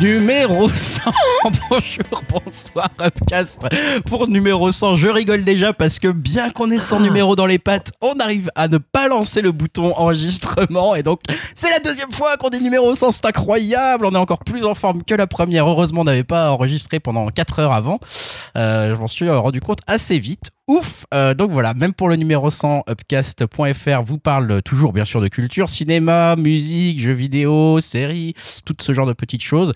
Numéro 100. Bonjour, bonsoir, Upcast. Pour numéro 100, je rigole déjà parce que bien qu'on ait 100 numéros dans les pattes, on arrive à ne pas lancer le bouton enregistrement. Et donc, c'est la deuxième fois qu'on dit numéro 100. C'est incroyable. On est encore plus en forme que la première. Heureusement, on n'avait pas enregistré pendant 4 heures avant. Euh, je m'en suis rendu compte assez vite ouf. Euh, donc voilà, même pour le numéro 100, upcast.fr vous parle toujours bien sûr de culture, cinéma, musique, jeux vidéo, séries, tout ce genre de petites choses.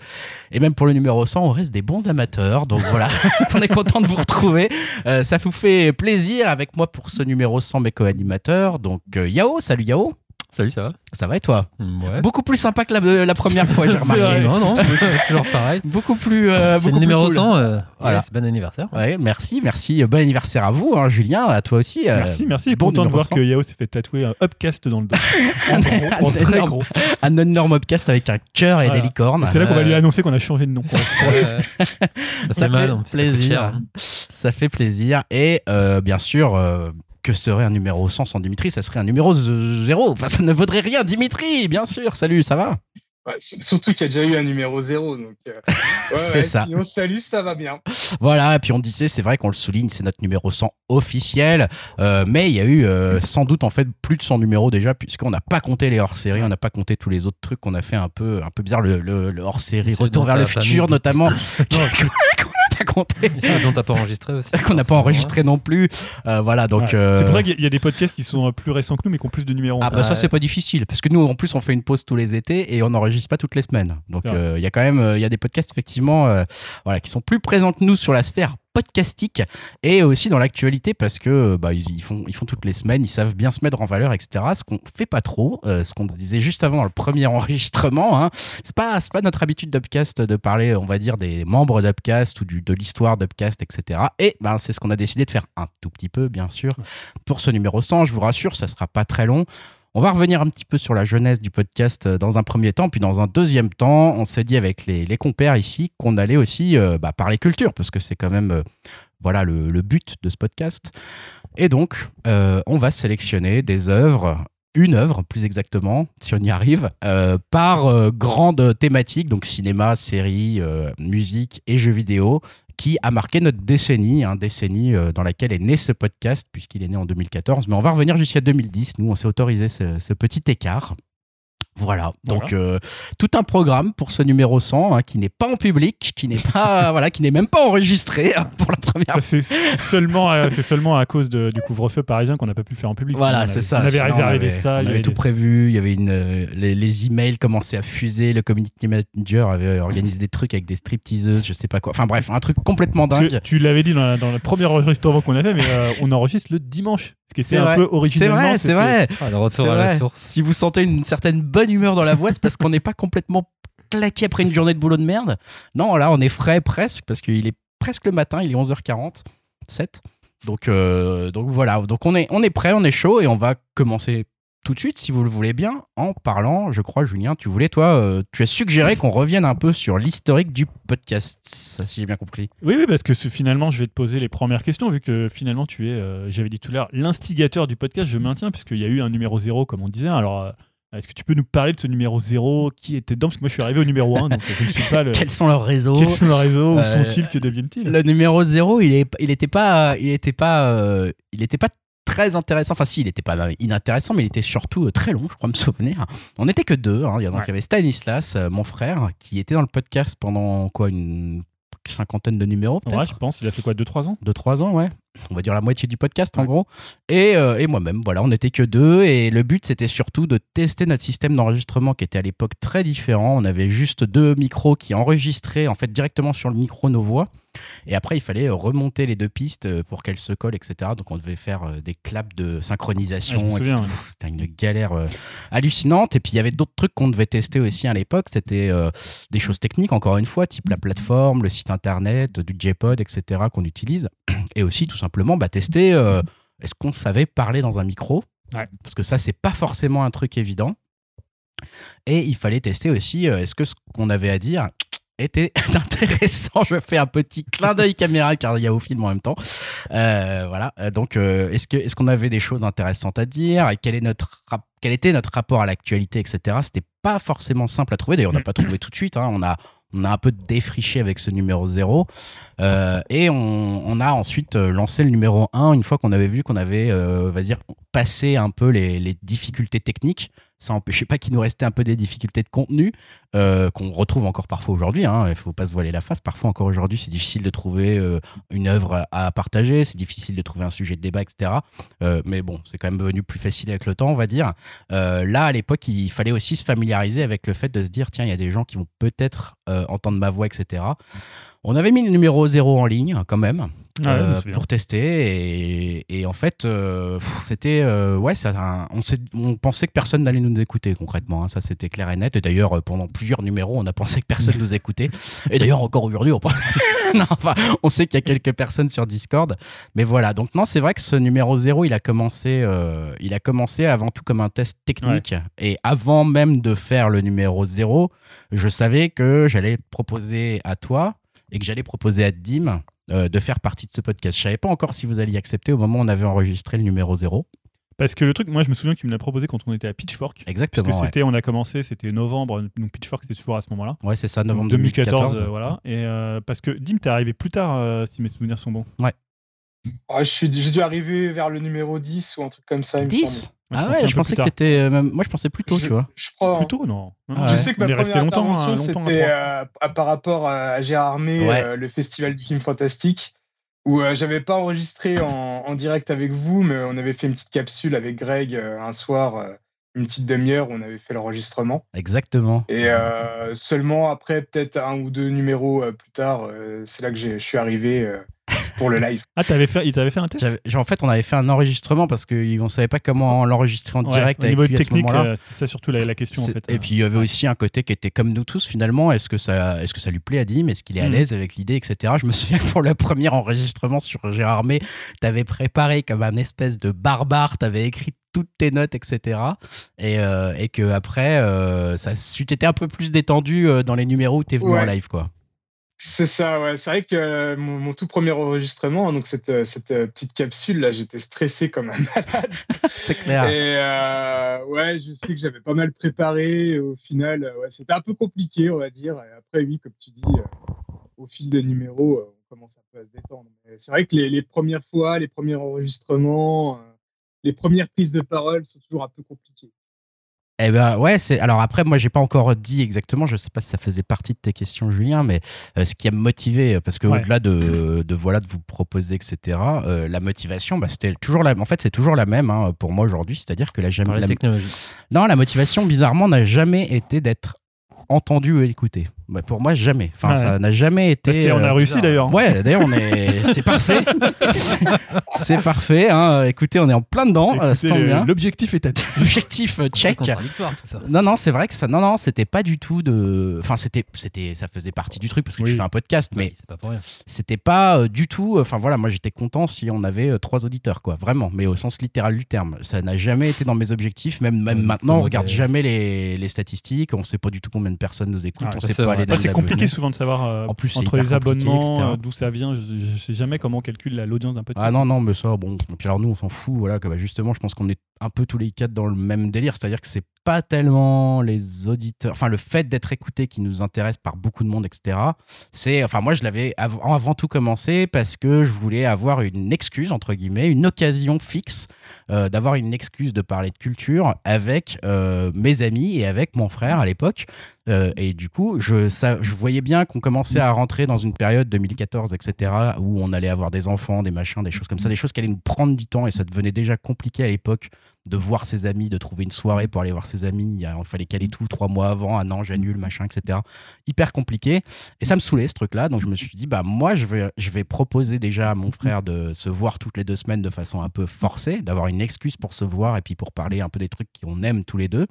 Et même pour le numéro 100, on reste des bons amateurs. Donc voilà, on est content de vous retrouver. Euh, ça vous fait plaisir avec moi pour ce numéro 100, mes co-animateurs. Donc euh, Yao, salut Yao. Salut, ça va Ça va et toi Ouais. Beaucoup plus sympa que la, la première fois, j'ai C'est remarqué. Non, non, toujours pareil. Beaucoup plus. euh, C'est beaucoup le numéro cool. 100. euh, Voilà. yes, bon anniversaire. Ouais, merci, merci. Bon anniversaire à vous, hein, Julien, à toi aussi. euh, Merci, merci. bon Content de voir 100. que Yao s'est fait tatouer un upcast dans le dos. en, gros, en très gros. un énorme upcast avec un cœur et Voilà. des licornes. C'est là qu'on va Euh, lui annoncer qu'on a changé de nom. Ça C'est mal, fait plaisir. cher, hein. Ça fait plaisir. Et euh, bien sûr, euh, que serait un numéro 100 sans Dimitri Ça serait un numéro 0. Enfin, ça ne vaudrait rien. Dimitri, bien sûr. Salut, ça va Ouais, surtout qu'il y a déjà eu un numéro zéro. Donc, euh, ouais, C'est ouais, ça. Sinon, salut, ça va bien. Voilà, et puis on disait, c'est vrai qu'on le souligne, c'est notre numéro 100 officiel, euh, mais il y a eu euh, sans doute en fait plus de 100 numéros déjà, puisqu'on n'a pas compté les hors-séries, on n'a pas compté tous les autres trucs qu'on a fait un peu, un peu bizarre, le, le- le hors-série Retour vers le futur notamment, qu'on n'a pas compté, Et ça, dont t'as pas enregistré aussi. qu'on n'a pas enregistré non plus. Euh, voilà, donc... Ouais. euh, C'est pour ça qu'il y a- il y a des podcasts qui sont euh, plus récents que nous, mais qui ont plus de numéros. Ah bah ça c'est pas difficile parce que nous en plus on fait une pause tous les étés et on n'enregistre pas toutes les semaines. Donc euh, il y a quand même il y a des podcasts effectivement euh, voilà qui sont plus présents que nous sur la sphère podcastique et aussi dans l'actualité parce que bah, ils, font ils font toutes les semaines ils savent bien se mettre en valeur etc ce qu'on fait pas trop euh, ce qu'on disait juste avant dans le premier enregistrement hein. c'est pas pas notre habitude d'Upcast de parler on va dire des membres d'Upcast ou du, de l'histoire d'Upcast etc et ben c'est ce qu'on a décidé de faire un tout petit peu bien sûr pour ce numéro 100 je vous rassure ça sera pas très long on va revenir un petit peu sur la jeunesse du podcast euh, dans un premier temps, puis dans un deuxième temps, on s'est dit avec les, compères ici qu'on allait aussi euh, bah, parler culture, parce que c'est quand même euh, voilà le, but de ce podcast. Et donc, on va sélectionner des œuvres, une œuvre plus exactement, si on y arrive, par euh, grande thématique, donc cinéma, série, musique et jeux vidéo, qui a marqué notre décennie, hein, décennie euh, dans laquelle est né ce podcast, puisqu'il est né en 2014. Mais on va revenir jusqu'à 2010. Nous, on s'est autorisé ce, ce petit écart. Voilà, donc euh, tout un programme pour ce numéro 100 hein, qui n'est pas en public, qui n'est pas voilà, qui n'est même pas enregistré hein, pour la première c'est seulement, à- c'est seulement à cause de- du couvre-feu parisien qu'on n'a pas pu le faire en public. Voilà, c'est ça. On avait réservé on des salles. On il y avait avait tout des- prévu. Il y avait une, euh, les, les emails commençaient à fuser. Le community manager avait organisé des trucs avec des stripteaseuses, je sais pas quoi. Enfin bref, un truc complètement dingue. tu l'avais dit dans, la- dans le premier enregistrement qu'on a fait, mais euh, on enregistre le dimanche. Ce qui C'est était un vrai. peu C'est originellement. vrai, c'est vrai. Ah, le C'est retour à la vrai. source. Si vous sentez une certaine bonne humeur dans la voix, c'est parce qu'on n'est pas complètement claqué après une journée de boulot de merde. Non, là, on est frais presque, parce qu'il est presque le matin, il est 11h40, 7. Donc, euh, donc voilà, donc on est, on est prêt, on est chaud, et on va commencer tout de suite, si vous le voulez bien, en parlant, je crois, Julien, tu voulais, toi, euh, tu as suggéré qu'on revienne un peu sur l'historique du podcast, si j'ai bien compris. Oui, oui, parce que finalement, je vais te poser les premières questions, vu que finalement, tu es, euh, j'avais dit tout à l'heure, l'instigateur du podcast. Je maintiens, puisqu'il y a eu un numéro zéro, comme on disait. Alors, euh, est-ce que tu peux nous parler de ce numéro zéro Qui était dedans? Parce que moi, je suis arrivé au numéro 1, donc je ne suis pas le. Quels sont leurs réseaux? Quels sont les réseaux? Où Euh, sont-ils? Que deviennent-ils? Le numéro 0, il est, il était pas, il était pas, euh, il était pas très intéressant. Enfin, si, il était pas inintéressant, mais il était surtout euh, très long, je crois me souvenir. On n'était que deux. hein. Il y a- donc, Ouais. il y avait Stanislas, euh, mon frère, qui était dans le podcast pendant quoi une cinquantaine de numéros. Ouais, je pense. Il a fait quoi 2-3 ans? De 3 ans, ouais. On va dire la moitié du podcast en gros. Et, euh, et moi-même, voilà, on n'était que deux. Et le but, c'était surtout de tester notre système d'enregistrement qui était à l'époque très différent. On avait juste deux micros qui enregistraient en fait directement sur le micro nos voix. Et après, il fallait euh, remonter les deux pistes euh, pour qu'elles se collent, etc. Donc on devait faire euh, des claps de Ah, synchronisation. ouais. Pff, C'était une galère hallucinante. Et puis il y avait d'autres trucs qu'on devait tester aussi à l'époque. C'était euh, des choses techniques, encore une fois, type la plateforme, le site internet, du JPod, etc. qu'on utilise. Et aussi, tout simplement, bah, tester euh, est-ce qu'on savait parler dans un micro? Ouais. Parce que ça, c'est pas forcément un truc évident. Et il fallait tester aussi euh, est-ce que ce qu'on avait à dire était intéressant. Je fais un petit clin d'œil caméra car il y a au film en même temps. Euh, voilà. Euh, Donc, euh, est-ce que est-ce qu'on avait des choses intéressantes à dire? Quel est notre quel était notre rapport à l'actualité, etc. C'était pas forcément simple à trouver. D'ailleurs, on n'a pas trouvé tout de suite. hein. On a On a un peu défriché avec ce numéro 0. Euh, et on, a ensuite lancé le numéro 1 une fois qu'on avait vu qu'on avait, on va dire, passé un peu les difficultés techniques. Ça n'empêchait pas qu'il nous restait un peu des difficultés de contenu euh, qu'on retrouve encore parfois aujourd'hui. hein. Il ne faut pas se voiler la face. Parfois, encore aujourd'hui, c'est difficile de trouver euh, une œuvre à partager. C'est difficile de trouver un sujet de débat, etc. Euh, mais bon, c'est quand même devenu plus facile avec le temps, on va dire. Là, à l'époque, il fallait aussi se familiariser avec le fait de se dire tiens, il y a des gens qui vont peut-être entendre ma voix, etc. On avait mis le numéro 0 en ligne, quand même. Ah euh, pour tester et, et en fait euh, c'était euh, ouais ça, un- on, pensait que personne n'allait nous écouter concrètement hein, ça c'était clair et net. Et d'ailleurs pendant plusieurs numéros on a pensé que personne nous écoutait. Et d'ailleurs encore aujourd'hui on, pense- non, enfin, on sait qu'il y a quelques personnes sur Discord. Mais voilà donc non c'est vrai que ce numéro 0 il a commencé il a commencé avant tout comme un test technique. Et avant même de faire le numéro 0 je savais que j'allais proposer à toi et que j'allais proposer à Dim euh, de faire partie de ce podcast. Je savais pas encore si vous alliez accepter au moment où on avait enregistré le numéro 0. Parce que le truc, moi, je me souviens que tu me l'as proposé quand on était à Pitchfork. Parce Exactement. que ouais. c'était, on a commencé, c'était novembre, donc Pitchfork c'était toujours à ce moment-là. Ouais, c'est ça, Donc, novembre 2014, 2014. euh, voilà. Et euh, parce que Dim, t'es arrivé plus tard, euh, si mes souvenirs sont bons. Ah, je suis- J'ai dû arriver vers le numéro 10 ou un truc comme ça. il me 10 semble. Moi, Ah ouais, je pensais plus que tard. t'étais. euh, Moi, je pensais plus tôt, je, tu vois. Je crois. Plus tôt, non. Non, Ah Je ouais. sais que ma première longtemps, hein, intervention, longtemps à c'était euh, à- par rapport à Gérard Armé, Ouais. euh, le festival du film fantastique, où euh, j'avais pas enregistré en, en direct avec vous, mais on avait fait une petite capsule avec Greg euh, un soir, euh, une petite demi-heure, où on avait fait l'enregistrement. Exactement. Et euh, seulement après, peut-être un ou deux numéros euh, plus tard, euh, c'est là que j'ai- je suis arrivé euh, pour le live. Ah, t'avais fait, il t'avait fait un test J'avais- en fait, on avait fait un enregistrement parce qu'on savait pas comment l'enregistrer en Ouais, direct au avec niveau lui à ce technique, moment-là. euh, c'était ça surtout la, la question en C'est- fait. Et puis il y avait aussi un côté qui était comme nous tous finalement. Est-ce que ça, est-ce que ça lui plaît à Dim Est-ce qu'il est à Mhm. l'aise avec l'idée, etc. Je me souviens que pour le premier enregistrement sur Gérard May, t'avais préparé comme un espèce de barbare, t'avais écrit toutes tes notes, etc. Et, euh, et que après, euh, ça, tu t'étais un peu plus détendu euh, dans les numéros où t'es venu Ouais. en live, quoi. C'est ça, ouais. C'est vrai que euh, mon, mon tout premier enregistrement, donc cette, euh, cette euh, petite capsule là, j'étais stressé comme un malade. C'est clair. Et euh, ouais, je sais que j'avais pas mal préparé. Au final, euh, ouais, c'était un peu compliqué, on va dire. Et après, oui, comme tu dis, euh, au fil des numéros, on commence un peu à se détendre. C'est vrai que les, les premières fois, les premiers enregistrements, euh, les premières prises de parole sont toujours un peu compliquées. Eh ben ouais, c'est alors après moi j'ai pas encore dit exactement, je sais pas si ça faisait partie de tes questions Julien, mais euh, ce qui a me motivé parce que Ouais. au-delà de, de voilà de vous proposer etc, euh, la motivation bah, c'était toujours la en fait c'est toujours la même hein, pour moi aujourd'hui, c'est-à-dire que la, jamais la la- technologie. non la motivation bizarrement n'a jamais été d'être entendu ou écouté. Bah, pour moi jamais. Enfin Ouais. ça n'a jamais été. C'est- on a euh, réussi d'ailleurs. Ouais, d'ailleurs, on est, c'est parfait. C'est- parfait. Hein. Écoutez, on est en plein dedans. euh. L'objectif est atteint. Objectif euh, check. contradictoire tout ça. Non, non, c'est vrai que ça. Non, non, c'était pas du tout de. Enfin, c'était, c'était, ça faisait partie du truc parce que Oui. tu fais un podcast, mais Oui, pas pour rien. c'était pas euh, du tout. Enfin, voilà, moi j'étais content si on avait euh, trois auditeurs, quoi. Vraiment, mais au sens littéral du terme. Ça n'a jamais été dans mes objectifs. Même, même Ouais, maintenant, on regarde jamais les, les statistiques. On sait pas du tout combien de personnes nous écoutent. Ah, on sait pas c'est compliqué souvent de savoir euh, En plus, entre les abonnements, euh, d'où ça vient. Je, je sais jamais comment on calcule la- l'audience d'un podcast. Ah non, non, mais ça, bon. Puis alors, nous, on s'en fout. Voilà, que, bah, justement, je pense qu'on est un peu tous les quatre dans le même délire. C'est-à-dire que c'est pas tellement les auditeurs. Enfin, le fait d'être écouté qui nous intéresse par beaucoup de monde, etc. C'est. Enfin, moi, je l'avais avant, tout commencé parce que je voulais avoir une excuse, entre guillemets, une occasion fixe euh, d'avoir une excuse de parler de culture avec euh, mes amis et avec mon frère à l'époque. Euh, et du coup, je, ça, je voyais bien qu'on commençait à rentrer dans une période 2014, etc., où on allait avoir des enfants, des machins, des choses comme ça, des choses qui allaient nous prendre du temps, et ça devenait déjà compliqué à l'époque de voir ses amis, de trouver une soirée pour aller voir ses amis. Il, fallait caler tout trois mois avant, ah non, j'annule, machin, etc. Hyper compliqué. Et ça me saoulait, ce truc-là. Donc je me suis dit, bah moi, je vais, je vais proposer déjà à mon frère de se voir toutes les deux semaines de façon un peu forcée, d'avoir une excuse pour se voir et puis pour parler un peu des trucs qu'on aime tous les deux.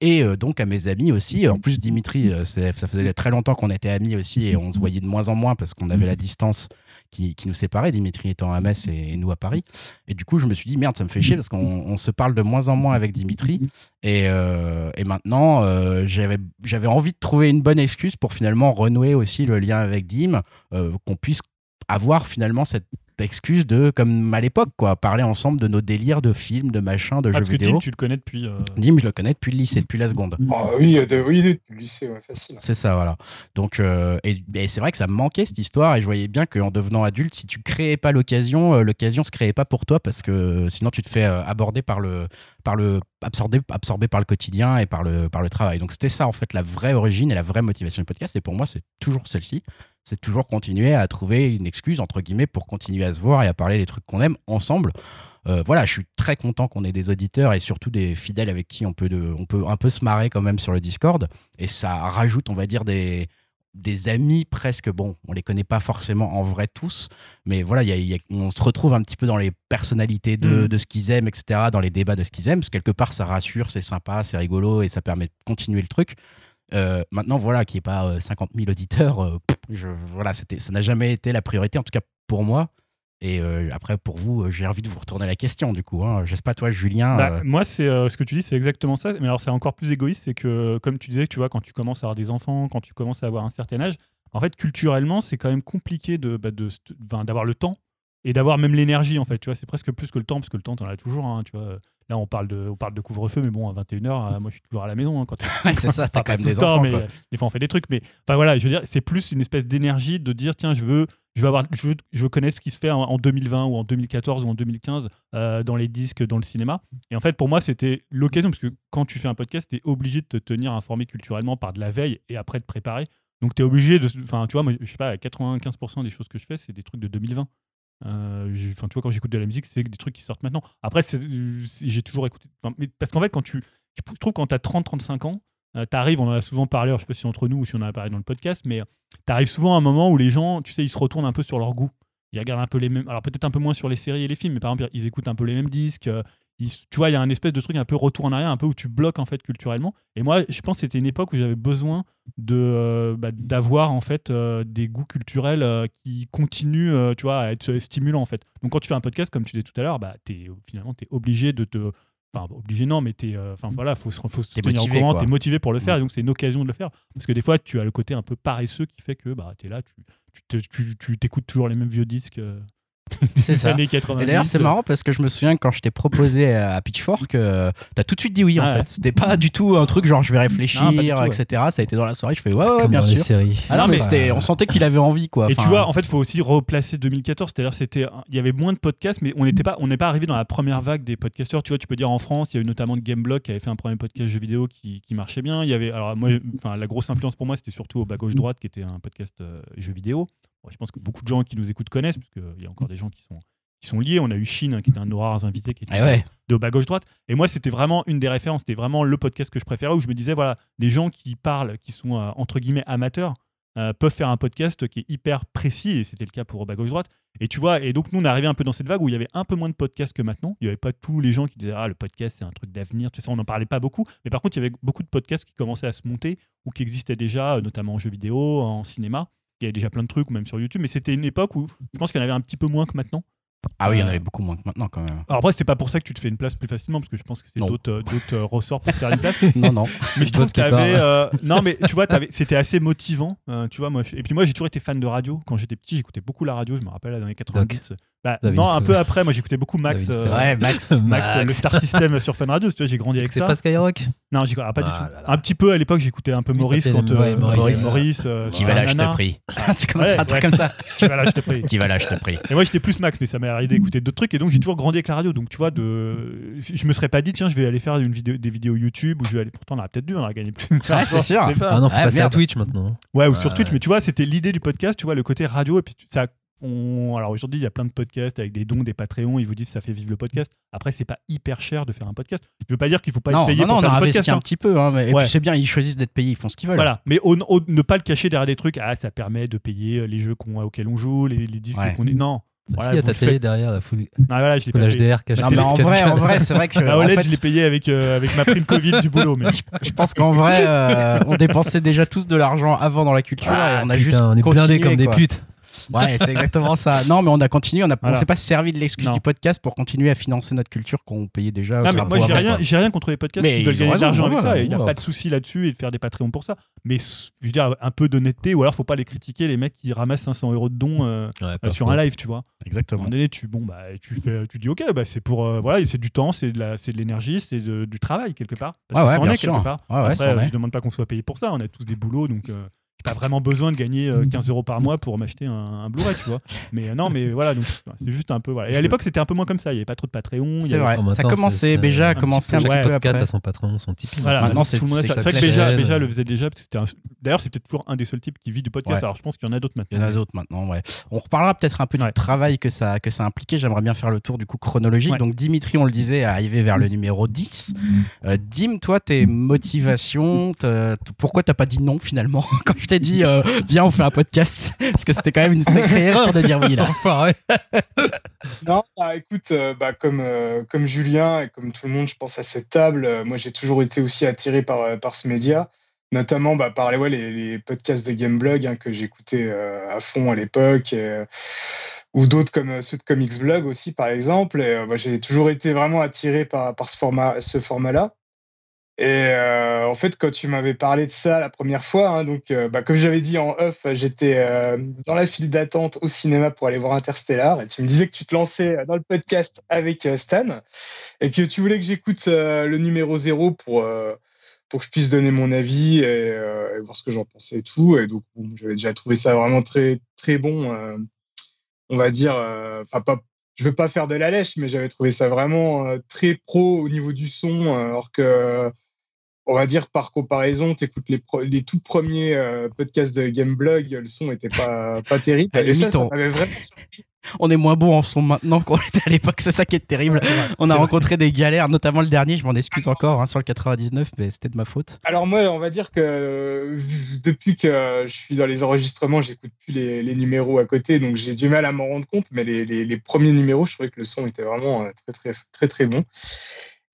Et euh, donc à mes amis aussi. En plus, Dimitri, euh, ça faisait très longtemps qu'on était amis aussi et on se voyait de moins en moins parce qu'on avait la distance qui, nous séparait, Dimitri étant à Metz et, nous à Paris. Et du coup, je me suis dit, merde, ça me fait chier parce qu'on on se parle de moins en moins avec Dimitri. Et, euh, et maintenant, euh, j'avais j'avais envie de trouver une bonne excuse pour finalement renouer aussi le lien avec Dim, euh, qu'on puisse avoir finalement cette excuse de, comme à l'époque, quoi, parler ensemble de nos délires de films, de machins, de Ah, jeux parce que vidéo. Dim, tu le connais depuis. euh, Dim, je le connais depuis le lycée, depuis la seconde. Ah oui, de, oui, du lycée, ouais, facile. C'est ça, voilà. Donc, euh, et, et c'est vrai que ça me manquait cette histoire, et je voyais bien qu'en devenant adulte, si tu créais pas l'occasion, euh, l'occasion se créait pas pour toi parce que euh, sinon tu te fais euh, aborder par le, par le, absorbé, absorbé par le quotidien et par le, par le travail. Donc c'était ça en fait la vraie origine et la vraie motivation du podcast. Et pour moi, c'est toujours celle-ci. C'est toujours continuer à trouver une excuse entre guillemets pour continuer à se voir et à parler des trucs qu'on aime ensemble. Euh, voilà, je suis très content qu'on ait des auditeurs et surtout des fidèles avec qui on peut, de, on peut un peu se marrer quand même sur le Discord. Et ça rajoute, on va dire, des, des amis presque. Bon, on les connaît pas forcément en vrai tous, mais voilà, il y a- il y a- on se retrouve un petit peu dans les personnalités de, Mhm. de ce qu'ils aiment, etc., dans les débats de ce qu'ils aiment. Parce que quelque part, ça rassure, c'est sympa, c'est rigolo et ça permet de continuer le truc. Euh, maintenant, voilà, qu'il n'y ait pas euh, 50 000 auditeurs, euh, je- voilà, ça n'a jamais été la priorité, en tout cas pour moi. Et euh, après, pour vous, euh, j'ai envie de vous retourner la question, du coup. Hein. Je sais pas, toi, Julien. Bah, euh, Moi, c'est euh, ce que tu dis, c'est exactement ça. Mais alors, c'est encore plus égoïste, c'est que, comme tu disais, tu vois, quand tu commences à avoir des enfants, quand tu commences à avoir un certain âge, en fait, culturellement, c'est quand même compliqué de, bah, de, d'avoir le temps et d'avoir même l'énergie, en fait. Tu vois, c'est presque plus que le temps, parce que le temps, t'en as toujours. hein, tu vois. Là, on parle de, on parle de couvre-feu, mais bon, à 21h, moi, je suis toujours à la maison. hein, quand ouais, c'est ça, t'as quand même des temps, enfants. mais quoi. euh, des fois on fait des trucs. Mais enfin voilà, je veux dire, c'est plus une espèce d'énergie de dire tiens, je veux, je veux avoir, je veux, je veux connaître ce qui se fait en, en 2020 ou en 2014 ou en 2015 euh, dans les disques, dans le cinéma. Et en fait, pour moi, c'était l'occasion parce que quand tu fais un podcast, tu es obligé de te tenir informé culturellement par de la veille et après de préparer. Donc tu es obligé de, enfin tu vois, moi, je sais pas, 95% des choses que je fais, c'est des trucs de 2020. Euh, Enfin, tu vois, quand j'écoute de la musique, c'est des trucs qui sortent maintenant. Après, j'ai toujours écouté. mais parce qu'en fait, quand tu, je trouve quand tu as 30-35 ans, euh, t'arrives, on en a souvent parlé, alors je sais pas si entre nous ou si on en a parlé dans le podcast, mais t'arrives souvent à un moment où les gens, tu sais, ils se retournent un peu sur leur goût. Ils regardent un peu les mêmes. Alors peut-être un peu moins sur les séries et les films, mais par exemple, ils écoutent un peu les mêmes disques. euh, tu vois, il y a un espèce de truc un peu retour en arrière, un peu où tu bloques en fait culturellement. Et moi, je pense que c'était une époque où j'avais besoin de euh, bah, d'avoir en fait euh, des goûts culturels euh, qui continuent, tu vois, à être stimulants en fait. Donc quand tu fais un podcast, comme tu disais tout à l'heure, bah, es, finalement, tu es obligé de te Enfin, obligé, non, mais t'es, enfin voilà, faut se, faut se tenir motivé, au courant, t'es motivé pour le faire, et donc c'est une occasion de le faire. Parce que des fois, tu as le côté un peu paresseux qui fait que bah, t'es là, tu, tu, te- tu, tu t'écoutes toujours les mêmes vieux disques C'est ça. années 90. Et d'ailleurs, c'est marrant parce que je me souviens que quand je t'ai proposé à Pitchfork, euh, t'as tout de suite dit oui en Ah ouais. fait. C'était pas du tout un truc genre je vais réfléchir, Non, ouais. etc. Ça a été dans la soirée. Je fais ouais, ouais, bien dans les sûr. séries. Ah non, mais Bah, c'était, on sentait qu'il avait envie quoi. Et Enfin, tu vois, en fait, il faut aussi replacer 2014. C'est-à-dire, c'était, il y avait moins de podcasts, mais on n'était pas, on n'est pas arrivé dans la première vague des podcasteurs. Tu vois, tu peux dire en France, il y a eu notamment de Gameblog qui avait fait un premier podcast jeux vidéo qui, qui marchait bien. Il y avait, alors moi, enfin, la grosse influence pour moi, c'était surtout au bas gauche droite, qui était un podcast euh, jeux vidéo. Je pense que beaucoup de gens qui nous écoutent connaissent, parce qu'il y a encore des gens qui sont qui sont liés. On a eu Chine, hein, qui était un de nos rares invités, qui était Eh ouais. de bas gauche droite. Et moi, c'était vraiment une des références. C'était vraiment le podcast que je préférais où je me disais, voilà, des gens qui parlent, qui sont euh, entre guillemets amateurs, euh, peuvent faire un podcast qui est hyper précis. Et c'était le cas pour bas gauche droite. Et tu vois, et donc nous, on est arrivé un peu dans cette vague où il y avait un peu moins de podcasts que maintenant. Il n'y avait pas tous les gens qui disaient, ah, le podcast, c'est un truc d'avenir. Tu sais, ça, on n'en parlait pas beaucoup. Mais par contre, il y avait beaucoup de podcasts qui commençaient à se monter ou qui existaient déjà, euh, notamment en jeux vidéo, en cinéma. Il y avait déjà plein de trucs, ou même sur YouTube. Mais c'était une époque où je pense qu'il y en avait un petit peu moins que maintenant. Ah oui, il y en Euh, avait beaucoup moins que maintenant quand même. alors après, c'est pas pour ça que tu te fais une place plus facilement, parce que je pense que c'est d'autres euh, euh, ressorts pour te faire une place. non, non. Mais je trouve que t'avais, euh, non, mais tu vois, c'était assez motivant. euh, tu vois, moi, je- et puis moi, j'ai toujours été fan de radio. Quand j'étais petit, j'écoutais beaucoup la radio. Je me rappelle dans les années 90. Bah, non, un peu après, moi, j'écoutais beaucoup Max. Euh, Ouais, Max. Max, euh, le Star System sur Fun Radio. Tu vois, j'ai grandi avec C'est ça. pas Skyrock? Non, j'y crois pas du Ah tout. là là. Un petit peu à l'époque, j'écoutais un peu Maurice quand euh, ouais, Maurice. Maurice, euh, Qui va là, je te prie. c'est comme Ouais, ça, un truc comme ça. Qui va là, je te prie. Qui va là, je te prie. Et moi, j'étais plus Max, mais ça m'est arrivé d'écouter d'autres trucs. Et donc, j'ai toujours grandi avec la radio. Donc, tu vois, de... je me serais pas dit, tiens, je vais aller faire une vidéo, des vidéos YouTube ou je vais aller. Pourtant, on aurait peut-être dû, on aurait gagné plus. Ouais, c'est sûr. Ah non, faut Ah, passer à. Twitch maintenant. Ouais, ou sur. Twitch. Mais tu vois, c'était l'idée du podcast, tu vois, le côté radio. Et puis, ça. On... Alors aujourd'hui, il y a plein de podcasts avec des dons, des Patreons. Ils vous disent que ça fait vivre le podcast. Après, c'est pas hyper cher de faire un podcast. Je veux pas dire qu'il faut pas Non, être payé non, non, pour on faire a un investi podcast. un hein. petit peu. Hein, mais- Et Ouais. puis c'est bien, ils choisissent d'être payés, ils font ce qu'ils veulent. Voilà, mais ne pas le cacher derrière des trucs. Ah, ça permet de payer les jeux auxquels on joue, les, les disques Ouais. qu'on est. Non. Voilà, si, il y a ta télé faites. derrière, la full, Ah, voilà, je. HDR cachée. Non, mais en vrai, en vrai, c'est vrai que. La en OLED, fait, je l'ai payé avec, euh, avec ma prime Covid du boulot. Mais... je pense qu'en vrai, euh, on dépensait déjà tous de l'argent avant dans la culture et on a Putain, juste. on est blindés comme des putes. Ouais, c'est exactement ça. Non, mais on a continué, on, Voilà. s'est pas servi de l'excuse du podcast pour continuer à financer notre culture qu'on payait déjà. Non, mais moi, j'ai rien, rien contre les podcasts Mais qui veulent gagner de l'argent avec ça. Il n'y a pas de souci là-dessus et de faire des Patreons pour ça. Mais je veux dire, un peu d'honnêteté, ou alors faut pas les critiquer, les mecs qui ramassent 500 euros de dons euh, Ouais, pas sur un live, tu vois. Exactement. donné, tu, bon, bah, tu, fais, tu dis, ok, bah, c'est pour. euh, voilà, c'est du temps, c'est de l'énergie, c'est du travail, quelque part. Parce Ouais, que ça en est, sûr. quelque part. Ouais, Après, euh, je demande pas qu'on soit payé pour ça. On a tous des boulots, donc. euh, pas vraiment besoin de gagner euh, 15 euros par mois pour m'acheter un, un Blu-ray, tu vois. Mais euh, non, mais voilà, donc c'est juste un peu. Voilà. Et à l'époque, c'était un peu moins comme ça. Il y avait pas trop de Patreon. il y C'est avait- vrai. En même Ça commençait, Béja a c'est un commencé petit un peu- petit ouais, peu après. à son patron, son Tipeee. Voilà, Maintenant, c'est- tout le monde a c'est ça. C'est vrai que Béja. Béja le faisait déjà. parce que c'était un- D'ailleurs, c'est peut-être toujours un des seuls types qui vit du podcast. Ouais. Alors, je pense qu'il y en a d'autres Il maintenant. y en a d'autres maintenant, ouais. On reparlera peut-être un peu Ouais. du travail que ça, que ça impliquait. J'aimerais bien faire le tour du coup chronologique. Ouais. Donc Dimitri, on le disait, est arrivé vers le numéro 10. Euh, Dim, toi, tes motivations, pourquoi t'as pas dit non finalement quand je t'ai dit euh, viens on fait un podcast Parce que c'était quand même une sacrée erreur de dire oui là. Non, bah écoute, euh, bah, comme, euh, comme Julien et comme tout le monde, je pense à cette table, euh, moi j'ai toujours été aussi attiré par, euh, par ce média, notamment bah, par les, ouais, les, les podcasts de Gameblog hein, que j'écoutais euh, à fond à l'époque, euh, ou d'autres comme ceux de Comics Blog aussi par exemple. Et, euh, bah, j'ai toujours été vraiment attiré par, par ce format, ce format-là. Et euh, en fait, quand tu m'avais parlé de ça la première fois, hein, donc euh, bah, comme j'avais dit en off, j'étais euh, dans la file d'attente au cinéma pour aller voir Interstellar, et tu me disais que tu te lançais dans le podcast avec Stan, et que tu voulais que j'écoute le numéro zéro pour pour que je puisse donner mon avis et, voir ce que j'en pensais et tout. Et donc, j'avais déjà trouvé ça vraiment très très bon. on va dire, enfin pas. Je veux pas faire de la lèche, mais j'avais trouvé ça vraiment très pro au niveau du son, alors que on va dire par comparaison, tu écoutes les, les tout premiers euh, podcasts de Gameblog, le son était pas, pas terrible. Et ça, ça m'avait vraiment surpris. On est moins bon en son maintenant qu'on était à l'époque, c'est ça qui est terrible. On a rencontré des galères, notamment le dernier, je m'en excuse encore hein, sur le 99, mais c'était de ma faute. Alors moi, on va dire que depuis que je suis dans les enregistrements, j'écoute plus les, les numéros à côté, donc j'ai du mal à m'en rendre compte. Mais les, les- les premiers numéros, je trouvais que le son était vraiment euh, très très très très bon.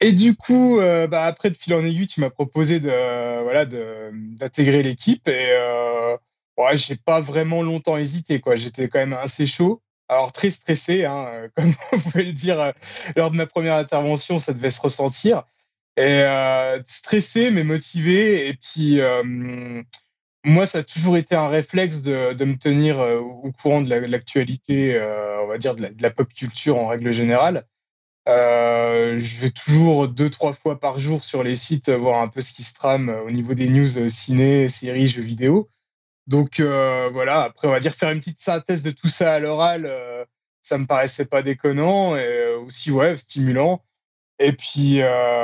Et du coup, euh, bah, après de fil en aiguille, tu m'as proposé de euh, voilà d'intégrer l'équipe et euh, ouais, j'ai pas vraiment longtemps hésité quoi. J'étais quand même assez chaud. Alors très stressé, hein, euh, comme vous pouvez le dire lors de ma première intervention, ça devait se ressentir. Et stressé mais motivé. Et puis moi, ça a toujours été un réflexe de, me tenir au courant de la- de l'actualité, on va dire de la pop culture en règle générale. Euh, je vais toujours deux trois fois par jour sur les sites voir un peu ce qui se trame euh, au niveau des news euh, ciné, séries, jeux vidéo. Donc euh, voilà. Après, on va dire faire une petite synthèse de tout ça à l'oral, euh, ça me paraissait pas déconnant et aussi ouais stimulant. Et puis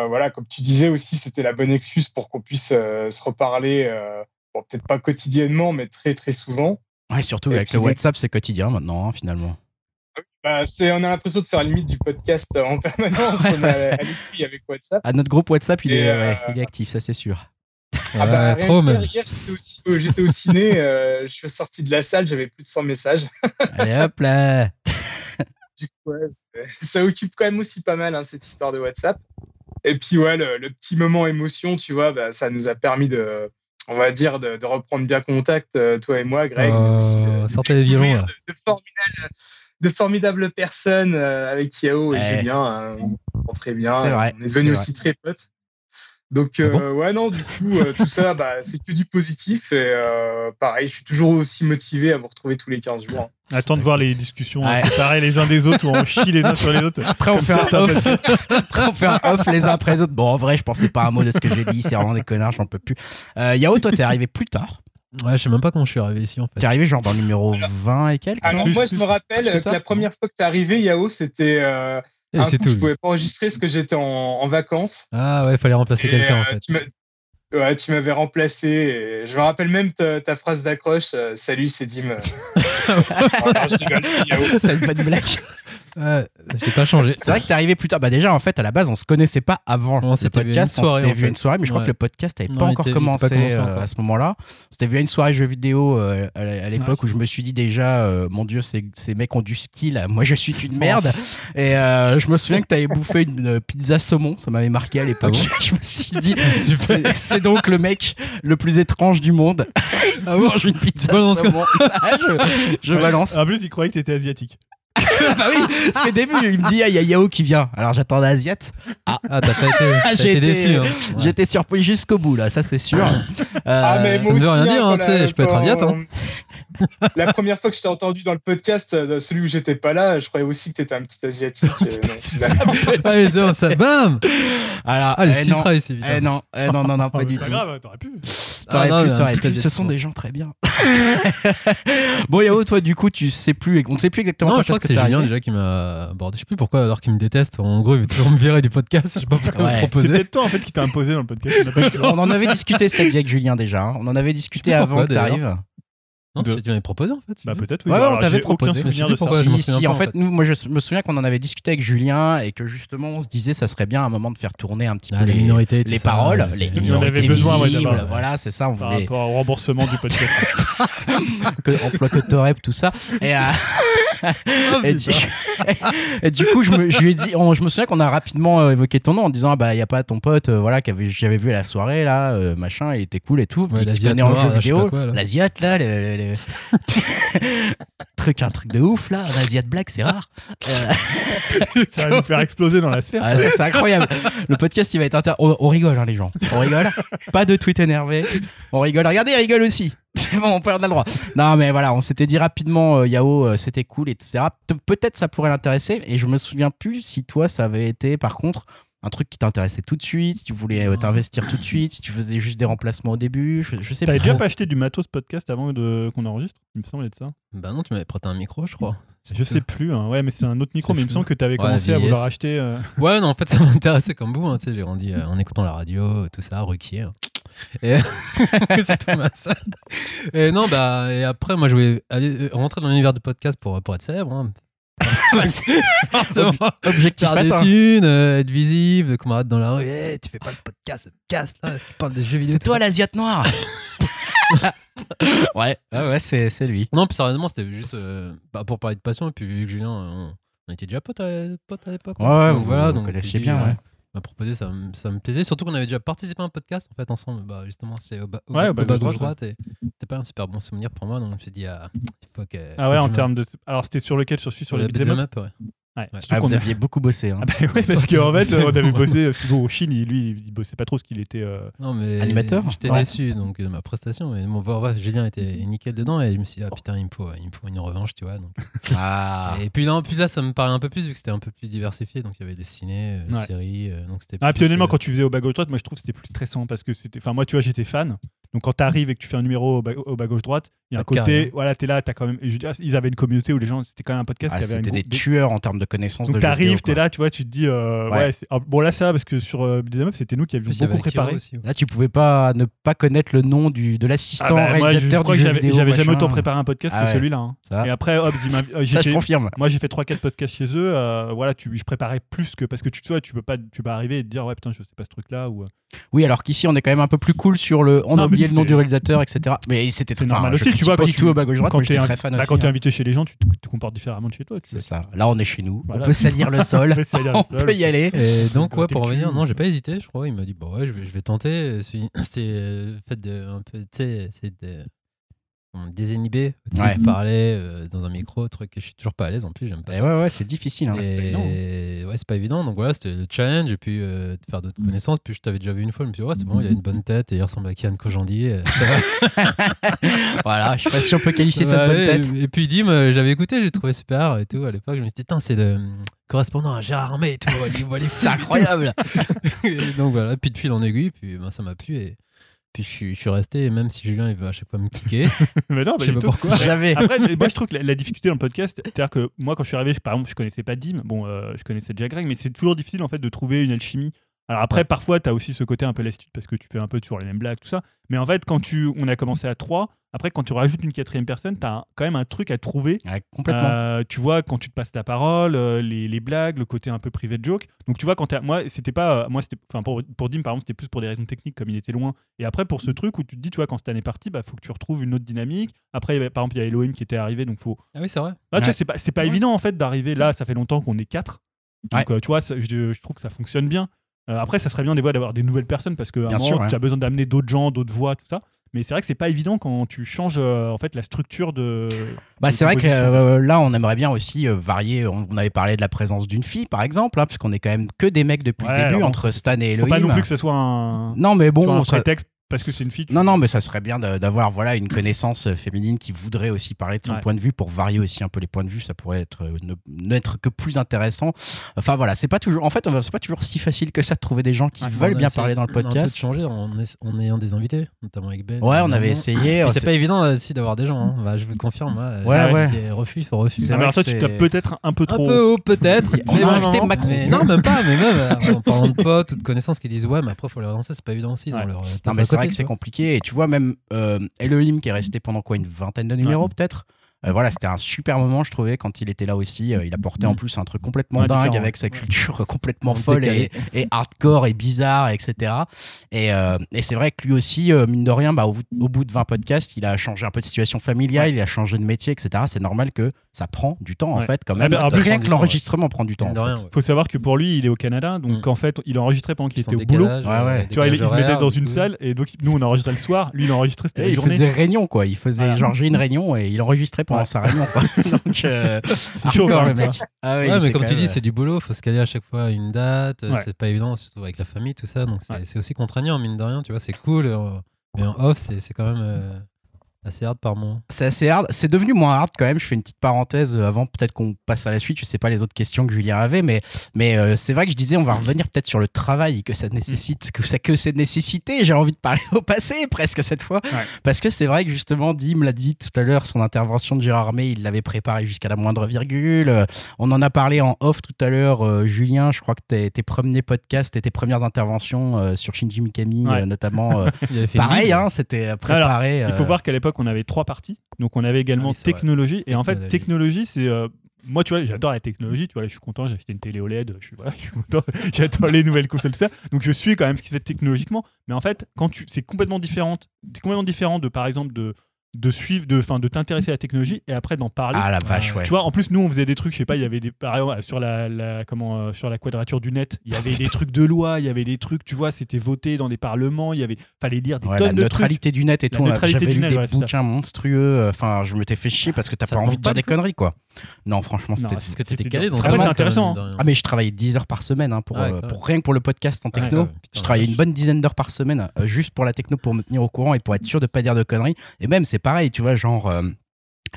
voilà, comme tu disais aussi, c'était la bonne excuse pour qu'on puisse se reparler. bon, peut-être pas quotidiennement, mais très très souvent. Ouais, surtout Et avec puis, le. WhatsApp, c'est quotidien maintenant, hein, finalement. Bah, c'est, on a l'impression de faire limite du podcast en permanence. Ouais, on est à, à l'écrit avec WhatsApp. Ah, notre groupe WhatsApp, il, Et, est, euh, ouais, il est actif, ça c'est sûr. Ah bah, rien trop hier, hier, j'étais, au, ci- euh, j'étais au ciné, euh, je suis sorti de la salle, j'avais plus de 100 messages. Allez hop là Du coup, ouais, ça occupe quand même aussi pas mal hein, cette histoire de WhatsApp. Et puis ouais, le, le petit moment émotion, tu vois, bah, ça nous a permis de, on va dire, de, de reprendre bien contact, euh, toi et moi, Greg. Euh, aussi, euh, sortez les violons. De, de formidables, de formidables personnes euh, avec Yao et Ouais. Julien. hein, on s'entend très bien. C'est vrai, On est devenus aussi très potes. Donc Ah euh, ouais non du coup euh, tout ça bah, c'est que du positif et euh, pareil je suis toujours aussi motivé à vous retrouver tous les 15 jours. hein. Attends de voir les discussions Ouais. euh, séparées les uns des autres où on chie les uns sur les autres. Après on, Comme fait un off. Après, on fait un off les uns après les autres. Bon, en vrai, je pensais pas un mot de ce que j'ai dit. C'est vraiment des connards, j'en peux plus. Euh, Yao, toi, t'es arrivé plus tard. Ouais, je sais même pas comment je suis arrivé ici en fait. T'es arrivé genre dans le numéro 20 et quelques. Alors plus, moi je me rappelle que la première fois que t'es arrivé Yao c'était euh, Et un coup tout. je pouvais pas enregistrer parce que j'étais en, en vacances. Ah ouais, fallait remplacer quelqu'un en euh, fait. tu Ouais, tu m'avais remplacé. Et je me rappelle même ta, ta phrase d'accroche. euh, Salut, c'est Dim. Oh, non, je rigole, c'est Yao. c'est une bonne blague. Ouais, j'ai pas changé. C'est vrai que t'es arrivé plus tard. Bah déjà, en fait, à la base, on se connaissait pas avant On le s'était vu une podcast. on soirée, s'était vu à une soirée, mais je crois Ouais. que le podcast avait Non, pas encore pas commencé, euh, à ce moment-là. C'était vu à une soirée jeux vidéo euh, à l'époque où je me suis dit déjà, euh, mon dieu, ces, ces mecs ont du skill. Moi, je suis une merde. Et euh, je me souviens que t'avais bouffé une euh, pizza saumon. Ça m'avait marqué à l'époque. Ah je me suis dit, c'est donc le mec le plus étrange du monde. Ah bon Mange une pizza saumon. Ah, je, je balance. En plus, il croyait que t'étais asiatique. bah oui, parce qu'au début, il me dit, ah, il y a Yao qui vient. Alors j'attendais Asiat. Ah, t'as pas été, t'as J'ai été été- déçu. Hein. Ouais. J'étais surpris jusqu'au bout, là, ça c'est sûr. Euh, Ah, mais ça moi me veut aussi, rien dire, hein, quand tu sais, je peux être quand- asiate, hein. La première fois que je t'ai entendu dans le podcast, euh, celui où j'étais pas là, je croyais aussi que t'étais un petit asiatique. euh. Allez, c'est bon, ça. Bam alors, Ah, les eh six non, ici, eh non, eh non, non, non, pas Ah, du c'est tout. pas grave, t'aurais pu. T'aurais Ah, pu, t'aurais pu. Ce sont des gens très bien. bon, Yao, toi, du coup, tu sais plus, on ne sait plus exactement Non, quand je crois que c'est Julien déjà qui m'a abordé. Je sais plus pourquoi, alors qu'il me déteste. En gros, il veut toujours me virer du podcast. Je sais pas pourquoi il Ouais. me C'est proposait. peut-être toi en fait qui t'a imposé dans le podcast. on pas en avait discuté, dit avec Julien déjà. hein. On en avait discuté pas avant que t'arrives. Non, De- tu m'avais proposé en fait. Bah peut-être. oui. Ouais, ouais, Alors, on t'avait aucun proposé. souvenir Je de ça. si, si, en en fait, nous, moi, je me souviens qu'on en avait discuté avec Julien et que justement, on se disait, ça serait bien à un moment de faire tourner un petit Ah, peu les les, minorités, les ça, paroles, ouais, les les- on minorités avait besoin, visibles, ouais. voilà, c'est ça, on Par voulait rapport au remboursement du podcast. que- emploi cotorep, tout ça. Et, euh, Oh, et, du, et du coup, je me, je lui ai dit, on- je me souviens qu'on a rapidement euh, évoqué ton nom en disant, ah, bah, il y a pas ton pote, euh, voilà, j'avais vu à la soirée, là, euh, machin, il était cool et tout, il se connaît en jeu vidéo, l'asiate, là, le, truc, un truc de ouf, là, un asiate black, c'est rare. Euh, ça va nous faire exploser dans la sphère. ah, c'est incroyable. Le podcast, il va être inter... on, on rigole, hein, les gens. On rigole. Pas de tweet énervé. On rigole. Regardez, il rigole aussi. C'est bon, on peut on a le droit. Non, mais voilà, on s'était dit rapidement, euh, Yao, euh, c'était cool, etc. Pe- Peut-être ça pourrait l'intéresser. Et je me souviens plus si toi, ça avait été, par contre, un truc qui t'intéressait tout de suite, si tu voulais euh, t'investir tout de suite, si tu faisais juste des remplacements au début. Je, je sais T'avais pas. déjà pas acheté du matos podcast avant de... qu'on enregistre Il me semblait de ça. Bah non, tu m'avais prêté un micro, je crois. C'est Je tout. sais plus. hein. Ouais, mais c'est un autre micro. C'est Mais il me fou. semble que t'avais Ouais, commencé à vouloir acheter. euh, Ouais, non, en fait, ça m'intéressait comme vous. hein, tu sais, j'ai grandi euh, en écoutant la radio, tout ça, Ruquier. hein. Et c'est tout ma salle. Et non, bah, et après, moi, je voulais aller, rentrer dans l'univers du podcast pour, pour être célèbre. hein. Forcément. Objectif Faire des atteint. thunes, euh, être visible, qu'on m'arrête dans la rue. Eh, tu fais pas de podcast, me casse là, tu parles des jeux vidéo. C'est toi l'asiate noire. ouais, ouais, ouais, c'est c'est lui. Non, plus sérieusement, c'était juste euh, bah, pour parler de passion. Et puis, vu que Julien, euh, on, était déjà potes à, potes à l'époque. Ouais, hein. ouais, vous- voilà, vous donc connaissiez me suis bien, dit, ouais. M'a proposé, ça, me- ça me plaisait. Surtout qu'on avait déjà participé à un podcast en fait ensemble. Bah, justement, c'est au, bas- au, Ouais, bas- au bas au bas gauche gauche droite. Et c'était pas un super bon souvenir pour moi. Donc je me suis dit, ah, il faut que. Ah ouais, en termes de. Alors c'était sur lequel? Sur celui sur les le beat'em up? up, ouais. Ouais. Ah, qu'on vous a- aviez beaucoup bossé. Hein. Ah bah ouais, parce qu'en fait, on avait bossé. Bon, Chine, il- lui, il bossait pas trop ce qu'il était. euh, Non, mais Animateur J'étais Ouais. déçu donc de ma prestation. Mais bon, voilà, Julien était nickel dedans et je me suis dit, ah putain, il me faut, il me faut une revanche, tu vois. Donc. Ah. Et puis là, en plus là, ça me parlait un peu plus vu que c'était un peu plus diversifié. Donc il y avait des ciné, euh, Ouais. séries. euh, donc c'était. Ah, plus, puis honnêtement, euh, quand tu faisais au gauche droite, moi je trouve que c'était plus stressant parce que c'était. Enfin, moi, tu vois, j'étais fan. Donc quand t'arrives et que tu fais un numéro au bas, au bas gauche droite, il y a un carré, côté. Voilà, t'es là, t'as quand même. je veux dire, ils avaient une communauté où les gens. C'était quand même un podcast Ah, qui avait c'était des tueurs en termes de connaissances Donc t'arrives, vidéo, t'es quoi. là, tu vois, tu te dis. euh, Ouais. ah, bon, là, ça va parce que sur euh, c'était nous qui avions beaucoup préparé. aussi, ouais. Là, tu pouvais pas ne pas connaître le nom du, de l'assistant Ah bah, moi, je, je réalisateur crois du que j'avais vidéo. j'avais jamais autant préparé un podcast Ah que ouais. celui-là. hein. Ça, Et après, hop, euh, ça, je confirme. Moi, j'ai fait 3-4 podcasts chez eux. euh, voilà, tu, je préparais plus que. Parce que tu, tu vois, tu peux pas, tu peux pas arriver et te dire, ouais, putain, je sais pas ce truc-là. Ou... Oui, alors qu'ici, on est quand même un peu plus cool sur le. On Non, a oublié le nom du réalisateur, etc. Mais c'était enfin, normal aussi, tu vois, Pas quand du tu- tout au bas gauche droite, quand t'es très t'es hein. invité chez les gens, tu te, comportes différemment de chez toi. tu C'est ça. Là, on est chez nous. Voilà. On peut salir le sol. On peut y aller. Et donc, ouais, pour revenir, non, j'ai pas hésité, je crois. Il m'a dit, bah ouais, je vais, je vais tenter. C'est- C'était euh, le fait de un peu, tu sais, c'est tu sais, Ouais. parler euh, dans un micro, truc que je suis toujours pas à l'aise en plus, j'aime pas Et ça. ouais, ouais, c'est difficile. hein. Et évident, ouais, c'est pas évident. Donc voilà, c'était le challenge. Et puis euh, de faire d'autres connaissances. Puis je t'avais déjà vu une fois. Je me suis dit, ouais, c'est bon, il a une bonne tête et il ressemble à Kian Kojandi. euh. Voilà, je sais pas si on peut qualifier va bonne tête. Et, et puis Dim, euh, j'avais écouté, j'ai trouvé super et tout à l'époque. Je me suis dit, c'est le correspondant à Gérard Armé et tout. C'est et incroyable. Et donc voilà, puis de fil en aiguille, puis ben, ça m'a plu et puis je suis, je suis resté, et même si Julien il veut à chaque fois me cliquer, Mais non, je sais pas tout. pourquoi. Après, moi je trouve que la, la difficulté dans le podcast, c'est-à-dire que moi quand je suis arrivé, je- par exemple, je connaissais pas Dim, bon, euh, je connaissais Jack Greg, mais c'est toujours difficile en fait de trouver une alchimie Alors après, parfois, tu as aussi ce côté un peu lassitude parce que tu fais un peu toujours les mêmes blagues, tout ça. Mais en fait, quand tu, on a commencé à 3, après, quand tu rajoutes une quatrième personne, tu as quand même un truc à trouver. Ouais, complètement. Euh, tu vois, quand tu te passes ta parole, euh, les, les blagues, le côté un peu privé de joke. Donc, tu vois, quand moi, c'était pas. euh, moi, c'était. Enfin, pour, pour Dim, par exemple, c'était plus pour des raisons techniques, comme il était loin. Et après, pour ce truc où tu te dis, tu vois, quand cette année est partie, bah, faut que tu retrouves une autre dynamique. Après, par exemple, il y a Elohim qui était arrivé, donc faut. Ah oui, c'est vrai. Ah, tu Ouais. vois, c'est pas, c'est pas Ouais. évident, en fait, d'arriver là. Ça fait longtemps qu'on est quatre. Donc, euh, tu vois, ça- je, je trouve que ça fonctionne bien. Euh, après, ça serait bien des fois d'avoir des nouvelles personnes parce que à un Bien moment, sûr, ouais. tu as besoin d'amener d'autres gens, d'autres voix, tout ça. Mais c'est vrai que c'est pas évident quand tu changes euh, en fait la structure de. Bah, c'est vrai que euh, là, on aimerait bien aussi euh, varier. On, on avait parlé de la présence d'une fille, par exemple, hein, puisqu'on est quand même que des mecs depuis Ouais, le début, bon, entre Stan et Faut Elohim. pas non plus que ce soit un, Non, mais soit un bon, prétexte parce que c'est une fille. tu- non, non, mais ça serait bien d'avoir voilà une connaissance euh, féminine qui voudrait aussi parler de son Ouais. point de vue pour varier aussi un peu les points de vue. Ça pourrait être euh, n'être que plus intéressant. Enfin voilà, c'est pas toujours. En fait, euh, c'est pas toujours si facile que ça de trouver des gens qui Ouais, veulent bien parler dans le on a un peu de podcast. changer en, ayant des invités, notamment avec Ben. Ouais, on avait essayé. C'est- pas évident aussi d'avoir des gens. hein. Bah, je vous le confirme. moi. Ouais, Il y a ouais. Des refus sur refus. C'est Ah, toi, tu tapes peut-être un peu Un trop. peu haut, peut-être. On a invité Macron. mais non, même pas. Mais même en parlant de potes ou de connaissances qui disent ouais, mais après, faut les relancer, c'est pas évident aussi. Ils Ouais. ont leur, vrai que c'est compliqué. Et tu vois, même euh, Elohim qui est resté pendant quoi, une vingtaine de numéros peut-être? Euh, voilà, c'était un super moment, je trouvais, quand il était là aussi. Euh, il apportait en plus un truc complètement Ouais, dingue différent. avec sa culture complètement folle et, hardcore et bizarre, etc. Et, euh, et c'est vrai que lui aussi, euh, mine de rien, bah, au, bout- au bout de 20 podcasts, il a changé un peu de situation familiale, Ouais. il a changé de métier, etc. C'est normal que ça prend du temps, en fait, quand Ah même. bah, plus, rien que l'enregistrement prend du temps. De en rien, fait. ouais. Faut savoir que pour lui, il est au Canada, donc Mm. en fait, il enregistrait pendant qu'il était au boulot. décalage, Ouais, ouais. Tu vois, il, il se mettait dans une salle et donc nous on enregistrait le soir, lui il enregistrait c'était il faisait réunion, quoi. Il faisait genre j'ai une réunion et il enregistrait pendant Ouais. sa réunion, quoi. Donc, euh, C'est chaud, quand même, mec. Ah ouais, il Ouais, mais comme tu dis, c'est du boulot, faut se caler à chaque fois à une date, Ouais. c'est pas évident, surtout avec la famille, tout ça, donc c'est Ouais. c'est aussi contraignant, mine de rien, tu vois, c'est cool, euh, mais en off, c'est c'est quand même euh, assez hard par moment. C'est assez hard. C'est devenu moins hard quand même. Je fais une petite parenthèse euh, avant, peut-être qu'on passe à la suite. Je sais pas les autres questions que Julien avait, mais, mais euh, c'est vrai que je disais, on va revenir peut-être sur le travail que ça nécessite, que ça que c'est nécessité. J'ai envie de parler au passé presque cette fois, Ouais. parce que c'est vrai que justement, Dim l'a dit tout à l'heure, son intervention de Gérard May, il l'avait préparé jusqu'à la moindre virgule. Euh, On en a parlé en off tout à l'heure, euh, Julien. Je crois que tes, tes premiers podcasts et tes premières interventions euh, sur Shinji Mikami, Ouais. notamment, Il avait fait une pareil, hein, c'était préparé. Il faut voir qu'à l'époque on avait trois parties, donc on avait également Ah oui, c'est vrai. technologie et en fait Technologie. technologie c'est euh, moi, tu vois, j'adore la technologie. Tu vois, là, je suis content, j'ai acheté une télé OLED. Je suis, voilà, je suis content. J'adore les nouvelles consoles, tout ça. Donc, je suis quand même ce qui se fait technologiquement. Mais en fait, quand tu, c'est complètement différent. C'est complètement différent de, par exemple, de, de suivre, de, fin, de t'intéresser à la technologie et après d'en parler. Ah la vache, Ouais. ouais. Tu vois, en plus, nous, on faisait des trucs, je sais pas, il y avait des. Par exemple, sur la, la- comment, euh, sur la quadrature du net, il y avait des trucs de loi, il y avait des trucs, tu vois, c'était voté dans des parlements, il y avait. Fallait lire des Ouais, tonnes la de trucs. neutralité du net et La tout. J'avais du lu net, des ouais, bouquins monstrueux. Enfin, je me t'ai fait chier parce que t'as pas envie de dire des conneries, quoi. Non, franchement, c'était. Parce que c'était t'étais calé dans c'est intéressant, rien. Ah mais je travaillais 10 heures par semaine hein, pour, euh, pour rien que pour le podcast en techno. putain, je la travaillais une bonne dizaine d'heures par semaine euh, juste pour la techno pour me tenir au courant et pour être sûr de pas dire de conneries. Et même c'est pareil, tu vois, genre euh,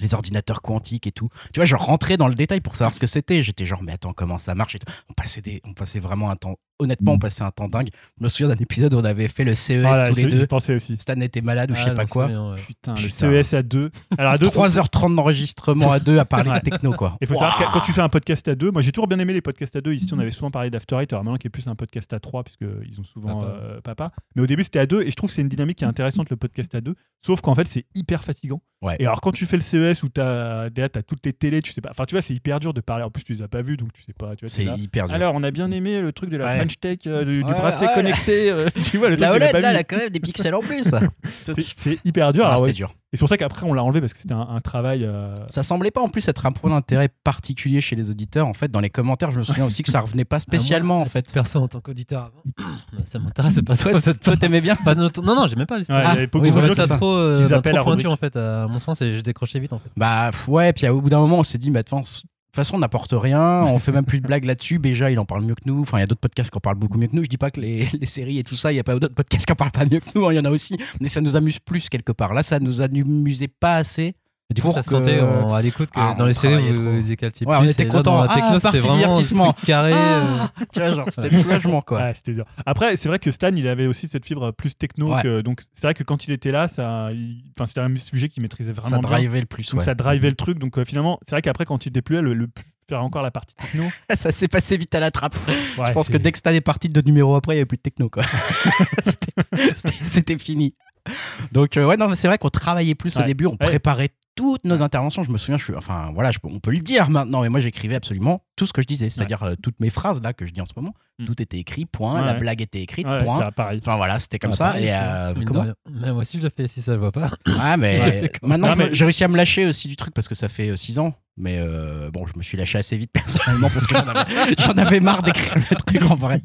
les ordinateurs quantiques et tout. Tu vois, je rentrais dans le détail pour savoir ce que c'était. J'étais genre mais attends comment ça marche et tout. On passait des, on passait vraiment un temps. Honnêtement, on passait un temps dingue. Je me souviens d'un épisode où on avait fait le CES Voilà, tous les deux. pensais aussi. Stan était malade ou je Ah, sais je pas m'en quoi. ouais. Putain, le Putain. CES à deux. Alors, à deux, 3h30 d'enregistrement à deux à parler Ouais. de techno quoi. Il faut savoir que quand tu fais un podcast à deux, moi j'ai toujours bien aimé les podcasts à deux. Ici, on avait souvent parlé d'After Eight, alors maintenant qui est plus un podcast à trois, puisqu'ils ont souvent Papa. euh, papa. Mais au début, c'était à deux, et je trouve que c'est une dynamique qui est intéressante, le podcast à deux. Sauf qu'en fait, c'est hyper fatigant. Ouais. Et alors, quand tu fais le CES où tu as, toutes les télés, tu sais pas. Enfin, tu vois, c'est hyper dur de parler. En plus, tu les as pas vus, donc tu sais pas. Tu vois, C'est hyper dur. Alors, on a bien aimé le truc de la Ouais. French Tech, euh, du, bracelet ouais, connecté. euh, tu vois, le truc La tu l'as OLED pas là, elle a quand même des pixels en plus. C'est- hyper dur. Ah, c'était ouais. dur. Et c'est pour ça qu'après, on l'a enlevé parce que c'était un, un travail. euh, Ça semblait pas en plus être un point d'intérêt particulier chez les auditeurs. En fait, dans les commentaires, je me souviens aussi que ça revenait pas spécialement Ah, moi, en fait. Perso en tant qu'auditeur avant, ça m'intéresse pas trop. Toi, toi, t'aimais bien pas notre- Non, non, j'aimais pas avait beaucoup oui, de voilà, gens ça qui- trop, bah, trop pointu en fait, à mon sens, et je décrochais vite en fait. Bah ouais, puis au bout d'un moment, on s'est dit, mais attends, toute façon, on n'apporte rien, on fait même plus de blagues là-dessus. Béja, il en parle mieux que nous. Enfin, il y a d'autres podcasts qui en parlent beaucoup mieux que nous. Je dis pas que les, les séries et tout ça, il y a pas d'autres podcasts qui en parlent pas mieux que nous. hein, Il y en a aussi, mais ça nous amuse plus quelque part. Là, ça nous amusait pas assez. Du coup, ça se sentait en- à l'écoute que Ah, dans on les séries, travaillait vous, vous écaltiez Ouais, on plus, était contents. Dans la Ah, c'était vraiment divertissement. carré. euh, Ah, tu vois, genre, c'était le soulagement quoi. Ouais, c'était dur. Après, c'est vrai que Stan, il avait aussi cette fibre plus techno. Ouais. que- donc, c'est vrai que quand il était là, ça, il- enfin, c'était un sujet qu'il maîtrisait ça vraiment bien. drivait le plus. Donc, ça drivait le truc. Donc, euh, finalement, c'est vrai qu'après, quand il était plus là, le, le plus- faire encore la partie techno. ça s'est passé vite à la trappe. Ouais, je pense que dès que t'as des parties de deux numéros après, il n'y avait plus de techno. quoi. C'était- fini. Donc, euh, ouais, non, c'est vrai qu'on travaillait plus au début, on Ouais. Toutes nos interventions. Je me souviens, je suis, enfin, voilà, je on peut le dire maintenant, mais moi, j'écrivais absolument tout ce que je disais, c'est-à-dire euh, toutes mes phrases là que je dis en ce moment. Mm. Tout était écrit, point. Ouais, la ouais. blague était écrite, Ouais, point. pareil. Enfin voilà, c'était comme Ah, ça. pareil, et euh, comment. Mais moi aussi, je le fais si ça le voit pas. Ouais, mais maintenant Non, mais- j'ai réussi à me lâcher aussi du truc parce que ça fait 6 ans. Mais euh, bon, je me suis lâché assez vite personnellement parce que j'en avais, marre d'écrire le truc en vrai.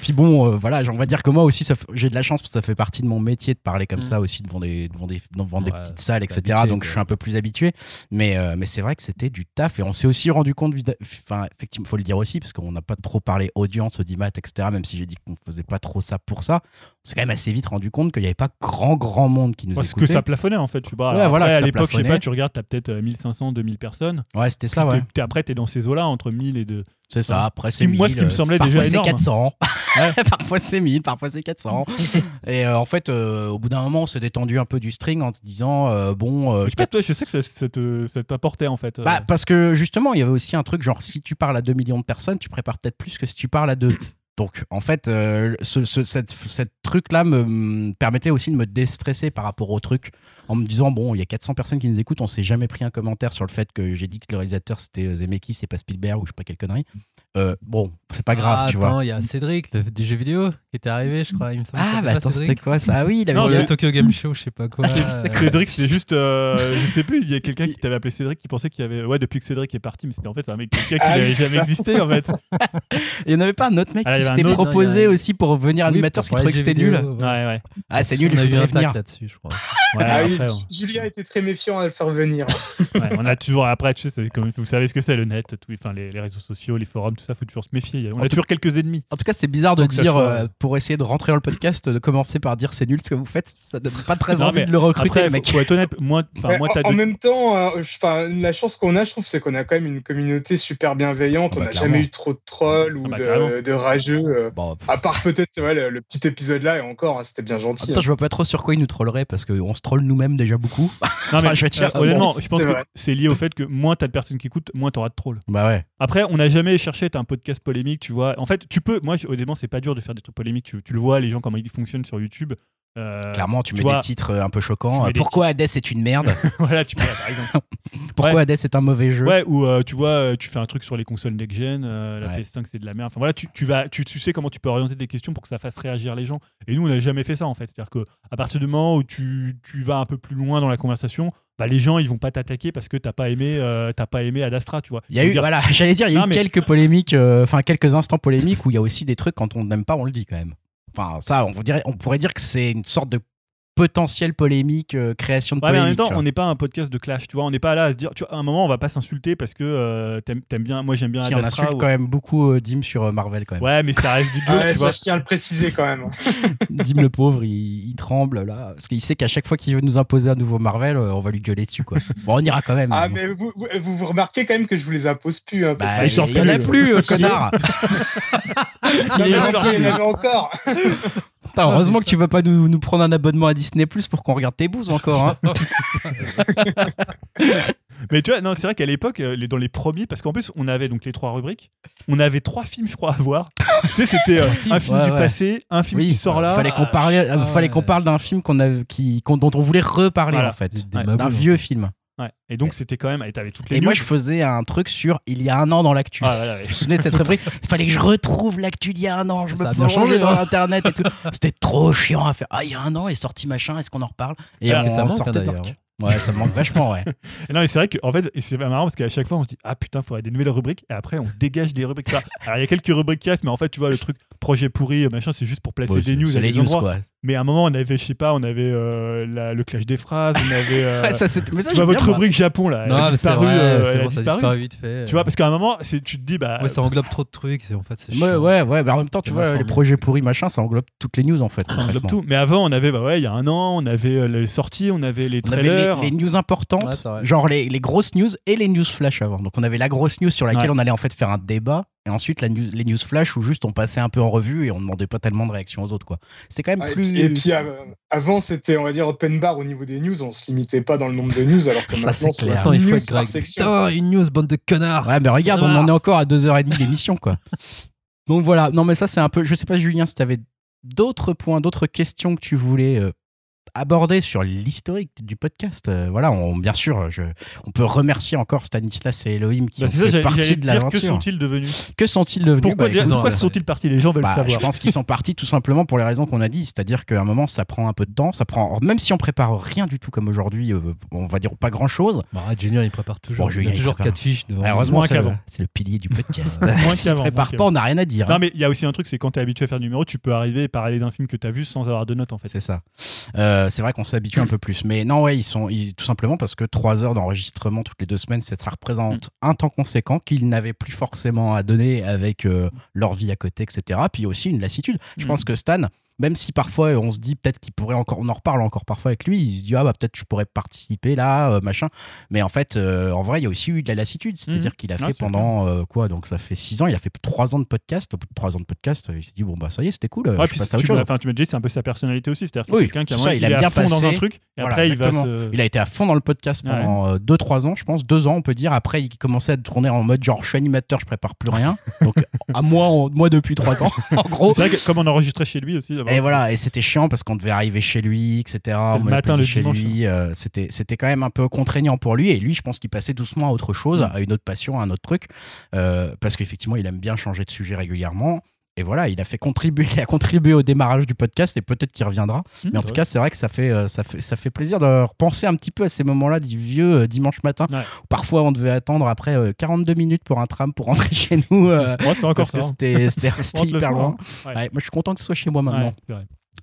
Puis bon, euh, voilà, on va dire que moi aussi, j'ai de la chance parce que ça fait partie de mon métier de parler comme Mm. ça aussi devant des, devant des, devant des petites salles, etc. habitué, Donc je suis un peu plus habitué. Mais, euh, mais c'est vrai que c'était du taf et on s'est aussi rendu compte, enfin, effectivement, faut le dire aussi parce qu'on n'a pas trop parlé audience, audimat, etc. Même si j'ai dit qu'on faisait pas trop ça pour ça, on s'est quand même assez vite rendu compte qu'il n'y avait pas grand, grand monde qui nous Parce que écoutait. ça plafonnait en fait. Je sais pas. Ouais, voilà, que à l'époque, je sais pas, tu regardes, t'as peut-être euh, 1500, 2000 personnes. Ouais, c'était ça, ouais. après, t'es dans ces eaux-là, entre 1000 et 2. C'est ça, après Ce c'est qui- moi, ce 1000, qui me euh, semblait parfois déjà c'est énorme. 400. Ouais. parfois c'est 1000, parfois c'est 400. et euh, en fait, euh, au bout d'un moment, on s'est détendu un peu du string en se disant, euh, bon... euh, Je sais pas, toi, je 400 sais que ça, ça ça t'apportait en fait. euh. Bah, parce que justement, il y avait aussi un truc genre, si tu parles à 2 millions de personnes, tu prépares peut-être plus que si tu parles à 2. Donc, en fait, euh, ce, ce- cette, truc-là me, me permettait aussi de me déstresser par rapport au truc, en me disant, bon, il y a 400 personnes qui nous écoutent, on s'est jamais pris un commentaire sur le fait que j'ai dit que le réalisateur c'était euh, Zemeckis, c'est pas Spielberg ou je sais pas quelle connerie. Euh, bon, c'est pas grave, Ah, tu vois. attends, il y a Cédric le- du jeu vidéo qui était arrivé, je crois. Il me semble que Ah, bah attends, Cédric c'était quoi ça Ah oui, il avait Non, le Tokyo Game Show, je sais pas quoi. Euh, Cédric, c'est juste, euh, je sais plus, il y a quelqu'un qui t'avait appelé Cédric qui pensait qu'il y avait. Ouais, depuis que Cédric est parti, mais c'était en fait un mec quelqu'un qui Ah oui, n'avait jamais existé en fait. Il y en avait pas un autre mec Ah, qui s'était proposé non, aussi pour venir oui, animateur parce qu'il trouvait que c'était nul. ouais. Ouais. Ah, c'est nul, faudrait un venir. là-dessus, je crois. Ah Julien était très méfiant à le faire venir. on a toujours. Après, tu sais, vous savez ce que c'est le net, les réseaux sociaux, les forums, tout ça, faut toujours se méfier. On En a tout- toujours quelques ennemis. En tout cas, c'est bizarre de dire, soit- euh, pour essayer de rentrer dans le podcast, de commencer par dire c'est nul ce que vous faites. Ça donne pas très Non, envie de le recruter, Après, faut, mec. faut être honnête, moi, Ouais, moi, en, t'as en deux- même temps, euh, la chance qu'on a, je trouve, c'est qu'on a quand même une communauté super bienveillante. Ah bah, on n'a clairement. jamais eu trop de trolls ou Ah bah, de, rageux. euh, Bon, pff, à part peut-être ouais, le, le petit épisode là, et encore, hein, c'était bien gentil. Attends, je vois pas trop sur quoi il nous trollerait parce qu'on se troll nous-mêmes déjà beaucoup. Non, mais, Enfin, je dire, euh, honnêtement, je pense que c'est lié au fait que moins t'as de personnes qui écoutent, moins t'auras de trolls. Bah ouais. Après, on n'a jamais cherché un podcast polémique, tu vois. En fait, tu peux. Moi, honnêtement, c'est pas dur de faire des trucs polémiques. Tu, tu le vois, les gens, comment ils fonctionnent sur YouTube. Euh, Clairement, tu, tu mets vois, des titres euh, un peu choquants. mets Euh, Pourquoi Hades est une merde voilà, tu par exemple. Pourquoi Ouais. Hades est un mauvais jeu Ouais, ou euh, tu vois, tu fais un truc sur les consoles next-gen, euh, la Ouais. PS5 c'est de la merde. Enfin voilà, tu, tu vas, tu, tu sais comment tu peux orienter des questions pour que ça fasse réagir les gens. Et nous, on n'a jamais fait ça en fait. C'est-à-dire que à partir du moment où tu, tu vas un peu plus loin dans la conversation, bah, les gens ils vont pas t'attaquer parce que t'as pas aimé, euh, t'as pas aimé Ad Astra, tu vois. Il y a eu, dire, voilà, j'allais dire, il y a Non, eu mais- quelques polémiques, euh, enfin quelques instants polémiques où il y a aussi des trucs quand on n'aime pas, on le dit quand même. Enfin, ça, on, vous dirait, on pourrait dire que c'est une sorte de potentielle polémique, euh, création de Ouais, mais en même temps, on n'est pas un podcast de clash, tu vois. On n'est pas là à se dire, tu vois, à un moment, on va pas s'insulter parce que euh, t'aimes t'aimes bien, moi j'aime bien si Ad on Astra. insulte ou- quand même beaucoup euh, Dim sur euh, Marvel quand même. Ouais, mais ça reste du Ah joke, ouais, tu ça, vois. je tiens à le préciser quand même. Dim le pauvre, il, il tremble là, parce qu'il sait qu'à chaque fois qu'il veut nous imposer un nouveau Marvel, euh, on va lui gueuler dessus quoi. Bon, on ira quand même. Ah, Bon. mais vous, vous, remarquez quand même que je vous les impose plus. Hein, parce Bah, il y en a plus, euh, connard. Il est mais gentil, il y en lui. avait encore. Putain, heureusement que tu vas pas nous, nous prendre un abonnement à Disney Plus pour qu'on regarde tes bouses encore. Hein. Mais tu vois, non, c'est vrai qu'à l'époque, euh, les- dans les premiers, parce qu'en plus, on avait donc les trois rubriques, on avait trois films, je crois, à voir. tu sais, c'était euh, un film Ouais, du ouais. passé, un film oui, qui sort là. Fallait qu'on Ah, parle, ah, fallait qu'on ouais. parle d'un film qu'on avait, qui, qu'on- dont on voulait reparler Voilà. en fait, Des- des Ouais, maboules, d'un vieux film. Ouais. Et donc, c'était quand même. Et t'avais toutes les Et news. moi, je faisais un truc sur il y a un an dans l'actu. Ah, voilà, ouais. Vous vous souvenez de cette rubrique? Il fallait que je retrouve l'actu d'il y a un an. Je Ça me a bien plongeais changé, dans hein. Internet et tout. C'était trop chiant à faire. Ah, il y a un an est sorti machin. Est-ce qu'on en reparle? Et Alors, on ça manque, sortait hein, l'arc. Ouais, ça me manque vachement, ouais. Et non, mais c'est vrai qu'en fait, et c'est pas marrant parce qu'à chaque fois, on se dit Ah putain, faudrait des nouvelles rubriques. Et après, on dégage des rubriques. Ça. Alors, il y a quelques rubriques qui restent, mais en fait, tu vois, le truc projet pourri, machin, c'est juste pour placer Ouais, des news. C'est à les news, endroits. quoi. Mais à un moment, on avait, je sais pas, on avait euh, la- le clash des phrases, on avait. euh, Ouais, ça, mais ça, tu vois, votre bien, moi. rubrique Japon, là. Elle Non, a c'est disparu. vrai, euh, c'est elle a bon, ça a disparu. disparu vite fait. Tu vois, parce qu'à un moment, tu te dis, bah. Ouais, ça englobe trop de trucs. c'est- En fait, c'est Ouais, chiant. ouais, ouais. mais en même temps, tu vois, les projets pourris, machin, ça englobe toutes les news en fait. ça englobe tout. Mais avant, on avait, bah ouais, il y a un an, on avait euh, les sorties, on avait les On avait trailers. les, les news importantes, genre les, grosses news et les news flash avant. Donc on avait la grosse news sur laquelle on allait en fait faire un débat et ensuite la news, les news flash où juste on passait un peu en revue et on demandait pas tellement de réaction aux autres quoi. C'est quand même Ah, et plus. Et puis euh, avant, c'était, on va dire, open bar au niveau des news. On se limitait pas dans le nombre de news, alors que Ça, maintenant, c'est une faut news être par section. Putain, une news, bande de connards. Ouais, mais regarde, on en est encore à 2h30 d'émission, quoi. Donc voilà, non, mais ça, c'est un peu. Je sais pas, Julien, si tu avais d'autres points, d'autres questions que tu voulais euh, aborder sur l'historique du podcast. Euh, voilà, on, bien sûr, je, on peut remercier encore Stanislas et Elohim qui Bah, ont ça, fait partie de dire que l'aventure. sont-ils devenus Que sont-ils devenus Pourquoi, Bah, pourquoi euh, sont-ils partis Les gens veulent bah, savoir. je pense qu'ils sont partis tout simplement pour les raisons qu'on a dit, c'est-à-dire qu'à un moment ça prend un peu de temps, ça prend même si on prépare rien du tout comme aujourd'hui, euh, on va dire pas grand-chose. Bah, Julien, il prépare toujours. Bon, Julien, il a toujours. 4 fiches devant. Heureusement, c'est le, qu'avant. c'est le pilier du podcast. Moins S'il qu'avant, prépare pas, on n'a rien à dire. hein. Non, mais il y a aussi un truc, c'est quand tu es habitué à faire du numéro, tu peux arriver et parler d'un film que tu as vu sans avoir de notes en fait. C'est ça. Euh, c'est vrai qu'on s'habitue un peu plus. Mais non, ouais, ils sont ils- tout simplement parce que trois heures d'enregistrement toutes les deux semaines, ça représente un temps conséquent qu'ils n'avaient plus forcément à donner avec euh, leur vie à côté, etc. Puis aussi une lassitude. Je Mm. pense que Stan, même si parfois euh, on se dit peut-être qu'il pourrait encore, on en reparle encore parfois avec lui, il se dit ah bah peut-être je pourrais participer là, euh, machin. Mais en fait, euh, en vrai, il y a aussi eu de la lassitude, c'est-à-dire Mhm. qu'il a Ah, fait pendant euh, quoi Donc ça fait six ans, il a fait trois ans de podcast. Au bout de trois ans de podcast, il s'est dit bon bah ça y est, c'était cool. Ouais, puis tu me enfin, tu m'as dit, c'est un peu sa personnalité aussi. C'est-à-dire Oui, quelqu'un qui a- ça, il il est bien à fond dans un truc et Voilà, après il va exactement. se. Il a été à fond dans le podcast pendant 2-3 ans, je pense. Deux ans, on peut dire. Après, il commençait à tourner en mode genre, je suis animateur, je prépare plus rien. Donc, à moi, moi depuis 3 ans, en gros. C'est vrai que comme on enregistrait chez lui aussi. Et voilà, et c'était chiant parce qu'on devait arriver chez lui, etc. On le matin, le chez dimanche, lui. euh, c'était, c'était quand même un peu contraignant pour lui. Et lui, je pense qu'il passait doucement à autre chose, Mm. à une autre passion, à un autre truc. euh, parce qu'effectivement, il aime bien changer de sujet régulièrement. Et voilà, il a fait contribuer, il a contribué au démarrage du podcast et peut-être qu'il reviendra. Mmh, Mais en tout vrai. cas, c'est vrai que ça fait, euh, ça, fait, ça fait plaisir de repenser un petit peu à ces moments-là du vieux euh, dimanche matin. Ouais. Où parfois, on devait attendre après euh, 42 minutes pour un tram pour rentrer chez nous. euh, Moi, c'est encore parce ça. que hein. c'était hyper loin. Ouais. Ouais, moi, je suis content que ce soit chez moi maintenant.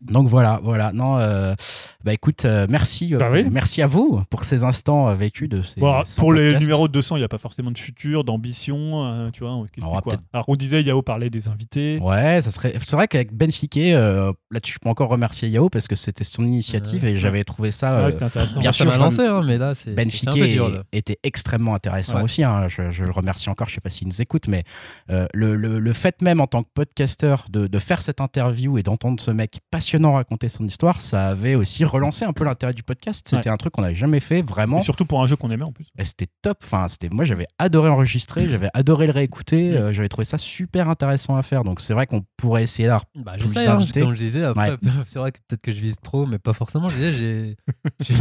Donc voilà, voilà. Non, euh, bah écoute, euh, merci, euh, Bah oui. merci à vous pour ces instants euh, vécus de ces. Bon, alors, 100 pour les podcasts. numéros de 200, il n'y a pas forcément de futur, d'ambition, euh, tu vois. qu'est-ce Alors, quoi on disait, Yao parlait des invités. Ouais, ça serait. C'est vrai qu'avec Ben Fiquet, euh, là-dessus, je peux encore remercier Yao parce que c'était son initiative et j'avais trouvé ça. Ouais, euh, bien sûr, lancé, hein, mais là, c'est Ben c'est un peu Fiquet dur. là. était extrêmement intéressant Ouais. aussi. hein. Je, je le remercie encore. Je sais pas s'il nous écoute, mais euh, le, le- le fait même en tant que podcasteur de, de faire cette interview et d'entendre ce mec passionnant raconter son histoire, ça avait aussi relancé un peu l'intérêt du podcast. C'était un truc qu'on n'avait jamais fait vraiment. Et surtout pour un jeu qu'on aimait en plus. Et c'était top. Enfin, c'était moi j'avais adoré enregistrer, j'avais adoré le réécouter. Euh, j'avais trouvé ça super intéressant à faire. Donc c'est vrai qu'on pourrait essayer d'avoir Bah, plus hein, d'invités. comme je disais. C'est vrai que peut-être que je vise trop, mais pas forcément. Je disais, j'ai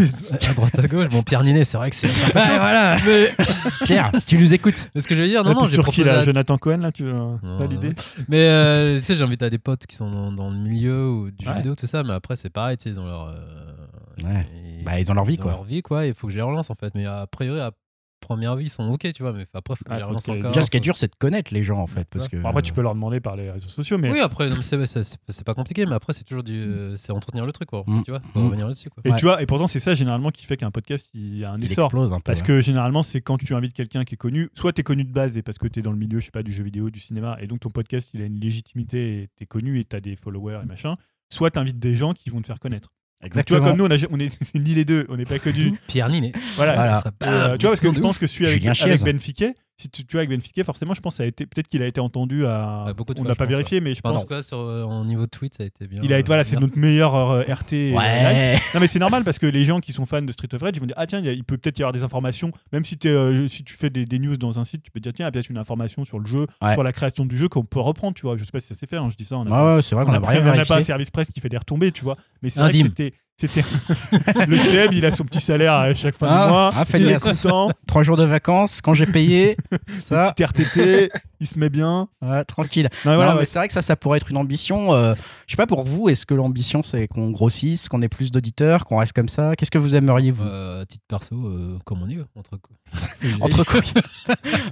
à droite à gauche. Bon, Pierre Ninet, c'est vrai que c'est voilà. Mais Pierre, si tu nous écoutes. mais ce que je veux dire, non, Là, non, sur qui là à- Jonathan Cohen là Tu veux- Non, t'as non, l'idée Mais euh, tu sais, j'invite à des potes qui sont dans, dans le milieu ou du jeu Ouais. vidéo, tout ça. Mais après, c'est pareil, tu sais, ils ont leur. euh, Ouais. ils- Bah, ils ont leur vie, ils quoi. leur vie, quoi. Il faut que je les relance, en fait. Mais a priori, à première vue, ils sont ok, tu vois. Mais après, il faut que je les relance encore. Déjà, ce qui est dur, c'est de connaître les gens en fait, parce que. Bon, après, tu peux leur demander par les réseaux sociaux, mais. Oui, après, c'est pas compliqué, mais après, c'est toujours du. C'est entretenir le truc, quoi. Mm. Tu vois, faut Mm. revenir là-dessus, quoi. Et Ouais. tu vois, et pourtant, c'est ça généralement qui fait qu'un podcast il a un il essor. explose un peu. Parce ouais. que généralement, c'est quand tu invites quelqu'un qui est connu, soit tu es connu de base et parce que tu es dans le milieu, je sais pas, du jeu vidéo, du cinéma, et donc ton podcast il a une légitimité tu es connu et tu as des followers et machin, soit tu invites des gens qui vont te faire connaître. Donc, tu Exactement. vois, comme nous, on, a, on est ni les deux, on n'est pas connus. Pierre Ninet. voilà. Voilà. Ça, euh, bam, tu vois, parce que je ouf. pense que celui avec, avec Chiez. Si tu, tu vois, avec Ben Fiquet, forcément, je pense que ça a été, peut-être qu'il a été entendu à. Ouais, beaucoup de on fois, l'a pas pense, vérifié, mais je en pense. sur, euh, en niveau de tweet, ça a été bien. Il a été, voilà, euh, c'est notre meilleur euh, RT. like. Ouais. Non mais c'est normal parce que les gens qui sont fans de Street of Rage ils vont dire ah tiens il peut peut-être y avoir des informations même si, euh, si tu fais des, des news dans un site tu peux dire tiens il y a peut-être une information sur le jeu Ouais. sur la création du jeu qu'on peut reprendre tu vois je sais pas si ça s'est fait hein, je dis ça on a Ouais, ouais, c'est vrai qu'on on a a, rien on n'a pas un service presse qui fait des retombées tu vois mais c'est vrai que c'était c'était le CM il a son petit salaire à chaque fin Ah, du mois ah, il est content Trois jours de vacances, quand j'ai payé, ça, petit RTT il se met bien ouais, tranquille. non, ouais. c'est vrai que ça, ça pourrait être une ambition. euh, je sais pas pour vous, est-ce que l'ambition c'est qu'on grossisse, qu'on ait plus d'auditeurs, qu'on reste comme ça? Qu'est-ce que vous aimeriez vous? Euh, titre perso, euh, comme on dit, entre coups. Entre couilles.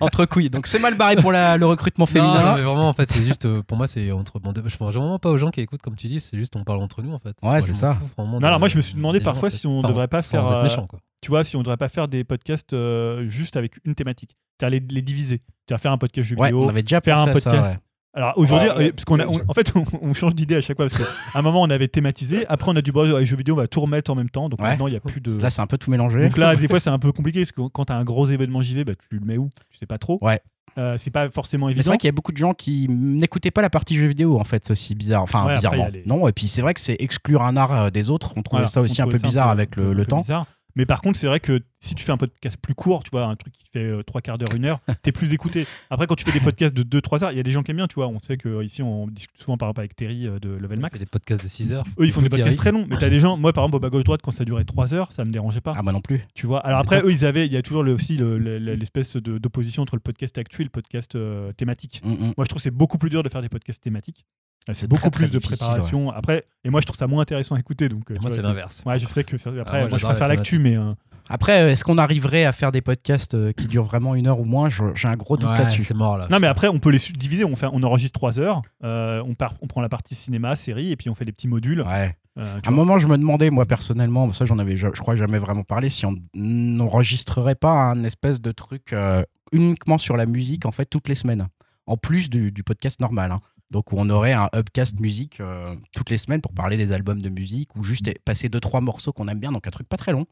Entre couilles. Donc c'est mal barré pour la- le recrutement féminin. non, mais vraiment, en fait, c'est juste, euh, pour moi, c'est entre. bon, Je pense vraiment pas aux gens qui écoutent, comme tu dis, c'est juste, on parle entre nous, en fait. Moi, c'est ça. de- alors moi, je me suis demandé parfois si on Pardon, devrait pas sans faire, être euh, méchant, quoi. tu vois si on devrait pas faire des podcasts euh, juste avec une thématique c'est-à-dire les, les diviser c'est-à-dire faire un podcast jeu Ouais, vidéo on avait déjà faire pensé un à ça, podcast. ouais. Alors aujourd'hui, Ouais, ouais. euh, parce qu'on a, on- en fait, on, on change d'idée à chaque fois parce qu'à un moment on avait thématisé, après on a du bon, les jeux vidéo, on va tout remettre en même temps, donc Ouais. maintenant il y a plus de. Là, c'est un peu tout mélangé. Donc là, des fois c'est un peu compliqué parce que quand t'as un gros événement JV, bah, tu le mets où? Tu sais pas trop. Ouais. Euh, c'est pas forcément Mais c'est évident. vrai qu'il y a beaucoup de gens qui n'écoutaient pas la partie jeux vidéo en fait, c'est aussi bizarre. Enfin, Ouais, bizarrement. les- Non, et puis c'est vrai que c'est exclure un art euh, des autres. On trouvait Voilà, ça aussi un peu bizarre avec le, temps. bizarre. Mais par contre, c'est vrai que si tu fais un podcast plus court, tu vois, un truc qui fait euh, trois quarts d'heure, une heure, t'es plus écouté. Après, quand tu fais des podcasts de 2-3 heures, il y a des gens qui aiment bien, tu vois. On sait que euh, ici, on discute souvent par rapport avec Terry euh, de Level Max. Des podcasts de 6 heures. Eux, ils font des podcasts très longs. Mais t'as des gens, moi, par exemple, au bas gauche-droite, quand ça durait 3 heures, ça me dérangeait pas. Ah, moi non plus. Tu vois. Alors après, eux, ils avaient, il y a toujours le- aussi le- le- l'espèce d'opposition entre le podcast actuel et le podcast euh, thématique. Mm, mm. Moi, je trouve que c'est beaucoup plus dur de faire des podcasts thématiques. Euh, C'est beaucoup très, très plus de préparation. Après, et moi, je trouve ça moins intéressant à écouter. Donc, euh, Moi, c'est l'inverse. Ouais, je sais que après, moi, moi, je préfère la l'actu, mais euh, Après, euh, est-ce qu'on arriverait à faire des podcasts qui durent vraiment une heure ou moins? J'ai un gros doute Ouais, là-dessus. c'est mort là. non, mais après, on peut les diviser. On fait, on enregistre 3 heures. euh, on part, on prend la partie cinéma, série, et puis on fait des petits modules. Ouais. euh, À un moment, je me demandais, moi personnellement, ça j'en avais, je, je crois, jamais vraiment parlé, si on n'enregistrerait pas un espèce de truc euh, uniquement sur la musique, en fait, toutes les semaines, en plus du, du podcast normal. hein. Donc, où on aurait un upcast musique euh, toutes les semaines pour parler des albums de musique ou juste passer deux trois morceaux qu'on aime bien, donc un truc pas très long.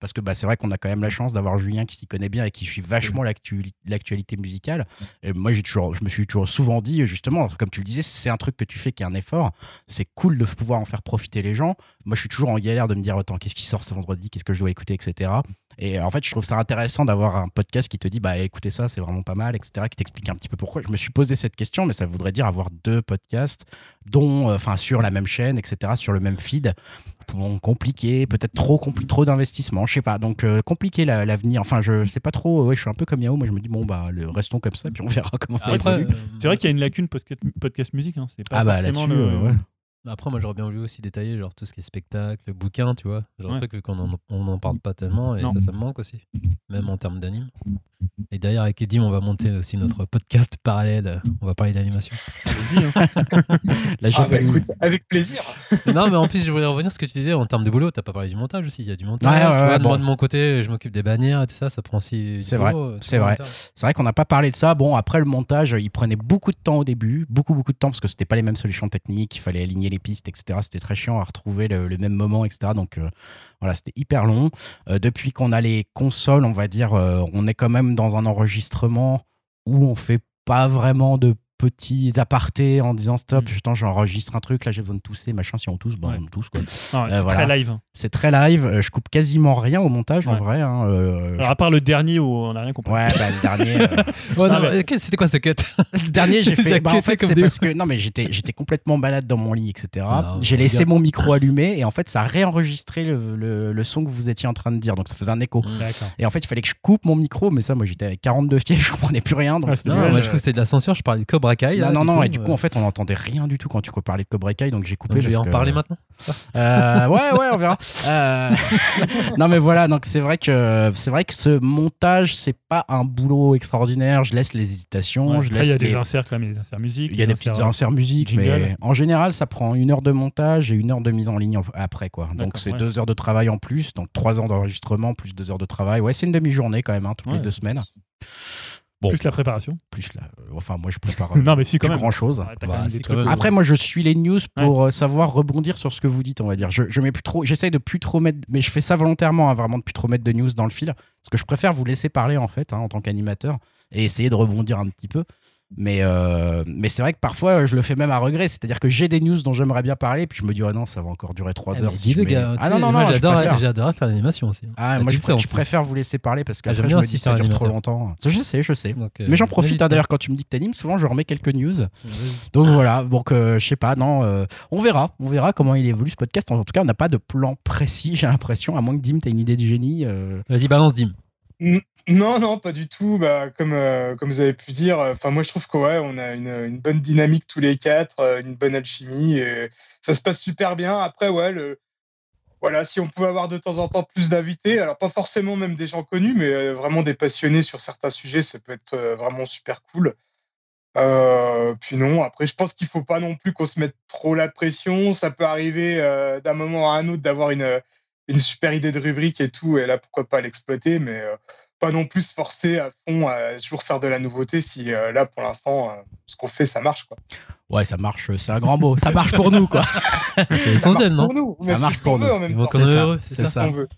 Parce que bah, c'est vrai qu'on a quand même la chance d'avoir Julien qui s'y connaît bien et qui suit vachement l'actu- l'actualité musicale. Et moi, toujours, je me suis toujours souvent dit, justement, comme tu le disais, c'est un truc que tu fais qui est un effort. C'est cool de pouvoir en faire profiter les gens. Moi, je suis toujours en galère de me dire, attends, qu'est-ce qui sort ce vendredi? Qu'est-ce que je dois écouter, etc. Et en fait, je trouve ça intéressant d'avoir un podcast qui te dit, bah écoutez ça, c'est vraiment pas mal, etc., qui t'explique un petit peu pourquoi. Je me suis posé cette question, mais ça voudrait dire avoir deux podcasts, dont, euh, enfin, sur la même chaîne, etc., sur le même feed. Bon, compliqué, peut-être trop compli- trop d'investissement, je sais pas. Donc euh, compliqué la- l'avenir. Enfin, je sais pas trop. Ouais, je suis un peu comme Yao. Moi, je me dis bon bah le, restons comme ça, puis on verra comment ça évolue. euh, C'est vrai qu'il y a une lacune podcast, podcast musique. Hein. C'est pas Ah bah forcément le. euh, ouais. Après, moi, j'aurais bien voulu aussi détailler genre tout ce qui est spectacle, bouquin, tu vois. Genre Ouais. truc qu'on en, on en parle pas tellement et Non. ça, ça me manque aussi. Même en termes d'anime. Et d'ailleurs, avec Edim, on va monter aussi notre podcast parallèle. On va parler d'animation. Allez-y, hein. Ah bah écoute, avec plaisir. non, mais en plus, je voulais revenir sur ce que tu disais en termes de boulot. T'as pas parlé du montage aussi. Il y a du montage. Ouais, ouais, tu vois. ouais, Moi, de mon côté, je m'occupe des bannières et tout ça. Ça prend aussi. du C'est vrai, c'est vrai. C'est vrai qu'on n'a pas parlé de ça. Bon, après le montage, il prenait beaucoup de temps au début, beaucoup, beaucoup de temps, parce que c'était pas les mêmes solutions techniques, il fallait aligner les pistes, etc. C'était très chiant à retrouver le, le même moment, etc. Donc euh, voilà, c'était hyper long. Euh, depuis qu'on a les consoles, on va dire, euh, on est quand même dans un enregistrement où on fait pas vraiment de petits apartés en disant stop, Mm. putain, j'enregistre un truc, là j'ai besoin de tousser, machin, si on tousse, bah, Ouais. on tousse. quoi. Non, c'est Euh, voilà. très live. hein. C'est très live, euh, je coupe quasiment rien au montage en Ouais. vrai. hein, euh, Alors, à part le dernier où on n'a rien compris. Ouais, bah, le dernier. euh, Ouais, non, Ah, mais- mais qu'est- C'était quoi ce cut? Le dernier, j'ai fait. Bah, en fait, comme c'est des parce que non, mais j'étais, j'étais complètement malade dans mon lit, etc. Non, j'ai laissé mon micro allumé et en fait, ça a réenregistré le, le- le son que vous étiez en train de dire, donc ça faisait un écho. D'accord. Et en fait, il fallait que je coupe mon micro, mais ça, moi, j'étais avec 42 fièvres, je comprenais plus rien. Donc, Ah, Non, moi, je- je trouve que c'était de la censure. Je parlais de Cobra Kai. non, là, non, du non, coup, et du coup, euh, en fait, on n'entendait rien du tout quand tu parlais de Cobra Kai, donc j'ai coupé. donc je vais en que- parler maintenant. Euh, ouais, ouais, on verra. Euh, non, mais voilà, donc c'est vrai que c'est vrai que ce montage, c'est pas un boulot extraordinaire. Je laisse les hésitations, Ouais. je Après, laisse il y a les- des inserts quand même, des inserts musique. Il y a des inserts- petites inserts musique, mais en général, ça prend une heure de montage et une heure de mise en ligne en- après, quoi. Donc c'est ouais. deux heures de travail en plus, donc trois heures d'enregistrement plus deux heures de travail. Ouais, c'est une demi-journée quand même, hein, toutes les deux semaines. Bon. Plus la préparation. Plus là, euh, enfin moi je prépare euh, non, mais si, quand plus même. grand chose. T'as Bah, où- Après, moi, je suis les news pour euh, savoir rebondir sur ce que vous dites, on va dire. Je, je mets plus trop, j'essaye de plus trop mettre, mais je fais ça volontairement, hein, vraiment de plus trop mettre de news dans le fil, parce que je préfère vous laisser parler en fait, hein, en tant qu'animateur, et essayer de rebondir un petit peu. Mais, euh, mais c'est vrai que parfois, je le fais même à regret, c'est-à-dire que j'ai des news dont j'aimerais bien parler, puis je me dis, oh non, ça va encore durer 3 Eh, heures. si le mets- gars. Ah non, non, moi, non, j'adore, préfère. faire l'animation aussi. Ah, Bah, moi, je, préfère vous laisser parler parce que Ah, après, j'aime je bien me dis ça dure trop longtemps. Ça, je sais, je sais. Donc, euh, Mais j'en profite hein, d'ailleurs quand tu me dis que t'animes, souvent je remets quelques news. Vas-y. Donc voilà, donc euh, je sais pas, non, euh, on verra, on verra comment il évolue ce podcast. En tout cas, on n'a pas de plan précis, j'ai l'impression, à moins que Dim, t'aies une idée de génie. euh. Vas-y, balance, Dim. Non, non, pas du tout. Bah, comme, euh, comme vous avez pu dire, euh, enfin moi je trouve que ouais, on a une, bonne dynamique tous les quatre, euh, une bonne alchimie, ça se passe super bien. Après, ouais, voilà, si on pouvait avoir de temps en temps plus d'invités, alors pas forcément même des gens connus, mais vraiment des passionnés sur certains sujets, ça peut être vraiment super cool. Puis non, après je pense qu'il faut pas non plus qu'on se mette trop la pression. Ça peut arriver d'un moment à un autre d'avoir une, une super idée de rubrique et tout, et là pourquoi pas l'exploiter, mais pas non plus se forcer à fond à toujours faire de la nouveauté si euh, là pour l'instant euh, ce qu'on fait ça marche quoi. Ouais, ça marche, c'est un grand mot, ça marche pour nous, quoi. C'est Ça essentiel, marche non pour nous, Ça marche c'est ce qu'on pour veut nous. C'est ça, c'est ça. qu'on veut.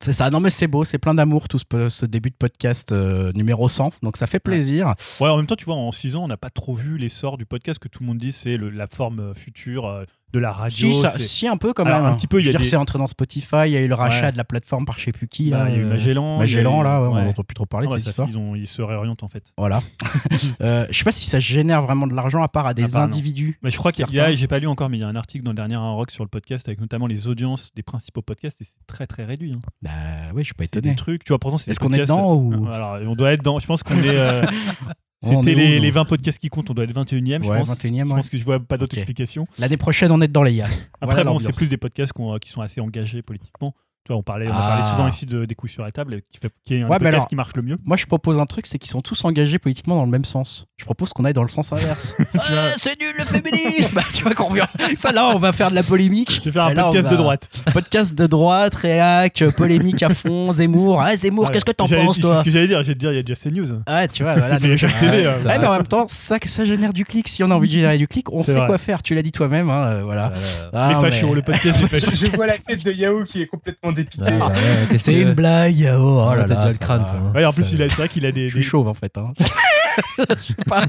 C'est ça. Non, mais c'est beau, c'est plein d'amour tout ce, ce début de podcast euh, numéro 100. Donc ça fait plaisir. Ouais, en même temps, tu vois, en 6 ans, on n'a pas trop vu l'essor du podcast que tout le monde dit c'est la forme euh, future euh, de la radio. Si, ça- c'est- si, un peu quand Alors, même. un petit peu, il y a des- c'est entré dans Spotify, il y a eu le rachat Ouais. de la plateforme par je sais plus qui. Bah, là, il y a eu euh, Magellan. Magellan, eu- là, ouais, on ouais. n'entend plus trop parler Ah de ouais, cette histoire. ils, ont- ils se réorientent en fait. Voilà. euh, je sais pas si ça génère vraiment de l'argent à part à des À part, non. individus. Mais je crois qu'il y a, j'ai pas lu encore, mais il y a un article dans le dernier Un Rock sur le podcast avec notamment les audiences des principaux podcasts et c'est très très réduit. hein. Bah oui, je suis pas étonné. des trucs, tu vois, pourtant c'est Est-ce des qu'on est dedans ou- Euh, Alors, on doit être dans. Je pense qu'on est. euh, C'était les, les 20 podcasts qui comptent, on doit être 21 e je Ouais, pense. 21e, Je ouais. pense que je vois pas d'autres Ok. explications. L'année prochaine, on est dedans, les gars. Après, Voilà bon, c'est plus des podcasts qu'on- qui sont assez engagés politiquement. Tu vois, on, parlait, on a Ah. parlé souvent ici de, des couilles sur la table, qui, fait, qui est un Ouais, mais podcast alors- qui marche le mieux. Moi, je propose un truc, c'est qu'ils sont tous engagés politiquement dans le même sens. Je propose qu'on aille dans le sens inverse. Ah, c'est nul le féminisme Bah, Tu vois qu'on revient. Ça, là, on va faire de la polémique. Je vais faire un là, podcast va- de droite. Podcast de droite, réac, euh, polémique à fond, Zemmour. Ah, Zemmour, Ouais. qu'est-ce que t'en penses, C'est toi ce que j'allais dire. J'allais te dire, il y a déjà CNews. Ouais, tu vois, voilà. Mais chaque télé, ouais, euh, ouais, mais en même temps, ça, ça génère du clic. Si on a envie de générer du clic, on C'est sait vrai. quoi faire. Tu l'as dit toi-même, hein, euh, voilà. Ah, les mais- fachos, le podcast des fachos. Je, je vois la tête de Yahoo qui est complètement dépité. Bah ouais, C'est une blague, Yao. Oh là t'as déjà le crâne, toi. hein. Ouais, en plus, Ça- il a- c'est vrai qu'il a des. Je suis des- chauve en fait. Hein. je suis pas,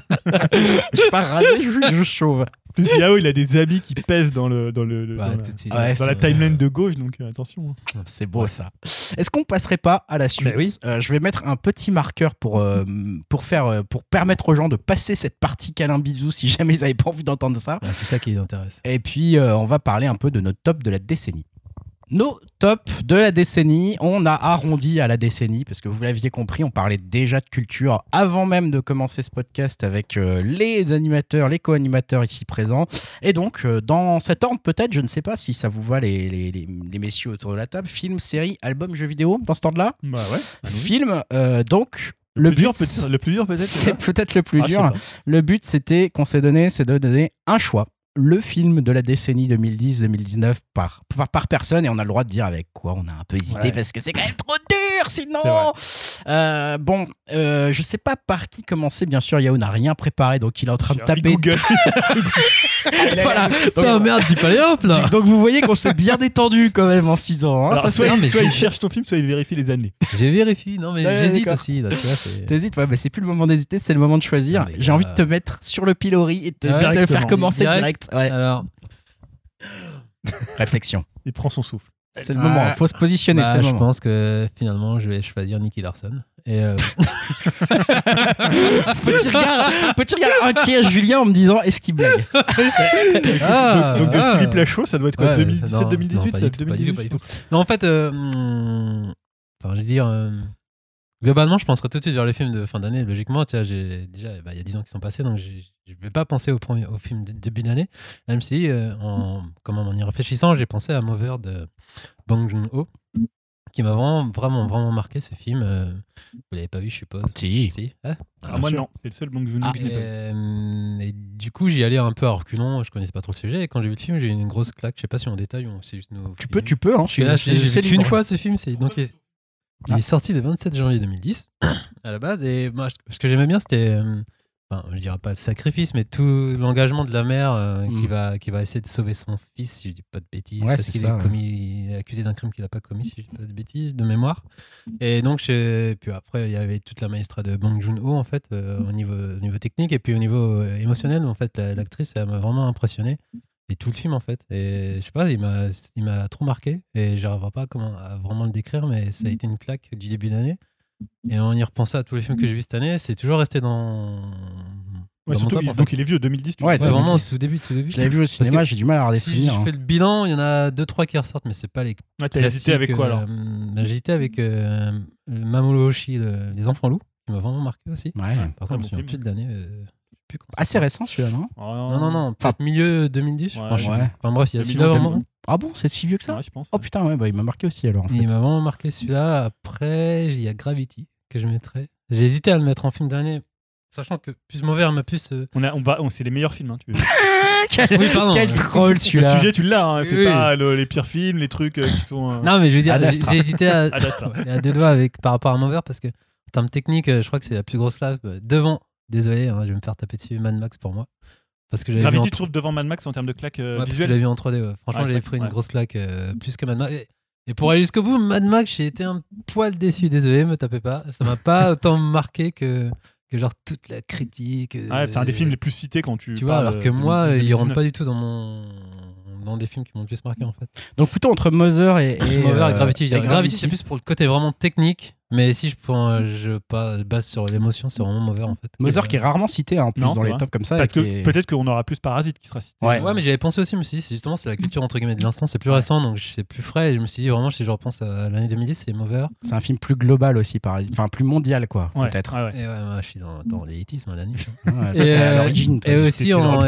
je suis pas rasé, je suis juste chauve. en plus, Yao, il a des amis qui pèsent dans, le, dans, le, Bah, dans la, suite. Ouais, dans la timeline de gauche, donc euh, attention. hein. C'est beau ça. Est-ce qu'on passerait pas à la suite? Mais oui. Euh, Je vais mettre un petit marqueur pour, euh, pour, faire, pour permettre aux gens de passer cette partie câlin bisou si jamais ils n'avaient pas envie d'entendre ça. Ouais, c'est ça qui les intéresse. Et puis, euh, on va parler un peu de notre top de la décennie. Nos tops de la décennie, on a arrondi à la décennie, parce que vous l'aviez compris, on parlait déjà de culture avant même de commencer ce podcast avec euh, les animateurs, les co-animateurs ici présents. Et donc, euh, dans cet ordre, peut-être, je ne sais pas si ça vous va, les, les, les- les messieurs autour de la table, film, série, album, jeu vidéo, dans cet ordre-là? Bah ouais. Film, euh, donc, le dur, but, peut-être. Le plus dur, peut-être. c'est peut-être le plus Ah, dur. Le but, c'était qu'on s'est donné, c'est de donner un choix. Le film de la décennie 2010-2019 par, par, par personne, et on a le droit de dire avec quoi on a un peu hésité Ouais. parce que c'est quand même trop dur C'est sinon. Euh, bon, euh, je sais pas par qui commencer, bien sûr, Yao n'a rien préparé, donc il est en train de taper. Voilà. Putain, merde, dis pas les hop là donc vous voyez qu'on s'est bien détendu quand même en 6 ans. hein. Alors, Ça, soit, non, mais soit il cherche ton film, soit il vérifie les années. J'ai vérifié, non mais Ouais, j'hésite aussi. T'hésites, ouais, mais c'est plus le moment d'hésiter, c'est le moment de choisir. J'ai envie de gars. te mettre sur le pilori et de te, faire commencer direct. Direct Ouais. Alors, Réflexion. Il prend son souffle. C'est le moment, faut se positionner, bah, je pense que finalement, je vais choisir Nicky Larson. Et euh, petit, regard, petit regard inquiet à Julien en me disant est-ce qu'il blague? Ah, donc, donc de ah. Philippe Lachaud, ça doit être quoi Ouais, 2017, non, 2018 non, pas ça, du tout, pas du tout, pas du 2018, tout. Non, en fait, euh, hum, enfin, je veux dire, euh, globalement, je penserais tout de suite vers les films de fin d'année. Logiquement, tu vois, j'ai déjà, bah, il y a 10 ans qui sont passés, donc je ne vais pas penser au, premier, au film de début d'année. Même si, euh, en, comment, en y réfléchissant, j'ai pensé à Mover de Bong Joon-ho, qui m'a vraiment, vraiment, vraiment marqué ce film. euh, vous l'avez pas vu, je suppose? Si. Si hein? Ah, moi non, c'est le seul Bong Joon-ho Ah, que je n'ai et, pas vu. euh, et du coup, j'y allais un peu à reculons, je connaissais pas trop le sujet. Et quand j'ai vu le film, j'ai eu une grosse claque. Je sais pas si en détail ou c'est juste nos. Tu peux, tu peux. Hein, que là, j'ai vu qu'une fois ce film. C'est donc il Ah. est sorti le 27 janvier 2010 à la base. Et moi, ce que j'aimais bien, c'était, euh, enfin, je dirais pas le sacrifice, mais tout l'engagement de la mère euh, qui Mm. va qui va essayer de sauver son fils, si je dis pas de bêtises, Ouais, parce qu'il est commis, accusé d'un crime qu'il a pas commis, si je dis pas de bêtises, de mémoire. Et donc, je- puis après, il y avait toute la maestra de Bong Joon-ho en fait, euh, au niveau au niveau technique et puis au niveau euh, émotionnel, en fait, la- l'actrice, elle m'a vraiment impressionné. Et tout le film en fait. Et je sais pas, il m'a, il m'a trop marqué. Et j'arriverai pas comment à vraiment le décrire, mais ça a été une claque du début d'année. Et en y repensant à tous les films que j'ai vus cette année, c'est toujours resté dans. Ouais, dans mon surtout, top, il- en fait. donc il est vieux, 2010. tu Ouais. Ouais, vraiment, 2010. tout début, tout début. Je l'avais vu au cinéma, j'ai du mal à avoir des Si souvenirs. je hein. fais le bilan, il y en a deux trois qui ressortent, mais c'est pas les. Ouais, t'as hésité avec quoi alors euh, bah, J'ai hésité avec euh, Mamoru Oshii, le- Les Enfants Loups, qui m'a vraiment marqué aussi. Ouais. Par contre, bon je me plus de l'année. euh, je plus quand. Assez récent celui-là, non Oh, Non, non, non, peut-être milieu 2010. je Ouais, je ouais. Enfin bref, il y a 2011, celui-là vraiment. 2011. Ah bon, c'est si vieux que ça Ouais, je pense. Oh putain, ouais, bah, il m'a marqué aussi alors. En fait. Il m'a vraiment marqué celui-là. Après, il y a Gravity que je mettrais. J'ai hésité à le mettre en film d'année, sachant que plus mauvais m'a plus. euh, On a, on va, on, c'est les meilleurs films. Hein, tu veux. quel, Oui, pardon. quel troll le celui-là. sujet, tu l'as. Hein, c'est Oui. pas le- les pires films, les trucs euh, qui sont. euh, Non, mais je veux dire, j'ai hésité à. Ouais, à deux doigts avec, par rapport à Mover parce que en termes techniques, euh, je crois que c'est la plus grosse lave euh, devant. Désolé, hein, je vais me faire taper dessus. Mad Max pour moi. Parce que en Gravity, tr- tu trouves devant Mad Max en termes de claques euh, ouais, l'avais vu en 3D. ouais. Franchement, Ouais, j'avais pris une ouais. grosse claque euh, plus que Mad Max. Et, Et pour aller jusqu'au bout, Mad Max, j'ai été un poil déçu. Désolé, me tapez pas. Ça m'a pas autant marqué que, que genre toute la critique. Ouais, c'est un des euh, films les plus cités quand tu. Tu vois, alors que euh, moi, 2019. il rentre pas du tout dans mon dans des films qui m'ont le plus marqué en fait. Donc plutôt entre Mother et, et, Mother euh, et Gravity, et dirais. Gravity, c'est plus pour le côté vraiment technique. Mais si je prends, euh, je base sur l'émotion, c'est vraiment Mother en fait. Mother Et, qui est rarement cité hein, en plus Non, dans les vrai. tops comme ça. et Peut-être est- qu'on aura plus Parasite qui sera cité. Ouais. Ouais, mais j'avais pensé aussi, je me suis dit, c'est justement, c'est la culture entre guillemets de l'instant, c'est plus Ouais. récent, donc c'est plus frais. Et je me suis dit, vraiment, si je repense à l'année 2010, c'est Mover. C'est un film plus global aussi, par... enfin plus mondial quoi, Ouais, peut-être. ouais, ouais. Et ouais, moi, je suis dans, dans les 80s, moi, la niche. Ouais, Et, t'es à euh, l'origine. et aussi en-.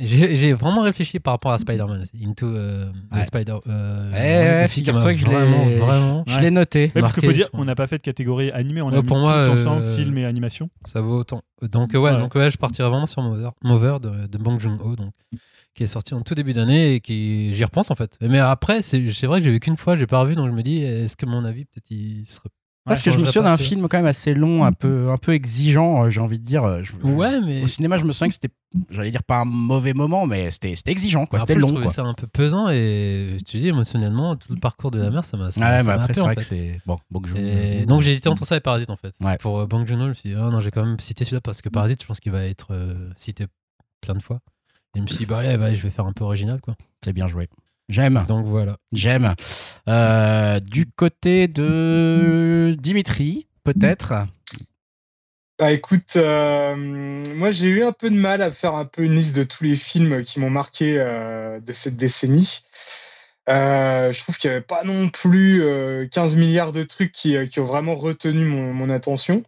J'ai vraiment réfléchi par rapport à Spider-Man, Into euh, the. Spider. Euh, m'a figure-toi que je l'ai- vraiment, vraiment. Je l'ai noté. Parce qu'il faut dire, on n'a pas fait de catégorie animée, on a Ouais, mis pour tout moi, ensemble, euh, film et animation. Ça vaut autant. Donc, ouais, Ouais. donc, ouais, je partirais vraiment sur Mover, Mover de, de Bong Joon-ho, donc, qui est sorti en tout début d'année et qui. J'y repense en fait. Mais après, c'est c'est vrai que j'ai vu qu'une fois, j'ai pas revu, donc je me dis, est-ce que mon avis, peut-être, il serait. Parce que je me souviens d'un tu film quand même assez long, un peu, un peu exigeant, euh, j'ai envie de dire. euh, je- Ouais, mais. Au cinéma, je me souviens que c'était, j'allais dire pas un mauvais moment, mais c'était c'était exigeant, quoi. C'était je long, trouvais quoi. ça un peu pesant et je te dis émotionnellement tout le parcours de la mer ça m'a ça Ouais, m'a- mais après, c'est vrai fait. que c'est. Bon, Bong Joon. Et donc j'ai hésité entre ça et Parasite en fait. Ouais. Pour euh, Bang Joon-ho, je me suis dit ah non j'ai quand même cité celui-là parce que Parasite je pense qu'il va être euh, cité plein de fois. Et je me suis dit bah allez bah, je vais faire un peu original quoi. C'est bien joué. J'aime, Donc voilà. j'aime. Euh, du côté de Dimitri, peut-être. Bah écoute, euh, moi j'ai eu un peu de mal à faire un peu une liste de tous les films qui m'ont marqué euh, de cette décennie. Euh, je trouve qu'il n'y avait pas non plus euh, 15 milliards de trucs qui, qui ont vraiment retenu mon, mon attention.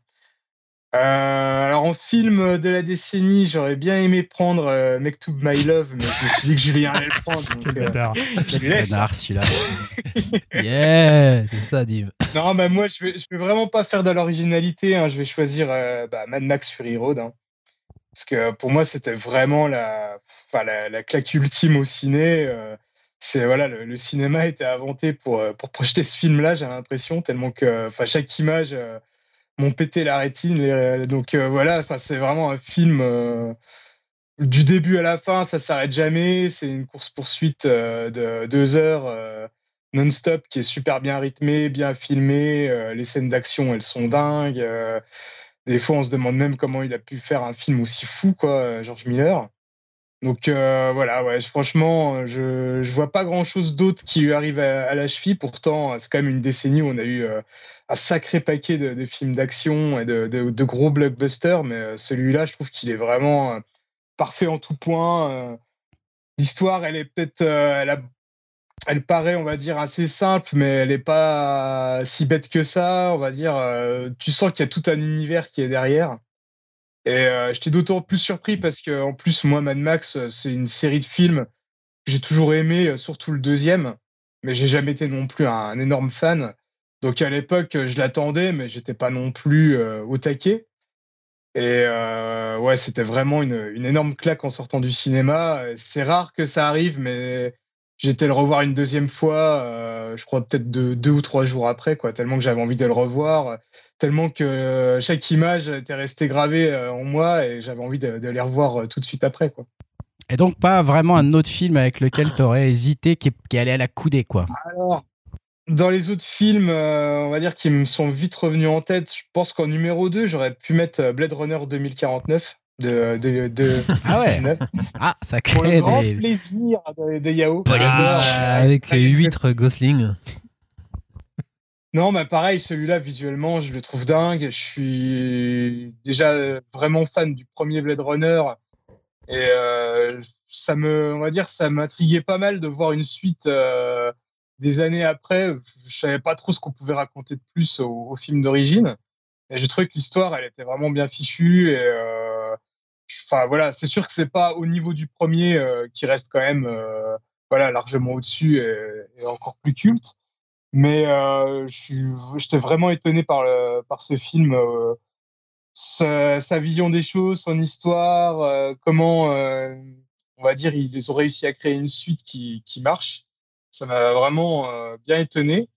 Euh, alors en film de la décennie, j'aurais bien aimé prendre euh, Mektoub My Love, mais je me suis dit que Julien allait le prendre, donc euh, je lui laisse. Connard, celui-là. Yeah c'est ça Dim. Non, bah moi, je vais, je vais vraiment pas faire de l'originalité. hein. Je vais choisir euh, bah, Mad Max Fury Road. hein. Parce que pour moi, c'était vraiment la, enfin, la, la claque ultime au ciné. euh, c'est voilà, le, le cinéma été inventé pour, euh, pour projeter ce film-là, j'ai l'impression, tellement que enfin, chaque image euh, m'ont pété la rétine. les- donc euh, voilà, c'est vraiment un film euh, du début à la fin, ça s'arrête jamais. C'est une course-poursuite euh, de deux heures. euh, non-stop qui est super bien rythmé, bien filmé. euh, les scènes d'action, elles sont dingues. euh, des fois, on se demande même comment il a pu faire un film aussi fou, quoi, euh, George Miller. Donc euh, voilà, franchement, je je vois pas grand-chose d'autre qui lui arrive à, la cheville. Pourtant, c'est quand même une décennie où on a eu euh, un sacré paquet de, films d'action et de, gros blockbusters. Mais euh, celui-là, je trouve qu'il est vraiment parfait en tout point. L'histoire, elle est peut-être, elle paraît, on va dire, assez simple, mais elle n'est pas si bête que ça. On va dire, tu sens qu'il y a tout un univers qui est derrière. Et euh, j'étais d'autant plus surpris parce que, en plus, moi, Mad Max, euh, c'est une série de films que j'ai toujours aimé, euh, surtout le deuxième, mais j'ai jamais été non plus un, énorme fan. Donc à l'époque, je l'attendais, mais j'étais pas non plus euh, au taquet. Et euh, ouais, c'était vraiment une, une énorme claque en sortant du cinéma. C'est rare que ça arrive, mais été le revoir une deuxième fois, euh, je crois peut-être deux, deux ou trois jours après, quoi, tellement que j'avais envie de le revoir, tellement que euh, chaque image était restée gravée euh, en moi et j'avais envie de, de les revoir tout de suite après. Quoi. Et donc, pas vraiment un autre film avec lequel t'aurais hésité qui, qui allait à la coudée, quoi. Alors, dans les autres films, euh, on va dire qui me sont vite revenus en tête, je pense qu'en numéro 2, j'aurais pu mettre Blade Runner 2049 de, de, de Ah ouais. Ah, ça pour le crée grand des. plaisir de, de Yao. Ah. Avec les huîtres Gosling. Non, mais pareil, celui-là, visuellement, je le trouve dingue. Je suis déjà euh, vraiment fan du premier Blade Runner. Et euh, ça me, on va dire, ça m'intriguait pas mal de voir une suite euh, des années après. Je savais pas trop ce qu'on pouvait raconter de plus au, au film d'origine. Et j'ai trouvé que l'histoire, elle était vraiment bien fichue. Et euh, enfin voilà, c'est sûr que c'est pas au niveau du premier euh, qui reste quand même, euh, voilà, largement au-dessus et, encore plus culte. Mais euh, j'étais vraiment étonné par, le, par ce film, euh, sa, sa vision des choses, son histoire, euh, comment, on va dire, ils ont réussi à créer une suite qui, qui marche. Ça m'a vraiment bien étonné.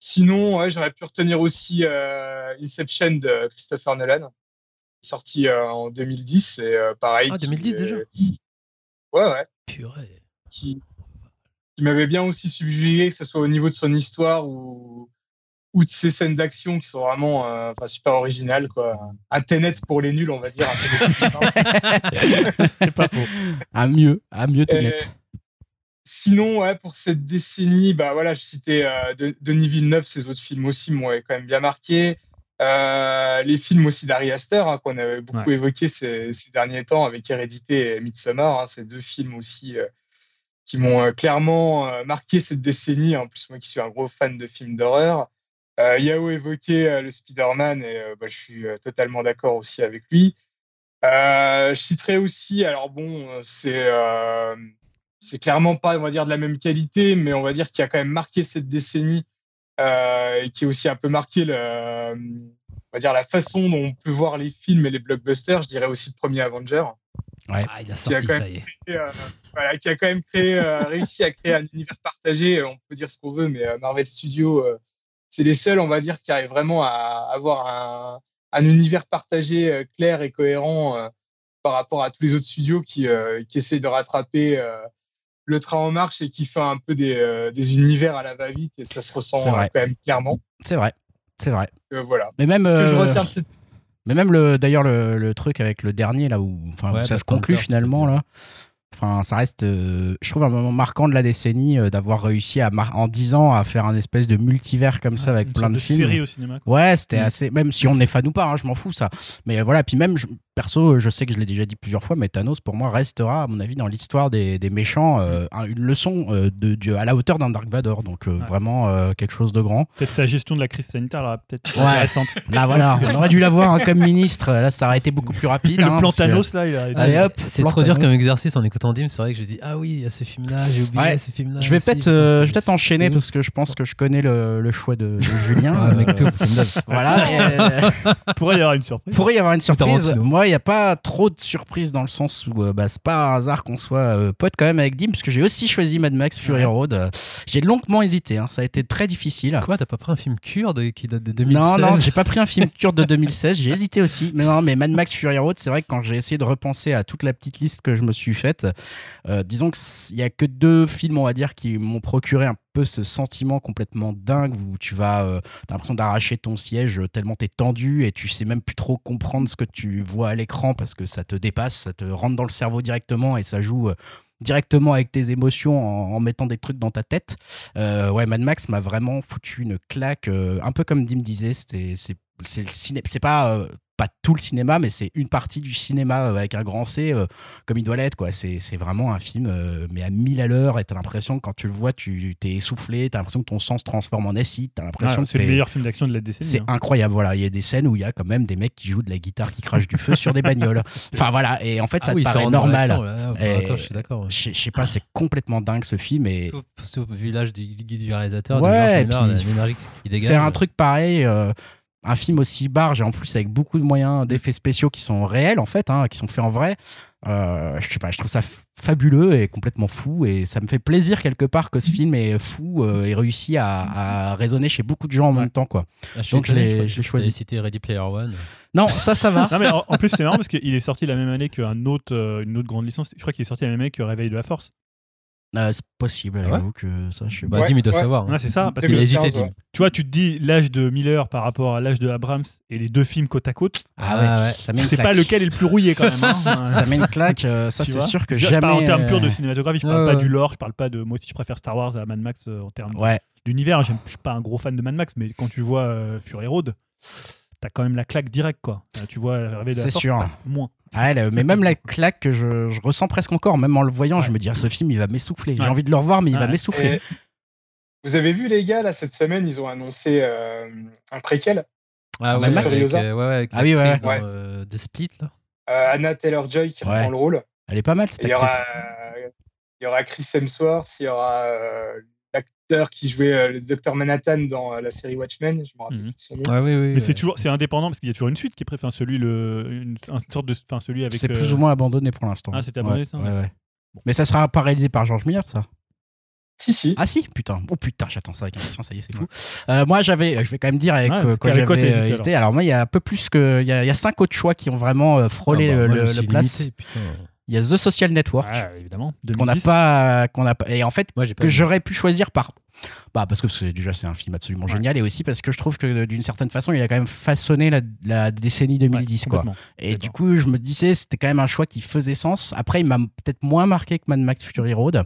Sinon, ouais, j'aurais pu retenir aussi euh, Inception de Christopher Nolan, sorti euh, en 2010. Et euh, pareil. Ah, qui 2010 est- déjà Ouais, ouais Purée. qui, qui m'avait bien aussi subjugué, que ce soit au niveau de son histoire ou, ou de ses scènes d'action qui sont vraiment euh, enfin, super originales. Quoi. Un Tenet pour les nuls, on va dire. un. C'est pas faux. À mieux, à mieux Tenet. Sinon, ouais, pour cette décennie, bah voilà, je citais euh, De- Denis Villeneuve, ses autres films aussi m'ont quand même bien marqué. Euh, les films aussi d'Ari Aster, hein, qu'on avait beaucoup Ouais. évoqués ces, ces derniers temps avec Hérédité et Midsommar, hein, ces deux films aussi euh, qui m'ont clairement marqué cette décennie. En plus, moi qui suis un gros fan de films d'horreur. Euh, Yao évoquait le Spider-Man et bah, je suis totalement d'accord aussi avec lui. Je citerai aussi, alors bon, c'est c'est clairement pas, on va dire, de la même qualité, mais on va dire qu'il a quand même marqué cette décennie euh, et qui a aussi un peu marqué le, on va dire, la façon dont on peut voir les films et les blockbusters. Je dirais aussi le premier Avenger, Ah, il a Qui a sorti, quand ça y est. euh, voilà, qui a quand même créé, euh, réussi à créer un univers partagé. On peut dire ce qu'on veut, mais euh, Marvel Studios, euh, c'est les seuls, on va dire, qui arrivent vraiment à avoir un, un univers partagé euh, clair et cohérent euh, par rapport à tous les autres studios qui, euh, qui essayent de rattraper euh, le train en marche et qui fait un peu des, euh, des univers à la va-vite et ça se ressent euh, quand même clairement. C'est vrai, c'est vrai. Euh, voilà. Mais même, Ce que je retiens de cette mais même le, d'ailleurs le, le truc avec le dernier là où, enfin, où ça se conclut finalement là. Enfin, ça reste, euh, je trouve un moment marquant de la décennie euh, d'avoir réussi à mar- en 10 ans à faire un espèce de multivers comme ça avec Une plein sorte de, de films. série au cinéma. quoi. Ouais, c'était Mm. assez. Même si on est fan ou pas, hein, je m'en fous ça. Mais euh, voilà, puis même je- perso, je sais que je l'ai déjà dit plusieurs fois, mais Thanos pour moi restera, à mon avis, dans l'histoire des, des méchants, euh, un- une leçon euh, de à la hauteur d'un Dark Vador. Donc euh, Ouais. vraiment euh, quelque chose de grand. Peut-être sa gestion de la crise sanitaire là, peut-être Ouais. intéressante. Là voilà, on aurait dû l'avoir hein, comme ministre. Là, ça aurait été beaucoup plus rapide. le hein, plan que- Thanos là, il a été- Allez, hop, C'est trop dur comme exercice en écoutant Dim. C'est vrai que je dis Ah oui, il y a ce film-là, j'ai oublié Ouais. ce film-là. Je vais peut-être euh, enchaîner parce que je pense que je connais le, le choix de, de Julien. Ah, mec, Euh, tout. Voilà. pourrait y avoir une surprise. pourrait y avoir une surprise. Moi, il n'y a pas trop de surprises dans le sens où euh, bah, c'est pas un hasard qu'on soit euh, pote quand même avec Dim, parce que j'ai aussi choisi Mad Max Fury Ouais. Road. Euh, J'ai longuement hésité, hein, ça a été très difficile. Quoi, t'as pas pris un film kurde qui date de 2016 Non, non, j'ai pas pris un film kurde de 2016, j'ai hésité aussi. Mais non, mais Mad Max Fury Road, c'est vrai que quand j'ai essayé de repenser à toute la petite liste que je me suis faite, euh, disons qu'il y a que deux films, on va dire, qui m'ont procuré un peu ce sentiment complètement dingue où tu vas, euh, t'as l'impression d'arracher ton siège tellement t'es tendu et tu sais même plus trop comprendre ce que tu vois à l'écran parce que ça te dépasse, ça te rentre dans le cerveau directement et ça joue. euh, directement avec tes émotions en, mettant des trucs dans ta tête. Euh, ouais, Mad Max m'a vraiment foutu une claque, euh, un peu comme Dim disait, c'est c'est pas pas tout le cinéma, mais c'est une partie du cinéma euh, avec un grand C, euh, comme il doit l'être quoi. C'est c'est vraiment un film, euh, mais à 1000 à l'heure, et t'as l'impression que quand tu le vois, tu t'es essoufflé, t'as l'impression que ton sang se transforme en acide, t'as l'impression Ouais, que c'est le meilleur film d'action de la décennie. c'est hein. incroyable, voilà. Il y a des scènes où il y a quand même des mecs qui jouent de la guitare qui crachent du feu sur des bagnoles. Enfin voilà, et en fait ça Ah te oui, ça paraît dans normal. l'action, là. Ah, Et- d'accord, je suis d'accord. ouais. Je sais- je sais pas, c'est complètement dingue ce film et au village du, du, du réalisateur, Ouais, et puis l'énergie qui dégage. faire un truc pareil, euh, un film aussi barge et en plus avec beaucoup de moyens d'effets spéciaux qui sont réels en fait, hein, qui sont faits en vrai. euh, je sais pas, je trouve ça fabuleux et complètement fou et ça me fait plaisir quelque part que ce film est fou euh, et réussi à, à résonner chez beaucoup de gens en Ouais. même temps quoi. Ah, donc je l'ai- choisi. cité Ready Player One. Non, ça ça va. Non, mais en, en plus, c'est marrant parce qu'il est sorti la même année qu'un autre, euh, une autre grande licence. Je crois qu'il est sorti la même année que Réveil de la Force. Euh, c'est possible, Ah ouais j'avoue que ça je sais Bah, pas. Ouais, Dim, il doit ouais. savoir. hein. Ouais, c'est ça. Parce que a hésité, 2015, Dim. ouais. tu vois, tu te dis l'âge de Miller par rapport à l'âge de Abrams et les deux films côte à côte. Ah ouais, Ah ouais. ça met une sais claque. pas lequel est le plus rouillé quand même. hein. Ça met une claque, euh, ça c'est sûr que je, jamais. je parle en termes euh, purs de cinématographie, je parle pas ouais. du lore, je parle pas de. Moi aussi, je préfère Star Wars à Mad Max euh, en termes Ouais, d'univers. Je suis pas un gros fan de Mad Max, mais quand tu vois euh, Fury Road, t'as quand même la claque directe, quoi. Tu vois Réveil de la c'est Force, sûr. bah, moins. Ah, elle, mais même la claque que je, je ressens presque encore, même en le voyant, je me dis, ah, ce film, il va m'essouffler. J'ai Ouais. envie de le revoir, mais il va m'essouffler. Et vous avez vu les gars là cette semaine, ils ont annoncé euh, un préquel? Ah ouais, Max avec, euh, avec Ah oui, ouais, dans, euh, de Split, là. Euh, Anna Taylor Joy qui Ouais. reprend le rôle. Elle est pas mal, cette Et Il y aura, actrice. euh, il y aura Chris Hemsworth, il y aura euh, l'acteur qui jouait euh, le Docteur Manhattan dans euh, la série Watchmen. Je me rappelle plus de son nom. Ouais, oui, oui. Mais ouais. c'est toujours, c'est indépendant parce qu'il y a toujours une suite qui est préférée. Celui le, une, une sorte de, enfin celui avec. C'est euh, plus ou moins abandonné pour l'instant. Ah, c'était abandonné, Ouais, ça ouais, ouais. Mais ça sera pas réalisé par George Miller, ça? Si, si. Ah si, putain. Oh putain, j'attends ça avec impatience, ça y est, c'est fou. Euh, moi, j'avais, je vais quand même dire avec euh, quoi j'avais t'as hésité. Alors moi, il y a un peu plus que, il y a, il y a cinq autres choix qui ont vraiment frôlé Ah bah, le, le- place. limité. Il y a The Social Network. Évidemment. qu'on n'a 2010. pas qu'on n'a pas et en fait Moi, que j'aurais pu choisir par bah parce que déjà c'est un film absolument Ouais. génial et aussi parce que je trouve que d'une certaine façon il a quand même façonné la, la décennie 2010 Ouais, quoi et du coup je me disais c'était quand même un choix qui faisait sens après il m'a peut-être moins marqué que Mad Max Fury Road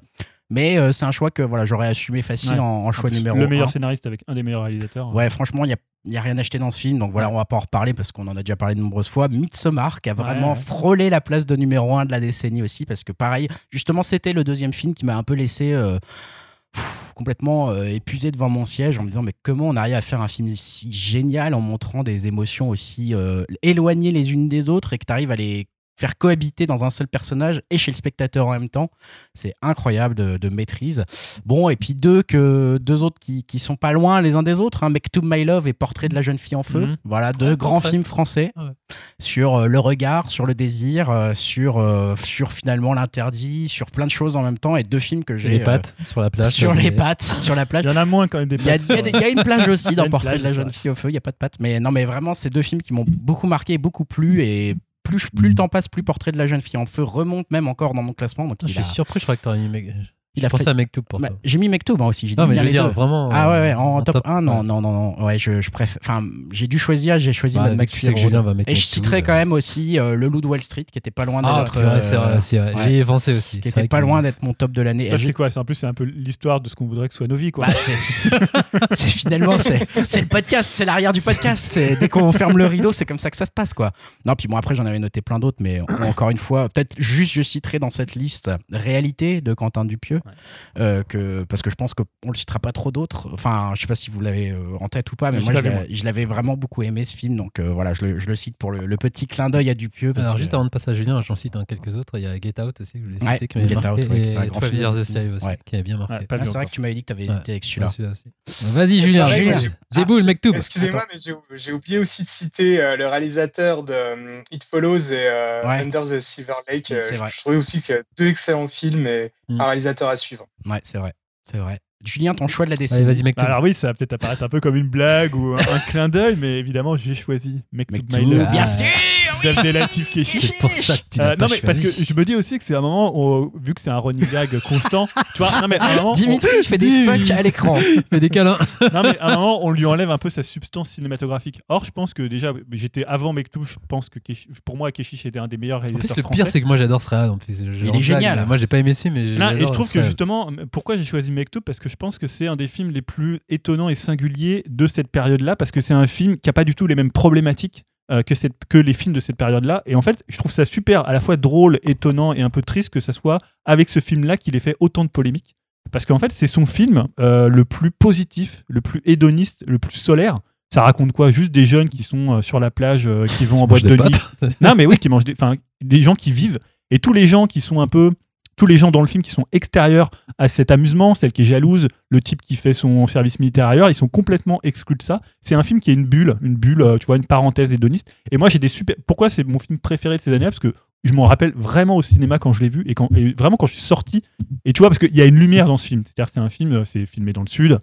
mais euh, c'est un choix que voilà j'aurais assumé facile Ouais. en, en En choix plus, numéro Le meilleur un. scénariste avec un des meilleurs réalisateurs. Ouais, franchement, il n'y a, il y a rien acheté dans ce film, donc voilà, on va pas en reparler parce qu'on en a déjà parlé de nombreuses fois. Midsommar, qui a vraiment Ouais, ouais. frôlé la place de numéro 1 de la décennie aussi, parce que pareil, justement, c'était le deuxième film qui m'a un peu laissé euh, pff, complètement euh, épuisé devant mon siège en me disant, mais comment on arrive à faire un film si génial en montrant des émotions aussi éloignées les unes des autres et que tu arrives à les faire cohabiter dans un seul personnage et chez le spectateur en même temps. C'est incroyable de, de maîtrise. Bon, et puis deux, que, deux autres qui, qui sont pas loin les uns des autres. Hein, Make to My Love et Portrait de la jeune fille en feu. Mhm. Voilà, deux Ouais, grands Portrait. films français Ah ouais. sur euh, le regard, sur le désir, euh, sur, euh, sur finalement l'interdit, sur plein de choses en même temps. Et deux films que j'ai. les pattes sur la plage. sur les pattes, sur la plage. Il y en a moins quand même des Il y, a, places, il y il y a une plage aussi y dans Portrait plage, de la jeune fille au feu, il n'y a pas de pattes. Mais non, mais vraiment, c'est deux films qui m'ont beaucoup marqué, beaucoup plu. Et plus, plus le temps passe, plus Portrait de la jeune fille en feu remonte même encore dans mon classement. Donc Ah, Je a, suis surpris, je crois que t'aurais mis. Il a pensais fait. à Mektoub pour Bah, toi. j'ai mis Mekto moi aussi. J'ai Non, dit mais je veux dire deux. vraiment. Ah ouais, ouais, euh, en, top, 1, non, ouais. non, non, non. Ouais, je, je préfère. Enfin, j'ai dû choisir, j'ai choisi Bah, Mad Max tu sais que. Julien va mettre Et je Mektoub, citerai euh. quand même aussi euh, Le Loup de Wall Street, qui était pas loin Ah, d'être. purée, c'est vrai, euh, c'est vrai. ouais. J'y ai pensé aussi. qui était pas que- loin d'être mon top de l'année. Et c'est quoi C'est en plus c'est un peu l'histoire de ce qu'on voudrait que soit nos vies quoi. Bah, c'est c'est finalement c'est c'est le podcast, c'est l'arrière du podcast. Dès qu'on ferme le rideau, c'est comme ça que ça se passe quoi. Non, puis bon après j'en avais noté plein d'autres, mais en- encore une fois, peut-être juste je citerai dans cette liste Réalité de Quentin Dupieux, euh, que parce que je pense qu'on le citera pas trop d'autres. Enfin, je sais pas si vous l'avez euh, en tête ou pas, mais Je moi je l'avais, l'ai- je l'avais vraiment beaucoup aimé ce film, donc euh, voilà, je le, je le cite pour le, le petit clin d'œil à Dupieux. parce Alors, que- juste avant de passer à Julien, j'en cite un quelques autres. Il y a Get Out aussi, que je voulais Ouais, citer, qui m'avait Get marqué. Out, ouais, qui est un et grand 12 film Years a aussi. Slave aussi, Ouais. qui avait bien marqué. Ouais, pas Ah, c'est vrai que tu m'avais dit que tu avais Ouais. hésité avec celui-là. Celui-là aussi. Vas-y, Julien. Pareil, Julien. moi, j'ai- J'ai beau le Mektoub. Excusez-moi, mais j'ai- oublié aussi de citer le réalisateur de It Follows et Ouais. Under the Silver Lake. Je trouvais aussi que deux excellents films et Mm. un réalisateur à suivre. Ouais, c'est vrai, c'est vrai. Julien, ton choix de la Allez, décennie. vas-y, Mektoub. Alors oui, ça va peut-être apparaître un peu comme une blague ou un, un clin d'œil, mais évidemment j'ai choisi Make Mec, to My Love. bien Ah. sûr. d'Abdelatif. C'est pour ça que tu Euh, non mais parce que je me dis aussi que c'est un moment où, vu que c'est un running gag constant, tu vois, non mais à un moment, on, Dimitri, je fais des fucks à l'écran. Fais des câlins. non, mais à un moment, on lui enlève un peu sa substance cinématographique. Or, je pense que déjà, j'étais avant Mektou, je pense que pour moi, Keshish était un des meilleurs En réalisateurs plus, le français. pire, c'est que moi, j'adore ce. En plus, Je- Il en est blague, génial. Moi, j'ai pas aimé ce film, mais Non, et je trouve que justement, pourquoi j'ai choisi Mektoub Parce que je pense que c'est un des films les plus étonnants et singuliers de cette période-là, parce que c'est un film qui a pas du tout les mêmes problématiques euh, que, cette- que les films de cette période-là. Et en fait, je trouve ça super, à la fois drôle, étonnant et un peu triste que ça soit avec ce film-là qu'il ait fait autant de polémiques. Parce qu'en fait, c'est son film euh, le plus positif, le plus hédoniste, le plus solaire. Ça raconte quoi? Juste des jeunes qui sont euh, sur la plage, qui vont en boîte de nuit, non, mais oui, qui mangent des, des gens qui vivent. Et tous les gens qui sont un peu. Tous les gens dans le film qui sont extérieurs à cet amusement, celle qui est jalouse, le type qui fait son service militaire ailleurs, ils sont complètement exclus de ça. C'est un film qui est une bulle, une bulle, euh, tu vois, une parenthèse hédoniste. Et moi, j'ai des super. Pourquoi c'est mon film préféré de ces années-là? Parce que je m'en rappelle vraiment au cinéma quand je l'ai vu et, quand, vraiment quand je suis sorti. Et tu vois, parce qu'il y a une lumière dans ce film. C'est-à-dire c'est un film, euh, c'est filmé dans le sud.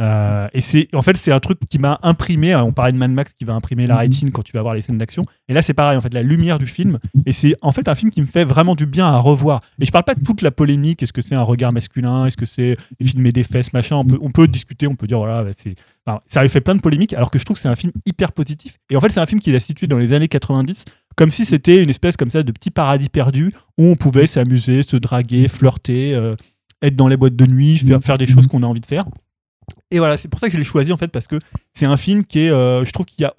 Euh, et c'est en fait c'est un truc qui m'a imprimé. euh, On parlait de Mad Max qui va imprimer la Mhm. rétine quand tu vas voir les scènes d'action. Et là c'est pareil en fait la lumière du film. Et c'est en fait un film qui me fait vraiment du bien à revoir. Et je parle pas de toute la polémique. Est-ce que c'est un regard masculin Est-ce que c'est filmer des fesses machin on peut, on peut discuter. On peut dire voilà bah, c'est enfin, ça avait fait plein de polémiques. Alors que je trouve que c'est un film hyper positif. Et en fait c'est un film qui est situé dans les années 90 comme si c'était une espèce comme ça de petit paradis perdu où on pouvait s'amuser, se draguer, flirter, euh, être dans les boîtes de nuit, faire, faire des choses qu'on a envie de faire. Et voilà, c'est pour ça que je l'ai choisi en fait parce que c'est un film qui est, euh, je trouve qu'il y a,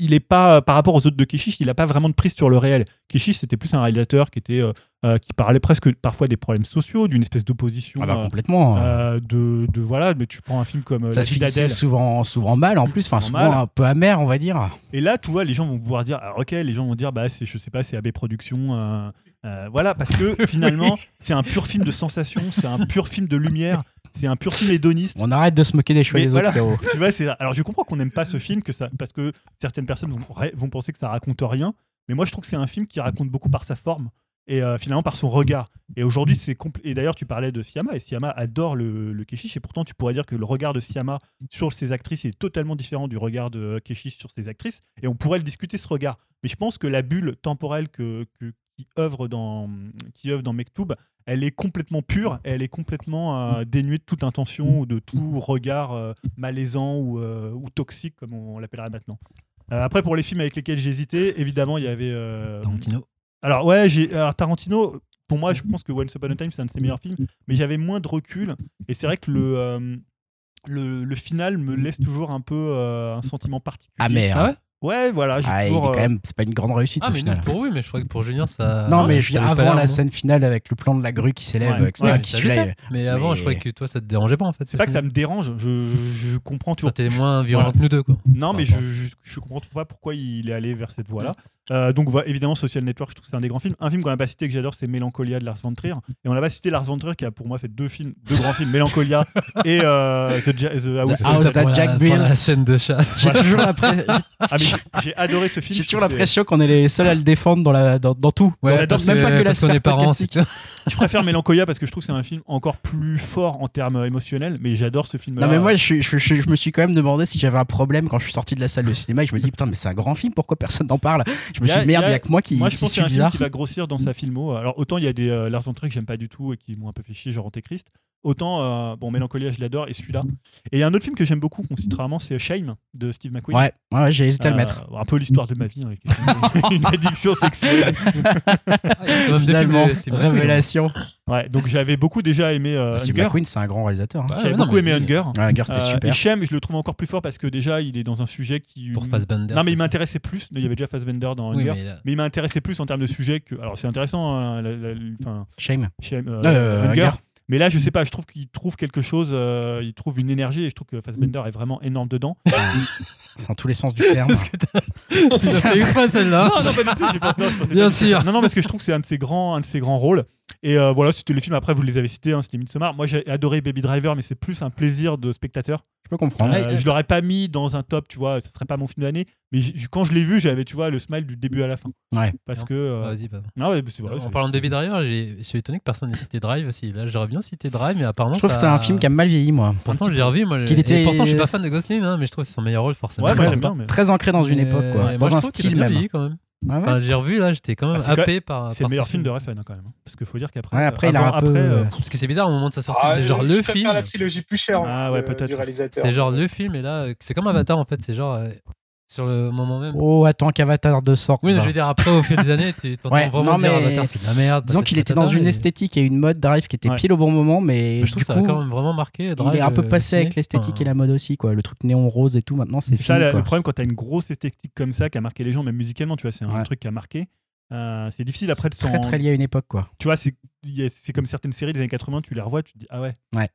il est pas par rapport aux autres de Keshish, il n'a pas vraiment de prise sur le réel. Keshish c'était plus un réalisateur qui était, euh, euh, qui parlait presque parfois des problèmes sociaux, d'une espèce d'opposition. Ah bah euh, complètement. euh, de, de voilà, mais tu prends un film comme euh, ça La se Citadelle. souvent, souvent mal en plus, enfin Souvent un peu amer, on va dire. Et là, tu vois, les gens vont pouvoir dire, ah, ok, les gens vont dire, bah, c'est, je sais pas, c'est AB Productions. euh, euh, voilà, parce que finalement, c'est un pur film de sensation, c'est un pur film de lumière, c'est un pur film hédoniste. On arrête de se moquer des choix des voilà. autres, tu vois, c'est alors je comprends qu'on n'aime pas ce film que ça parce que certaines personnes vont, vont penser que ça raconte rien, mais moi je trouve que c'est un film qui raconte beaucoup par sa forme et euh, finalement par son regard. Et aujourd'hui, c'est et d'ailleurs tu parlais de Siama et Siama adore le, le Keshish et pourtant tu pourrais dire que le regard de Siama sur ses actrices est totalement différent du regard de Keshish sur ses actrices et on pourrait le discuter ce regard. Mais je pense que la bulle temporelle que, que- qui œuvre dans, qui œuvre dans Mektoub, elle est complètement pure, et elle est complètement euh, dénuée de toute intention ou de tout regard euh, malaisant ou, euh, ou toxique, comme on, l'appellerait maintenant. Euh, après, pour les films avec lesquels j'ai hésité, évidemment, il y avait. euh, Tarantino. alors ouais, j'ai Tarantino. Pour moi, je pense que Once Upon a Time c'est un de ses meilleurs films, mais j'avais moins de recul. Et c'est vrai que le euh, le, le final me laisse toujours un peu euh, un sentiment particulier. Amer. Ah ouais? Ouais, voilà. Ah, il est quand euh, même, c'est pas une grande réussite Ah, ce mais final. pour oui, mais je crois que pour Junior, ça. Non, mais je veux dire, avant la scène finale avec le plan de la grue qui s'élève, Ouais. etc. Ouais, qui ça, est- Mais avant, je Mais- croyais que toi, ça te dérangeait pas en fait. C'est pas que ça me dérange. Je, je, comprends toujours. T'es moins violent que nous deux, quoi. Non, mais je, je, je comprends toujours pas pourquoi il est allé vers cette voie-là. Euh, donc, voilà, évidemment, Social Network, je trouve que c'est un des grands films. Un film qu'on n'a pas cité que j'adore, c'est Mélancolia de Lars von Trier. Et on n'a pas cité Lars von Trier qui a pour moi fait deux films, deux grands films, Mélancolia et euh, The, Ja- The House. The House that Jack built. La scène de chasse. J'ai toujours l'impression- Ah, j'ai- adoré ce film. j'ai toujours l'impression qu'on est les seuls à le défendre dans, la, dans, dans tout. Ouais, Dans- parce même pas que la sphère parents. Je préfère Mélancolia parce que je trouve que c'est un film encore plus fort en termes émotionnels, mais j'adore ce film-là. Non mais moi je, je- je- je me suis quand même demandé si j'avais un problème quand je suis sorti de la salle de cinéma et je me dis putain mais c'est un grand film pourquoi personne n'en parle? Je me Y a- suis dit merde y a- il y a que moi qui, Moi, je qui pense que suis c'est un film bizarre. qui va grossir dans sa filmo. Alors, autant il y a des euh, Lars von Trier que j'aime pas du tout et qui m'ont un peu fait chier, genre Antéchrist. Autant, euh, bon, Mélancolia, je l'adore, et celui-là. Et il y a un autre film que j'aime beaucoup, qu'on cite rarement, c'est Shame de Steve McQueen. Ouais, ouais, j'ai hésité à le Euh, mettre. un peu l'histoire de ma vie, hein, avec une, une addiction sexuelle. Ah, Finalement, McQueen. révélation. Ouais, donc j'avais beaucoup déjà aimé euh, Steve Hunger. McQueen c'est un grand réalisateur. hein. Ouais, J'avais beaucoup aimé Hunger. Ouais, Hunger c'était Euh, super. Et Shame, je le trouve encore plus fort parce que déjà, il est dans un sujet qui. Pour Fassbender. Non, mais il m'intéressait plus. Il y avait déjà Fassbender dans Oui, Hunger. mais là- Mais il m'a intéressé plus en termes de sujet que. Alors, c'est intéressant, hein, la- la- enfin, Shame. Shame, euh, Euh, Hunger. Mais là, je sais pas, je trouve qu'il trouve quelque chose, euh, il trouve une énergie et je trouve que Fassbender est vraiment énorme dedans. C'est dans tous les sens du terme. L'as fait exprès celle-là. non, non, pas du tout, j'ai pas- non, Bien pas- sûr. Non, non, parce que je trouve que c'est un de ses grands, un de ses grands rôles. Et euh, voilà, c'était les films, après, vous les avez cités, hein, c'était Midsommar. Moi, j'ai adoré Baby Driver, mais c'est plus un plaisir de spectateur. Je peux comprendre. Ouais, Euh, je l'aurais pas mis dans un top, tu vois, ce serait pas mon film de l'année. Mais quand je l'ai vu, j'avais, tu vois, le smile du début à la fin. Ouais. Parce Non. que. euh, Vas-y, pardon. Ah ouais, vrai. en parlant de Baby Driver, j'ai- je suis étonné que personne n'ait cité Drive aussi. Là, j'aurais bien cité Drive, mais apparemment. Je trouve que c'est un film qui a mal vieilli moi. Pourtant, je l'ai revu. Moi, et était- pourtant, je suis pas fan de Gosling, hein, mais je trouve que c'est son meilleur rôle, forcément. Ouais, bien, mais- Très ancré dans une époque quoi. Dans un style même. Ah ouais Enfin, j'ai revu là, j'étais quand même Ah, happé par. C'est le meilleur film de Refn quand même. hein. Parce qu'il faut dire qu'après. Ouais, après, il a un peu, après, euh, euh, Parce que c'est bizarre au moment de sa sortie, Ah, c'est genre je le film. la trilogie plus chère Ah hein, ouais, peut-être. du réalisateur. C'est genre le film, et là, euh, c'est comme Avatar en fait, c'est genre euh, sur le moment même. Oh attends qu'Avatar 2 sorte. Oui, bah. je veux dire, après, au fil des années, tu t'entends Ouais, vraiment non, dire Avatar, c'est de la merde. Disons qu'il était dans une et- esthétique et une mode Drive qui était Ouais. pile au bon moment mais Mais je trouve du que ça coup a quand même vraiment marqué. il est un peu euh, passé avec l'esthétique Enfin, et la mode aussi quoi. Le truc néon rose et tout maintenant c'est fini ça le, quoi. le problème quand tu as une grosse esthétique comme ça qui a marqué les gens, même musicalement, tu vois, c'est un Ouais. truc qui a marqué. Euh, c'est difficile après de C'est s'en. très très lié à une époque quoi. Tu vois, c'est comme certaines séries des années 80, tu les revois, tu te dis ah ouais. Ouais.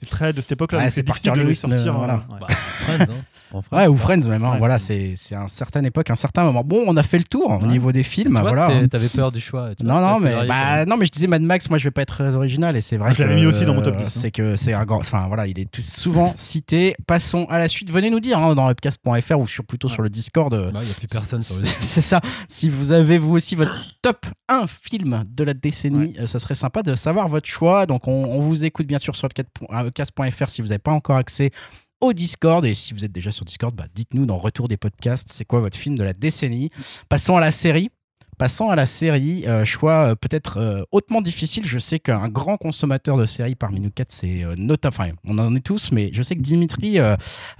C'est très de cette époque-là, Ouais, c'est difficile de les sortir. euh, voilà. ouais. Bah, Friends, hein. En Friends, Ouais, ou Friends même. hein, Ouais. Voilà, c'est c'est un certain époque, un certain moment. Bon, on a fait le tour au niveau des films. Tu vois voilà. t'avais peur du choix. tu Non, non, mais bah, même. non, mais je disais Mad Max. Moi, je vais pas être très original et c'est vrai. Ah, je l'avais mis aussi dans mon top euh, 10, hein. C'est que c'est un grand. Enfin voilà, il est tout souvent cité. Passons à la suite. Venez nous dire hein, dans webcast.fr ou sur plutôt sur le Discord. euh, Il n'y a plus personne sur le C'est ça. Si vous avez vous aussi votre top 1 film de la décennie, euh, ça serait sympa de savoir votre choix. Donc on, vous écoute bien sûr sur webcast.fr si vous n'avez pas encore accès au Discord. Et si vous êtes déjà sur Discord, bah, dites-nous dans Retour des podcasts, c'est quoi votre film de la décennie? Passons à la série. Passons à la série, euh, choix euh, peut-être euh, hautement difficile. Je sais qu'un grand consommateur de séries parmi nous quatre, c'est notamment, enfin, on en est tous, mais je sais que Dimitri a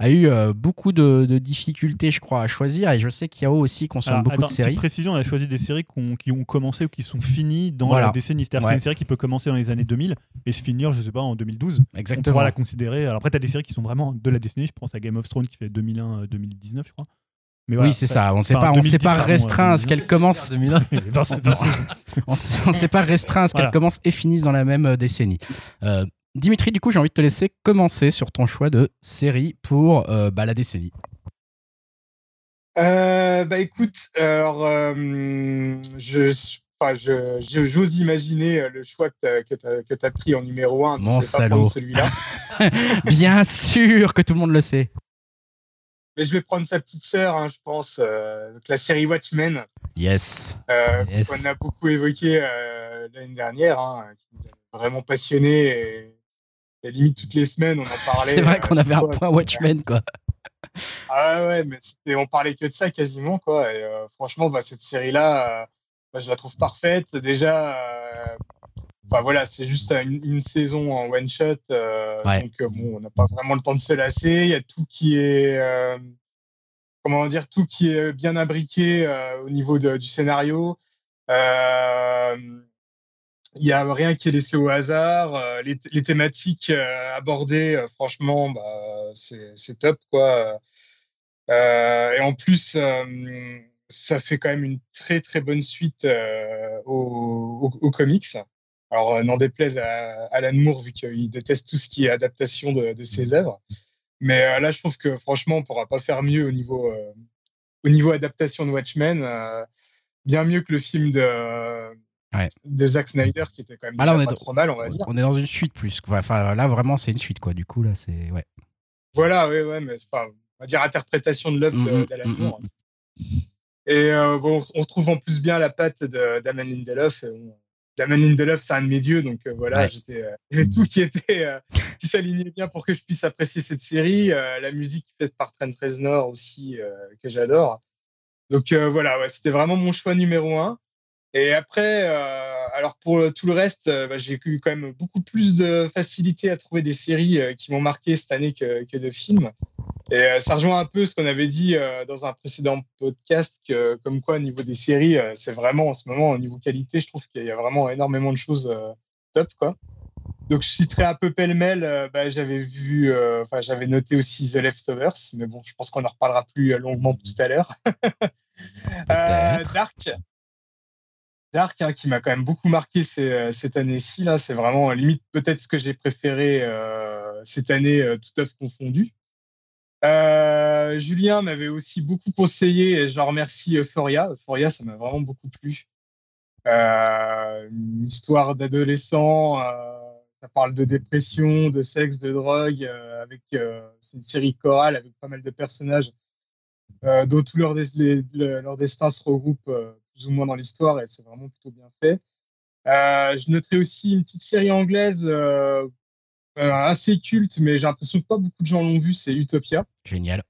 eu beaucoup de, de difficultés, je crois, à choisir. Et je sais qu'Yao aussi consomme Alors, beaucoup attends, de séries. précision, on a choisi des séries qui ont commencé ou qui sont finies dans Voilà. la décennie. C'est-à-dire Ouais. c'est une série qui peut commencer dans les années 2000 et se finir, je sais pas, en 2012. On Exactement. pourra la considérer. Alors après, tu as des séries qui sont vraiment de la décennie. Je pense à Game of Thrones qui fait 2001-2019, je crois. Mais voilà, oui, c'est ça. On ne s'est Enfin, pas, on s'est 2010, pas restreint à ce 2009. qu'elle commence. 2001. 20 saisons. On pas restreint à ce qu'elle Voilà. commence et finisse dans la même euh, décennie. Euh, Dimitri, du coup, j'ai envie de te laisser commencer sur ton choix de série pour euh, bah, la décennie. Euh, bah écoute, alors euh, je, enfin, je, j'ose imaginer le choix que que t'as pris en numéro 1. Mon salaud. celui-là. Bien sûr que tout le monde le sait. Mais je vais prendre sa petite sœur, hein, je pense, euh, donc la série Watchmen, Yes. euh, Yes. qu'on a beaucoup évoqué euh, l'année dernière, hein, qui nous a vraiment passionné. Et, et limite toutes les semaines, on en parlait. C'est vrai euh, qu'on avait un point Watchmen, quoi. Ah ouais, mais on parlait que de ça quasiment, quoi. Et franchement, bah, cette série-là, moi, je la trouve parfaite. Déjà, enfin voilà, c'est juste une, une saison en one shot, euh, Ouais. donc euh, bon, on n'a pas vraiment le temps de se lasser. Il y a tout qui est, euh, comment dire, tout qui est bien imbriqué euh, au niveau de- du scénario. Il y a rien qui est laissé au hasard. Les, les thématiques abordées, franchement, bah, c'est top, quoi. Et en plus, ça fait quand même une très très bonne suite euh, aux, aux- aux comics. Alors, euh, n'en déplaise à Alan Moore, vu qu'il déteste tout ce qui est adaptation de, de ses œuvres. Mais euh, là, je trouve que franchement, on pourra pas faire mieux au niveau, euh, au niveau adaptation de Watchmen. euh, bien mieux que le film de, Ouais. de Zack Snyder, qui était quand même Ah, là, déjà on est pas dans- trop mal, on va dire. On est dans une suite plus. Enfin, là, vraiment, c'est une suite, quoi. Du coup, là, c'est. Ouais. Voilà, oui, ouais, mais enfin, on va dire interprétation de l'œuvre de- Mhm, d'Alan mhm. Moore. Et bon, on retrouve en plus bien la patte de Damon Lindelof. Et Damon Lindelof, c'est un de mes dieux, donc euh, voilà, Ouais. j'étais, euh, tout qui était, euh, qui s'alignait bien pour que je puisse apprécier cette série. La musique faite par Trent Reznor aussi, que j'adore. Donc voilà, ouais, c'était vraiment mon choix numéro un. Et après, alors pour tout le reste, bah, j'ai eu quand même beaucoup plus de facilité à trouver des séries qui m'ont marqué cette année que, que de films. Et euh, ça rejoint un peu ce qu'on avait dit euh, dans un précédent podcast, que, comme quoi au niveau des séries, euh, c'est vraiment en ce moment au niveau qualité, je trouve qu'il y a vraiment énormément de choses euh, top, quoi. Donc je citerai un peu pêle-mêle. bah, j'avais vu, euh, enfin j'avais noté aussi The Leftovers, mais bon, je pense qu'on en reparlera plus longuement tout à l'heure. Euh. Dark. Dark, hein, qui m'a quand même beaucoup marqué ces- cette année-ci. Là, c'est vraiment limite peut-être ce que j'ai préféré euh, cette année, euh, toute œuvre confondue. Euh, Julien m'avait aussi beaucoup conseillé, et je remercie, Euphoria. Euphoria, ça m'a vraiment beaucoup plu. Euh, une histoire d'adolescent, euh, ça parle de dépression, de sexe, de drogue, euh, avec euh, c'est une série chorale avec pas mal de personnages dont tous leurs des- leur destin se regroupe euh, plus ou moins dans l'histoire et c'est vraiment plutôt bien fait. Je noterai aussi une petite série anglaise assez culte, mais j'ai l'impression que pas beaucoup de gens l'ont vu, c'est Utopia. Génial.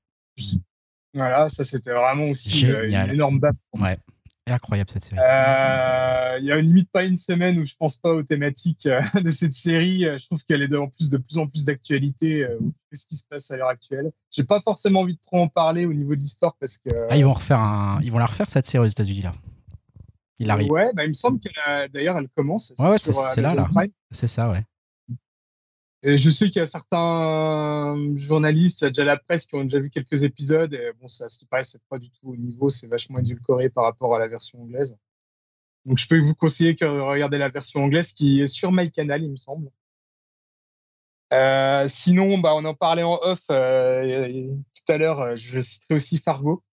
Voilà, ça c'était vraiment aussi euh, une énorme baffe. Ouais. Incroyable cette série. Euh, Il y a limite pas une semaine où je pense pas aux thématiques euh, de cette série. Euh, Je trouve qu'elle est de, en plus de plus en plus d'actualité euh, ce qui se passe à l'heure actuelle. J'ai pas forcément envie de trop en parler au niveau de l'histoire parce que Ah, ils vont refaire un. Ils vont la refaire cette série aux États-Unis là. Il arrive. Ouais, bah, il me semble qu'elle a- d'ailleurs elle commence. Ouais, c'est- euh, là, là. C'est ça, ouais. Je sais qu'il y a certains journalistes, il y a déjà la presse qui ont déjà vu quelques épisodes. Et bon, ça, ce qui paraît, c'est pas du tout au niveau, c'est vachement édulcoré par rapport à la version anglaise. Donc, je peux vous conseiller que regardez la version anglaise qui est sur MyCanal, il me semble. Euh, sinon, bah, on en parlait en off euh, tout à l'heure. euh, Je citerai aussi Fargo.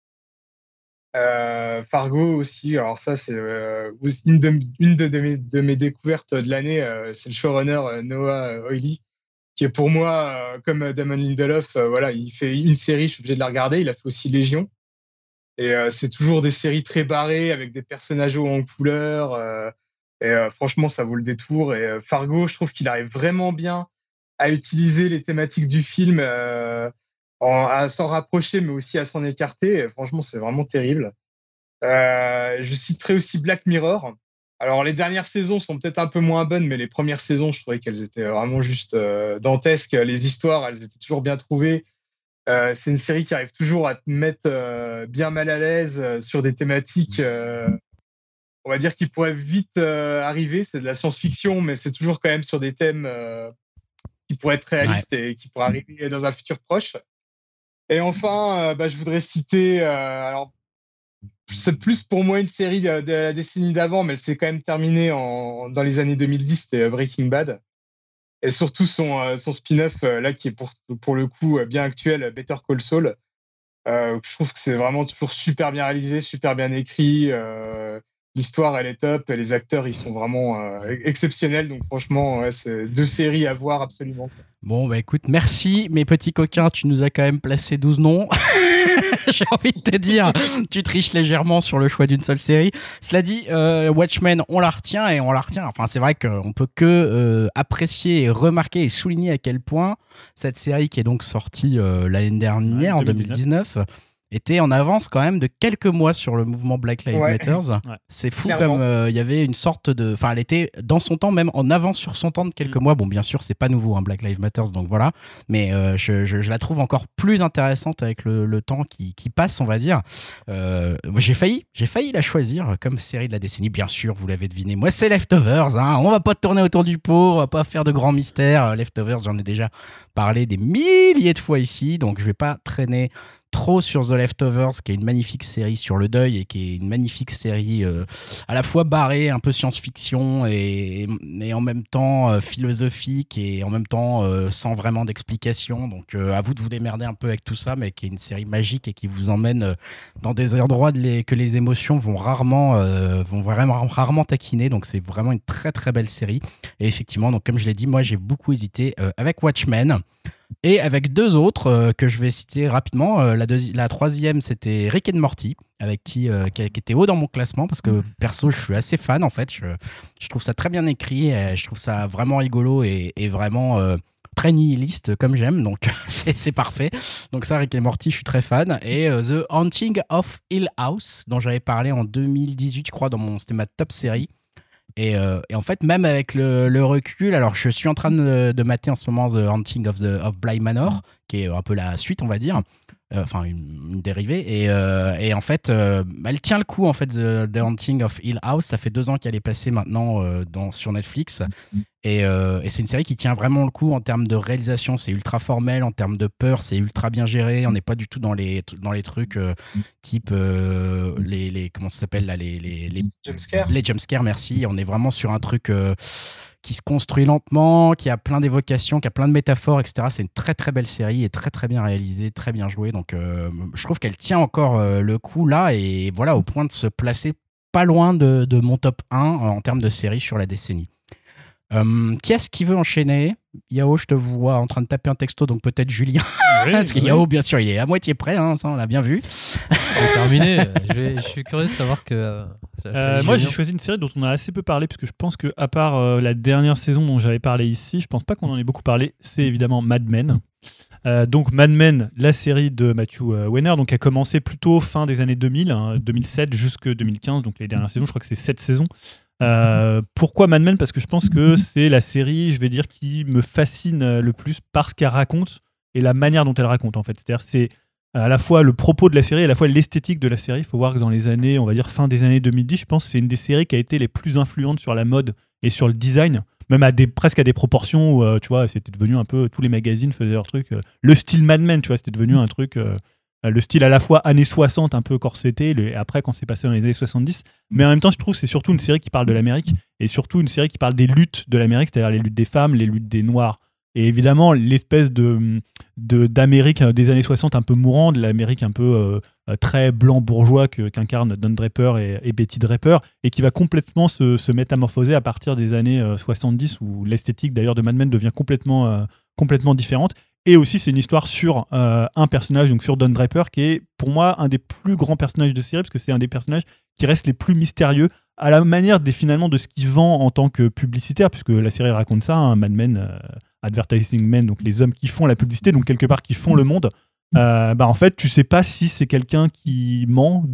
Fargo aussi. Alors ça, c'est une, de, mes, de mes découvertes de l'année. c'est le showrunner Noah Oily, qui est pour moi, euh, comme Damon Lindelof, euh, voilà, il fait une série, je suis obligé de la regarder. Il a fait aussi Légion. Et euh, c'est toujours des séries très barrées avec des personnages en couleur. euh, et euh, franchement, ça vaut le détour. Et euh, Fargo, je trouve qu'il arrive vraiment bien à utiliser les thématiques du film, euh, à s'en rapprocher, mais aussi à s'en écarter. Et franchement, c'est vraiment terrible. Euh, je citerai aussi Black Mirror. Alors, les dernières saisons sont peut-être un peu moins bonnes, mais les premières saisons, je trouvais qu'elles étaient vraiment juste euh, dantesques. Les histoires, elles étaient toujours bien trouvées. Euh, c'est une série qui arrive toujours à te mettre euh, bien mal à l'aise euh, sur des thématiques, euh, on va dire, qui pourraient vite euh, arriver. C'est de la science-fiction, mais c'est toujours quand même sur des thèmes euh, qui pourraient être réalistes et qui pourraient arriver dans un futur proche. Et enfin, euh, bah, je voudrais citer, euh, alors c'est plus pour moi une série de, la décennie d'avant, mais elle s'est quand même terminée en, dans les années 2010, c'était euh, Breaking Bad. Et surtout son, euh, son spin-off, euh, là, qui est pour, pour le coup bien actuel, Better Call Saul. Je trouve que c'est vraiment toujours super bien réalisé, super bien écrit. L'histoire, elle est top. Et les acteurs, ils sont vraiment euh, exceptionnels. Donc, franchement, ouais, c'est deux séries à voir absolument. Bon, bah écoute, merci, mes petits coquins. Tu nous as quand même placé 12 noms. J'ai envie de te dire, tu triches légèrement sur le choix d'une seule série. Cela dit, euh, Watchmen, on la retient et on la retient. Enfin, c'est vrai qu'on peut que euh, apprécier et remarquer et souligner à quel point cette série qui est donc sortie euh, l'année dernière, Ouais, en 2019. 2019, était en avance quand même de quelques mois sur le mouvement Black Lives Ouais. Matter. Ouais. C'est fou Clairement. comme euh, il y avait une sorte de. Enfin, elle était dans son temps, même en avance sur son temps de quelques Mm. mois. Bon, bien sûr, c'est pas nouveau, hein, Black Lives Matter, donc voilà. Mais euh, je, je- je la trouve encore plus intéressante avec le, le temps qui, qui passe, on va dire. Euh, j'ai failli, j'ai failli la choisir comme série de la décennie. Bien sûr, vous l'avez deviné. Moi, c'est Leftovers. Hein. On va pas tourner autour du pot, on va pas faire de grands mystères. Leftovers, j'en ai déjà parlé des milliers de fois ici, donc je vais pas traîner trop sur The Leftovers, qui est une magnifique série sur le deuil et qui est une magnifique série euh, à la fois barrée, un peu science-fiction et, en même temps euh, philosophique et en même temps euh, sans vraiment d'explication. Donc à vous de vous démerder un peu avec tout ça, mais qui est une série magique et qui vous emmène dans des endroits de que les émotions vont rarement, vont vraiment rarement taquiner. Donc c'est vraiment une très très belle série. Et effectivement, donc comme je l'ai dit, moi j'ai beaucoup hésité avec Watchmen. Et avec deux autres euh, que je vais citer rapidement. Euh, la, la troisième, c'était Rick and Morty, avec qui, euh, qui, qui était haut dans mon classement, parce que perso, je suis assez fan en fait. Je, je trouve ça très bien écrit, et je trouve ça vraiment rigolo et, et vraiment euh, très nihiliste comme j'aime, donc c'est parfait. Donc ça, Rick and Morty, je suis très fan. Et euh, The Haunting of Hill House, dont j'avais parlé en 2018, je crois, dans mon, c'était ma top série. Et, euh, et en fait, même avec le, le recul, alors je suis en train de, de mater en ce moment The Haunting of, the, of Bly Manor, qui est un peu la suite, on va dire. Euh, Enfin, une, une dérivée. Et, euh, et en fait, euh, elle tient le coup, en fait, The, The Haunting of Hill House. Ça fait deux ans qu'elle est passée maintenant euh, dans, sur Netflix. Et, euh, et c'est une série qui tient vraiment le coup en termes de réalisation. C'est ultra formel, en termes de peur, c'est ultra bien géré. On n'est pas du tout dans les, dans les trucs euh, type les, les. Comment ça s'appelle là Les, les, les Jumpscare. les jumpscares, merci. On est vraiment sur un truc qui se construit lentement, qui a plein d'évocations, qui a plein de métaphores, etc. C'est une très très belle série et très très bien réalisée, très bien jouée. Donc euh, je trouve qu'elle tient encore euh, le coup là et voilà au point de se placer pas loin de, de mon top 1 en termes de série sur la décennie. Euh, qui est-ce qui veut enchaîner? Yao, je te vois en train de taper un texto, donc peut-être Julien. Parce que Yao, bien sûr, il est à moitié prêt, hein, ça on l'a bien vu. C'est terminé. je, vais- je suis curieux de savoir ce que. euh, Euh, moi, j'ai choisi une série dont on a assez peu parlé, puisque je pense que à part euh, la dernière saison dont j'avais parlé ici, je pense pas qu'on en ait beaucoup parlé. C'est évidemment Mad Men. Euh, donc Mad Men, la série de Matthew euh, Weiner, donc a commencé plutôt fin des années 2000, hein, 2007 jusque 2015, donc les dernières saisons, je crois que c'est sept saisons. Euh, pourquoi Mad Men? Parce que je pense que c'est la série, je vais dire, qui me fascine euh, le plus par ce qu'elle raconte et la manière dont elle raconte en fait. C'est-à-dire c'est à la fois le propos de la série et à la fois l'esthétique de la série. Il faut voir que dans les années, on va dire fin des années 2010, je pense que c'est une des séries qui a été les plus influentes sur la mode et sur le design, même à des, presque à des proportions où, euh, tu vois, c'était devenu un peu, tous les magazines faisaient leur truc. euh, le style Mad Men, tu vois, c'était devenu un truc, euh, euh, le style à la fois années 60, un peu corseté, le- et après quand c'est passé dans les années 70. Mais en même temps, je trouve c'est surtout une série qui parle de l'Amérique et surtout une série qui parle des luttes de l'Amérique, c'est-à-dire les luttes des femmes, les luttes des Noirs. Et évidemment, l'espèce de d'Amérique euh, des années 60 un peu mourant, de l'Amérique un peu euh, euh, très blanc bourgeois que- qu'incarnent Don Draper et, et Betty Draper, et qui va complètement se, se métamorphoser à partir des années euh, 70, où l'esthétique d'ailleurs de Mad Men devient complètement, euh, complètement différente. Et aussi, c'est une histoire sur euh, un personnage, donc sur Don Draper, qui est pour moi un des plus grands personnages de série, parce que c'est un des personnages qui reste les plus mystérieux, à la manière des, finalement de ce qu'il vend en tant que publicitaire, puisque la série raconte ça, hein, Mad Men, euh, Advertising Men, donc les hommes qui font la publicité, donc quelque part qui font le monde. Euh, bah en fait, tu sais pas si c'est quelqu'un qui ment.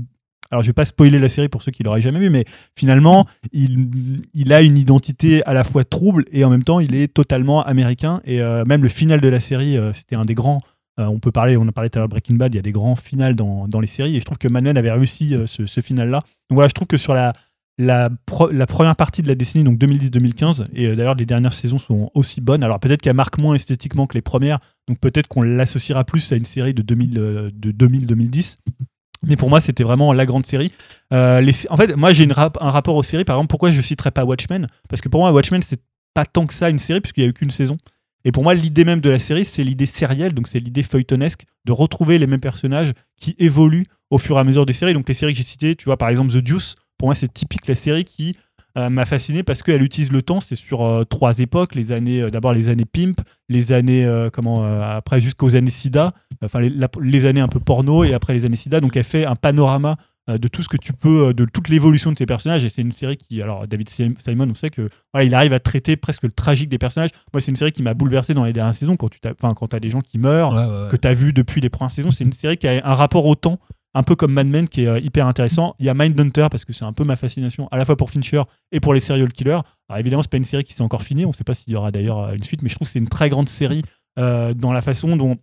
Alors, je vais pas spoiler la série pour ceux qui l'auraient jamais vu, mais finalement, il, a une identité à la fois trouble et en même temps, il est totalement américain. Et euh, même le final de la série, euh, c'était un des grands. euh, on peut parler, on a parlé tout à l'heure Breaking Bad, il y a des grands finales dans, les séries, et je trouve que Mad Men avait réussi ce, final-là. Donc voilà, je trouve que sur la, première partie de la décennie, donc 2010-2015, et d'ailleurs les dernières saisons sont aussi bonnes. Alors peut-être qu'elle marque moins esthétiquement que les premières, donc peut-être qu'on l'associera plus à une série de 2000, euh, de 2000-2010. Mais pour moi, c'était vraiment la grande série. Euh, en fait, moi, j'ai un rapport aux séries. Par exemple, pourquoi je citerai pas Watchmen? Parce que pour moi, Watchmen, c'est pas tant que ça une série, puisqu'il n'y a eu qu'une saison. Et pour moi, l'idée même de la série, c'est l'idée sérielle, donc c'est l'idée feuilletonesque de retrouver les mêmes personnages qui évoluent au fur et à mesure des séries. Donc les séries que j'ai citées, tu vois, par exemple The Deuce, pour moi, c'est typique la série qui euh, m'a fasciné parce qu'elle utilise le temps. C'est sur euh, trois époques. Les années, euh, d'abord les années pimp, les années comment après jusqu'aux années SIDA, enfin les, la- les années un peu porno et après les années SIDA. Donc elle fait un panorama de tout ce que tu peux, de toute l'évolution de tes personnages. Et c'est une série qui, alors David Sim- Simon, on sait que voilà, il arrive à traiter presque le tragique des personnages. Moi, c'est une série qui m'a bouleversé dans les dernières saisons quand tu enfin, quand as des gens qui meurent, Ouais, ouais, ouais. que tu as vu depuis les premières saisons. C'est une série qui a un rapport au temps, un peu comme Mad Men, qui est euh, hyper intéressant. Il y a Mindhunter, parce que c'est un peu ma fascination, à la fois pour Fincher et pour les serial killers. Alors évidemment, c'est pas une série qui s'est encore finie. On ne sait pas s'il y aura d'ailleurs euh, une suite, mais je trouve que c'est une très grande série euh, dans la façon dont.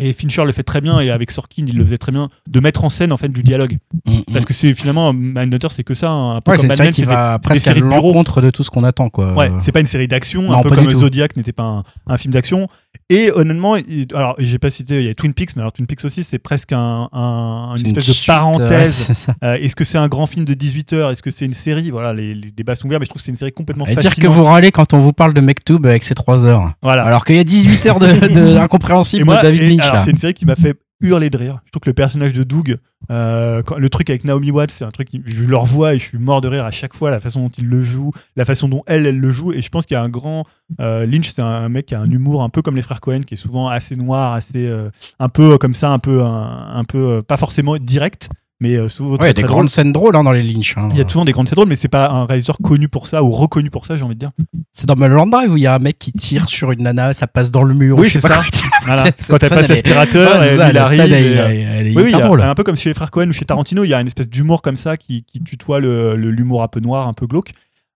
Et Fincher le fait très bien, et avec Sorkin, il le faisait très bien, de mettre en scène en fait du dialogue. Mm, mm. Parce que c'est finalement, Mindhunter, c'est que ça, hein, un peu Ouais, comme Mad qui des- va presque à l'encontre de tout ce qu'on attend, quoi. Ouais, c'est pas une série d'action, un peu comme. Zodiac n'était pas un, un film d'action. Et honnêtement, alors j'ai pas cité, il y a Twin Peaks, mais alors Twin Peaks aussi, c'est presque un, un- une espèce de parenthèse. Euh, Est-ce que c'est un grand film de 18 heures? Est-ce que c'est une série? Voilà, les, les débats sont ouverts, mais je trouve que c'est une série complètement Et dire que vous râlez quand on vous parle de Mektoub avec ses 3 heures. Voilà. Alors qu'il y a 18 heures de, de incompréhensible moi, de David et- Lynch. alors, là. c'est une série qui m'a fait hurler de rire. Je trouve que le personnage de Doug, euh, quand- le truc avec Naomi Watts, c'est un truc, je le revois et je suis mort de rire à chaque fois, la façon dont il le joue, la façon dont elle, elle le joue. Et je pense qu'il y a un grand. euh, Lynch, c'est un mec qui a un humour un peu comme les frères Cohen, qui est souvent assez noir, assez. euh, un peu comme ça, un peu. Un, un peu pas forcément direct, mais euh, souvent. Ouais, il y a des grandes scènes drôles hein, dans les Lynch. hein. Il y a souvent des grandes scènes drôles, mais c'est pas un réalisateur connu pour ça ou reconnu pour ça, j'ai envie de dire. C'est dans Mulholland Drive où il y a un mec qui tire sur une nana, ça passe dans le mur. Oui, c'est pas ça. Voilà. Quand elle passe l'aspirateur, arrive. elle, euh, elle elle est Oui, oui, drôle. un peu comme chez les frères Cohen ou chez Tarantino, il y a une espèce d'humour comme ça qui, qui tutoie le- le- l'humour un peu noir, un peu glauque.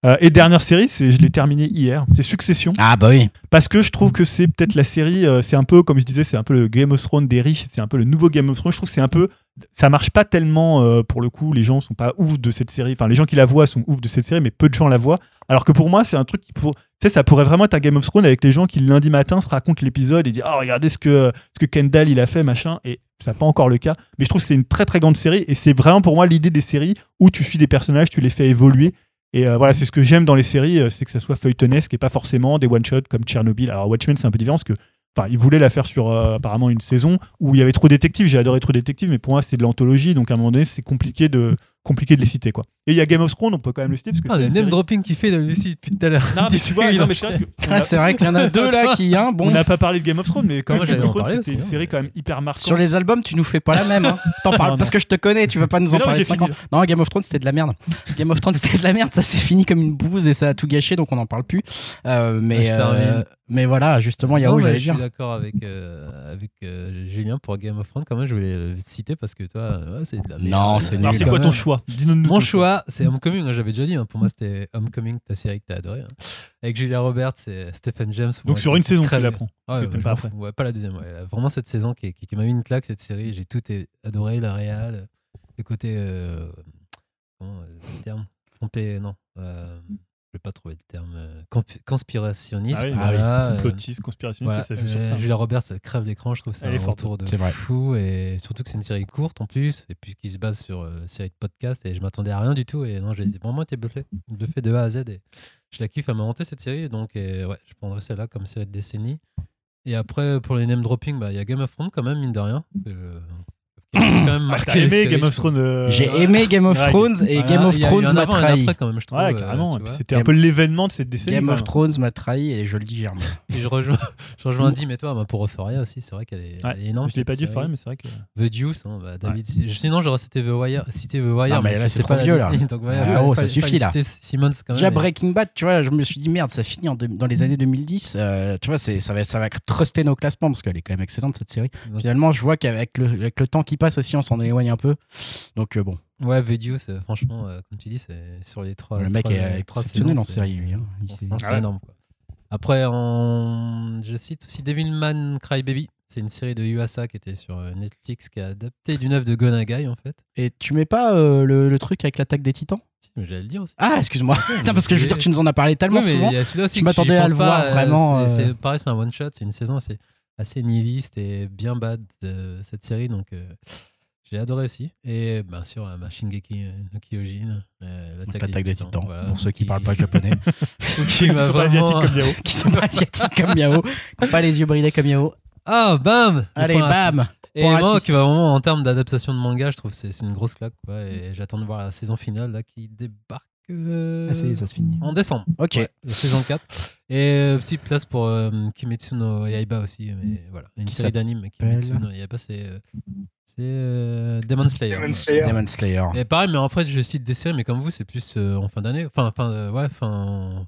Euh, et dernière série, c'est, je l'ai terminé hier, c'est Succession. Ah bah oui. Parce que je trouve que c'est peut-être la série, euh, c'est un peu, comme je disais, c'est un peu le Game of Thrones des riches, c'est un peu le nouveau Game of Thrones. Je trouve que c'est un peu, ça marche pas tellement euh, pour le coup, les gens sont pas ouf de cette série. Enfin, les gens qui la voient sont ouf de cette série, mais peu de gens la voient. Alors que pour moi, c'est un truc qui pour, tu sais, ça pourrait vraiment être un Game of Thrones avec les gens qui le lundi matin se racontent l'épisode et disent, oh regardez ce que ce que Kendall il a fait, machin. Et c'est pas encore le cas. Mais je trouve que c'est une très très grande série et c'est vraiment pour moi l'idée des séries où tu suis des personnages, tu les fais évoluer. Et euh, voilà, c'est ce que j'aime dans les séries, euh, c'est que ça soit feuilletonesque et pas forcément des one-shots comme Tchernobyl. Alors Watchmen, c'est un peu différent parce que Enfin, ils voulaient la faire sur euh, apparemment une saison où il y avait trop détectives. J'ai adoré trop détectives, mais pour moi, c'est de l'anthologie. Donc à un moment donné, c'est compliqué de, compliqué de les citer. quoi. Et il y a Game of Thrones, on peut quand même le citer. Parce que Ah, c'est le name série- dropping qu'il fait Lucie depuis tout à l'heure. Non, mais tu vois, non, mais je pense que- on Ah, a- c'est vrai qu'il y en a deux là qui, hein, on bon. n'a pas parlé de Game of Thrones, mais quand même, Game j'allais of Thrones, c'était une hein. série quand même hyper marquante. Sur les albums, tu nous fais pas la même. Hein. T'en parles Non, parce que je te connais, tu vas pas nous en non, parler j'ai de 5 fini. ans. Non, Game of Thrones c'était de la merde. Game of Thrones c'était de la merde, ça s'est fini comme une bouse et ça a tout gâché donc on n'en parle plus. Euh, mais, Je euh, mais voilà, justement, Non, mais j'allais je dire. suis d'accord avec, euh, avec euh, Julien pour Game of Thrones. Quand même, je voulais le citer parce que toi, ouais, c'est de la merde. Non, c'est Alors, nul. c'est quoi ton choix Dis-nous ton Mon choix, c'est Homecoming. hein, J'avais déjà dit. hein, pour moi, c'était Homecoming, ta série que t'as adoré. hein. Avec Julia Roberts et Stephen James. Donc sur une saison, tu très- l'apprends. Ouais, ouais, je pas après. pas la deuxième. ouais. Vraiment cette saison qui, qui, qui m'a mis une claque, cette série. J'ai tout adoré, la réal, le côté. euh, comment, euh, le terme Compé- Non. Je vais pas trouver le terme. euh, conspirationniste. Ah oui, voilà, euh, Complotiste, conspirationniste, voilà, ça joue sur euh, ça. Julia Roberts, elle crève l'écran, je trouve que c'est Elle un retour de vrai. fou et surtout que c'est une série courte en plus et puis qui se base sur euh, une série de podcasts et je m'attendais à rien du tout et non j'ai vraiment été bluffé, bluffé de A à Z et je la kiffe à m'inventer cette série donc et, ouais je prendrais celle-là comme série de décennie et après pour les name dropping bah il y a Game of Thrones quand même mine de rien euh, qui a quand même marqué T'as les aimé séries, Game of je trouve. Thrones euh, J'ai ouais. aimé Game of Ouais. Thrones et Voilà, Game of Thrones m'a et trahi. après, quand même je trouve Ouais, euh, carrément. Et. C'était un peu l'événement de cette décennie. Game of. Thrones m'a trahi et je le dis germe. et je rejoins je rejoins Andy mais toi bah, pour Euphoria aussi c'est vrai qu'elle est, Ouais, énorme Je l'ai pas dit. Foray, mais c'est vrai que. The Deuce, hein, bah, David. Sinon, j'aurais cité The Wire. Cité The Wire Non, mais là, c'est trop vieux, là. Ouais, Ah, oh, ça suffit, là. Déjà Breaking Bad, tu vois, je me suis dit merde, ça finit dans les années 2010. euh, tu vois, ça va ça va truster nos classements parce qu'elle est quand même excellente cette série. Finalement, je vois qu'avec le, avec le temps qui passe aussi, on s'en éloigne un peu. Donc euh, bon, Ouais, Deuce, euh, franchement, euh, comme tu dis, c'est sur les trois. le mec trois- est exceptionnel saisons, en c'est- série lui. hein. C'est Ah ouais. énorme. Quoi. Après, en... je cite aussi Devilman Crybaby. C'est une série de Yuasa qui était sur Netflix qui a adapté d'une œuvre de Gonagai en fait. Et tu mets pas euh, le, le truc avec l'attaque des titans? Si, mais j'allais le dire aussi. Ah, excuse-moi. non, parce que je veux dire, tu nous en as parlé tellement Oui, mais souvent. il y a celui-là aussi je que m'attendais à le pas, voir vraiment, c'est- euh. c'est- pareil, c'est un one shot, c'est une saison assez, assez nihiliste et bien bad de cette série, donc euh, j'ai adoré aussi. Et bien sûr, euh, Shingeki euh, no Kyojin, euh, L'attaque des titans, voilà, pour ceux qui qui- parlent pas japonais, qui m'a sont pas vraiment- asiatiques comme Yao. qui sont pas asiatiques comme Yao, qui ont pas les yeux bridés comme Yao. Ah, bam Le Allez, bam Et moi, qui va vraiment en termes d'adaptation de manga, je trouve que c'est c'est une grosse claque. quoi, et j'attends de voir la saison finale là, qui débarque euh, Ah, ça y est, ça se finit. en décembre. Ok. Ouais, la saison 4. Et euh, petite place pour euh, Kimetsu no Yaiba aussi. Mais voilà, une Qui série d'anime. Kimetsu no Yaiba, c'est euh, c'est, euh, Demon Slayer. Demon Slayer. Demon Slayer. Et pareil, mais en fait, je cite des séries, mais comme vous, c'est plus euh, en fin d'année. Enfin, fin, euh, ouais, fin,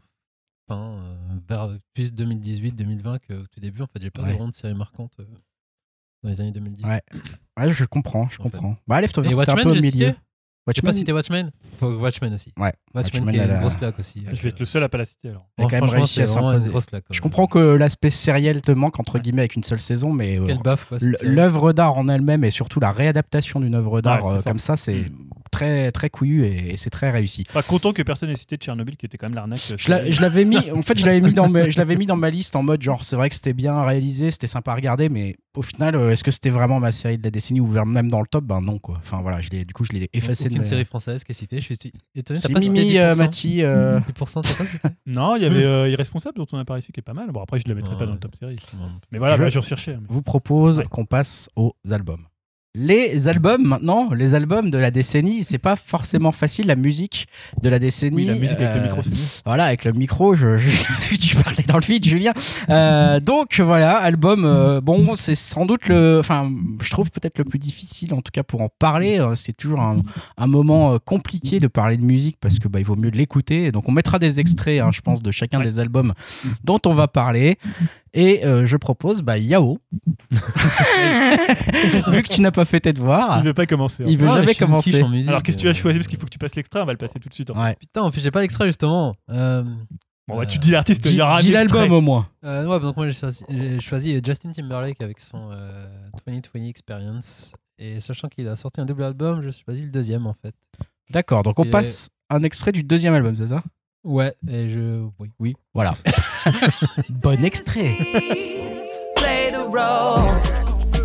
fin euh, vers plus 2018-2020 qu'au tout début. En fait, j'ai pas Ouais. vraiment de séries marquantes euh, dans les années 2010. Ouais. Ouais, je comprends, je En fait. comprends. Bah, Leftovers, Et c'était un Watchmen, peu au milieu. cité J'ai pas Watchmen, cité Watchmen Faut Watchmen aussi. Ouais. Watchmen, Watchmen, qui est elle une a- grosse claque aussi. Je vais être le seul à pas la citer alors. Elle a quand même réussi à s'imposer. Je ouais. comprends que l'aspect sériel te manque, entre guillemets, avec une seule saison, mais euh, l'œuvre d'art en elle-même et surtout la réadaptation d'une œuvre d'art Ouais, euh, comme ça, c'est très, très couillu et, et c'est très réussi. Pas content que personne n'ait cité Tchernobyl qui était quand même l'arnaque. euh, Je l'a- je l'avais mis, en fait, je l'avais mis dans, ma- je l'avais mis dans ma liste en mode genre, c'est vrai que c'était bien réalisé, c'était sympa à regarder, mais au final, est-ce que c'était vraiment ma série de la décennie ou même dans le top? Ben non, quoi. Enfin voilà, je l'ai, du coup, je l'ai effacé de Aucune série française qui est citée. Je suis étonné. Si T'as pas cité Mimi 10%? euh, Mati, euh, 10%, t'as pas cité Non, il y avait euh, Irresponsable dont on a parlé ici qui est pas mal. Bon, après, je ne le mettrai pas dans le top série. Mais voilà, Je- bah, je recherchais. mais- vous propose Ouais. qu'on passe aux albums. Les albums maintenant, les albums de la décennie, c'est pas forcément facile la musique de la décennie. Oui, la musique avec le euh, micro, c'est mieux. Voilà, avec le micro, je, je- vu que tu parlais dans le vide, Julien. Euh, donc voilà, album, euh, bon, c'est sans doute le, enfin, je trouve peut-être le plus difficile, en tout cas pour en parler. Euh, C'est toujours un, un moment compliqué de parler de musique parce que bah, il vaut mieux l'écouter. Donc on mettra des extraits, hein, je pense, de chacun Ouais. des albums dont on va parler. Et euh, je propose bah, Yao. Vu que tu n'as pas fait tes devoirs, Il ne veut pas commencer. hein. il veut Ah, mais jamais je suis une commencer. en musique, Alors, qu'est-ce que tu as euh, choisi? Parce qu'il faut que tu passes l'extrait, on va le passer tout de suite. en fait. Ouais. Putain, en plus, j'ai pas l'extrait justement. Euh, Bon, bah, tu dis l'artiste, il Dis, y aura un dis extrait. l'album au moins. euh, ouais, donc moi j'ai choisi, j'ai choisi Justin Timberlake avec son euh, 2020 Experience. Et sachant qu'il a sorti un double album, je choisis le deuxième en fait. D'accord, donc on Et- passe un extrait du deuxième album, c'est ça? Ouais, et je. Oui. Oui, voilà. bon extrait. play the role.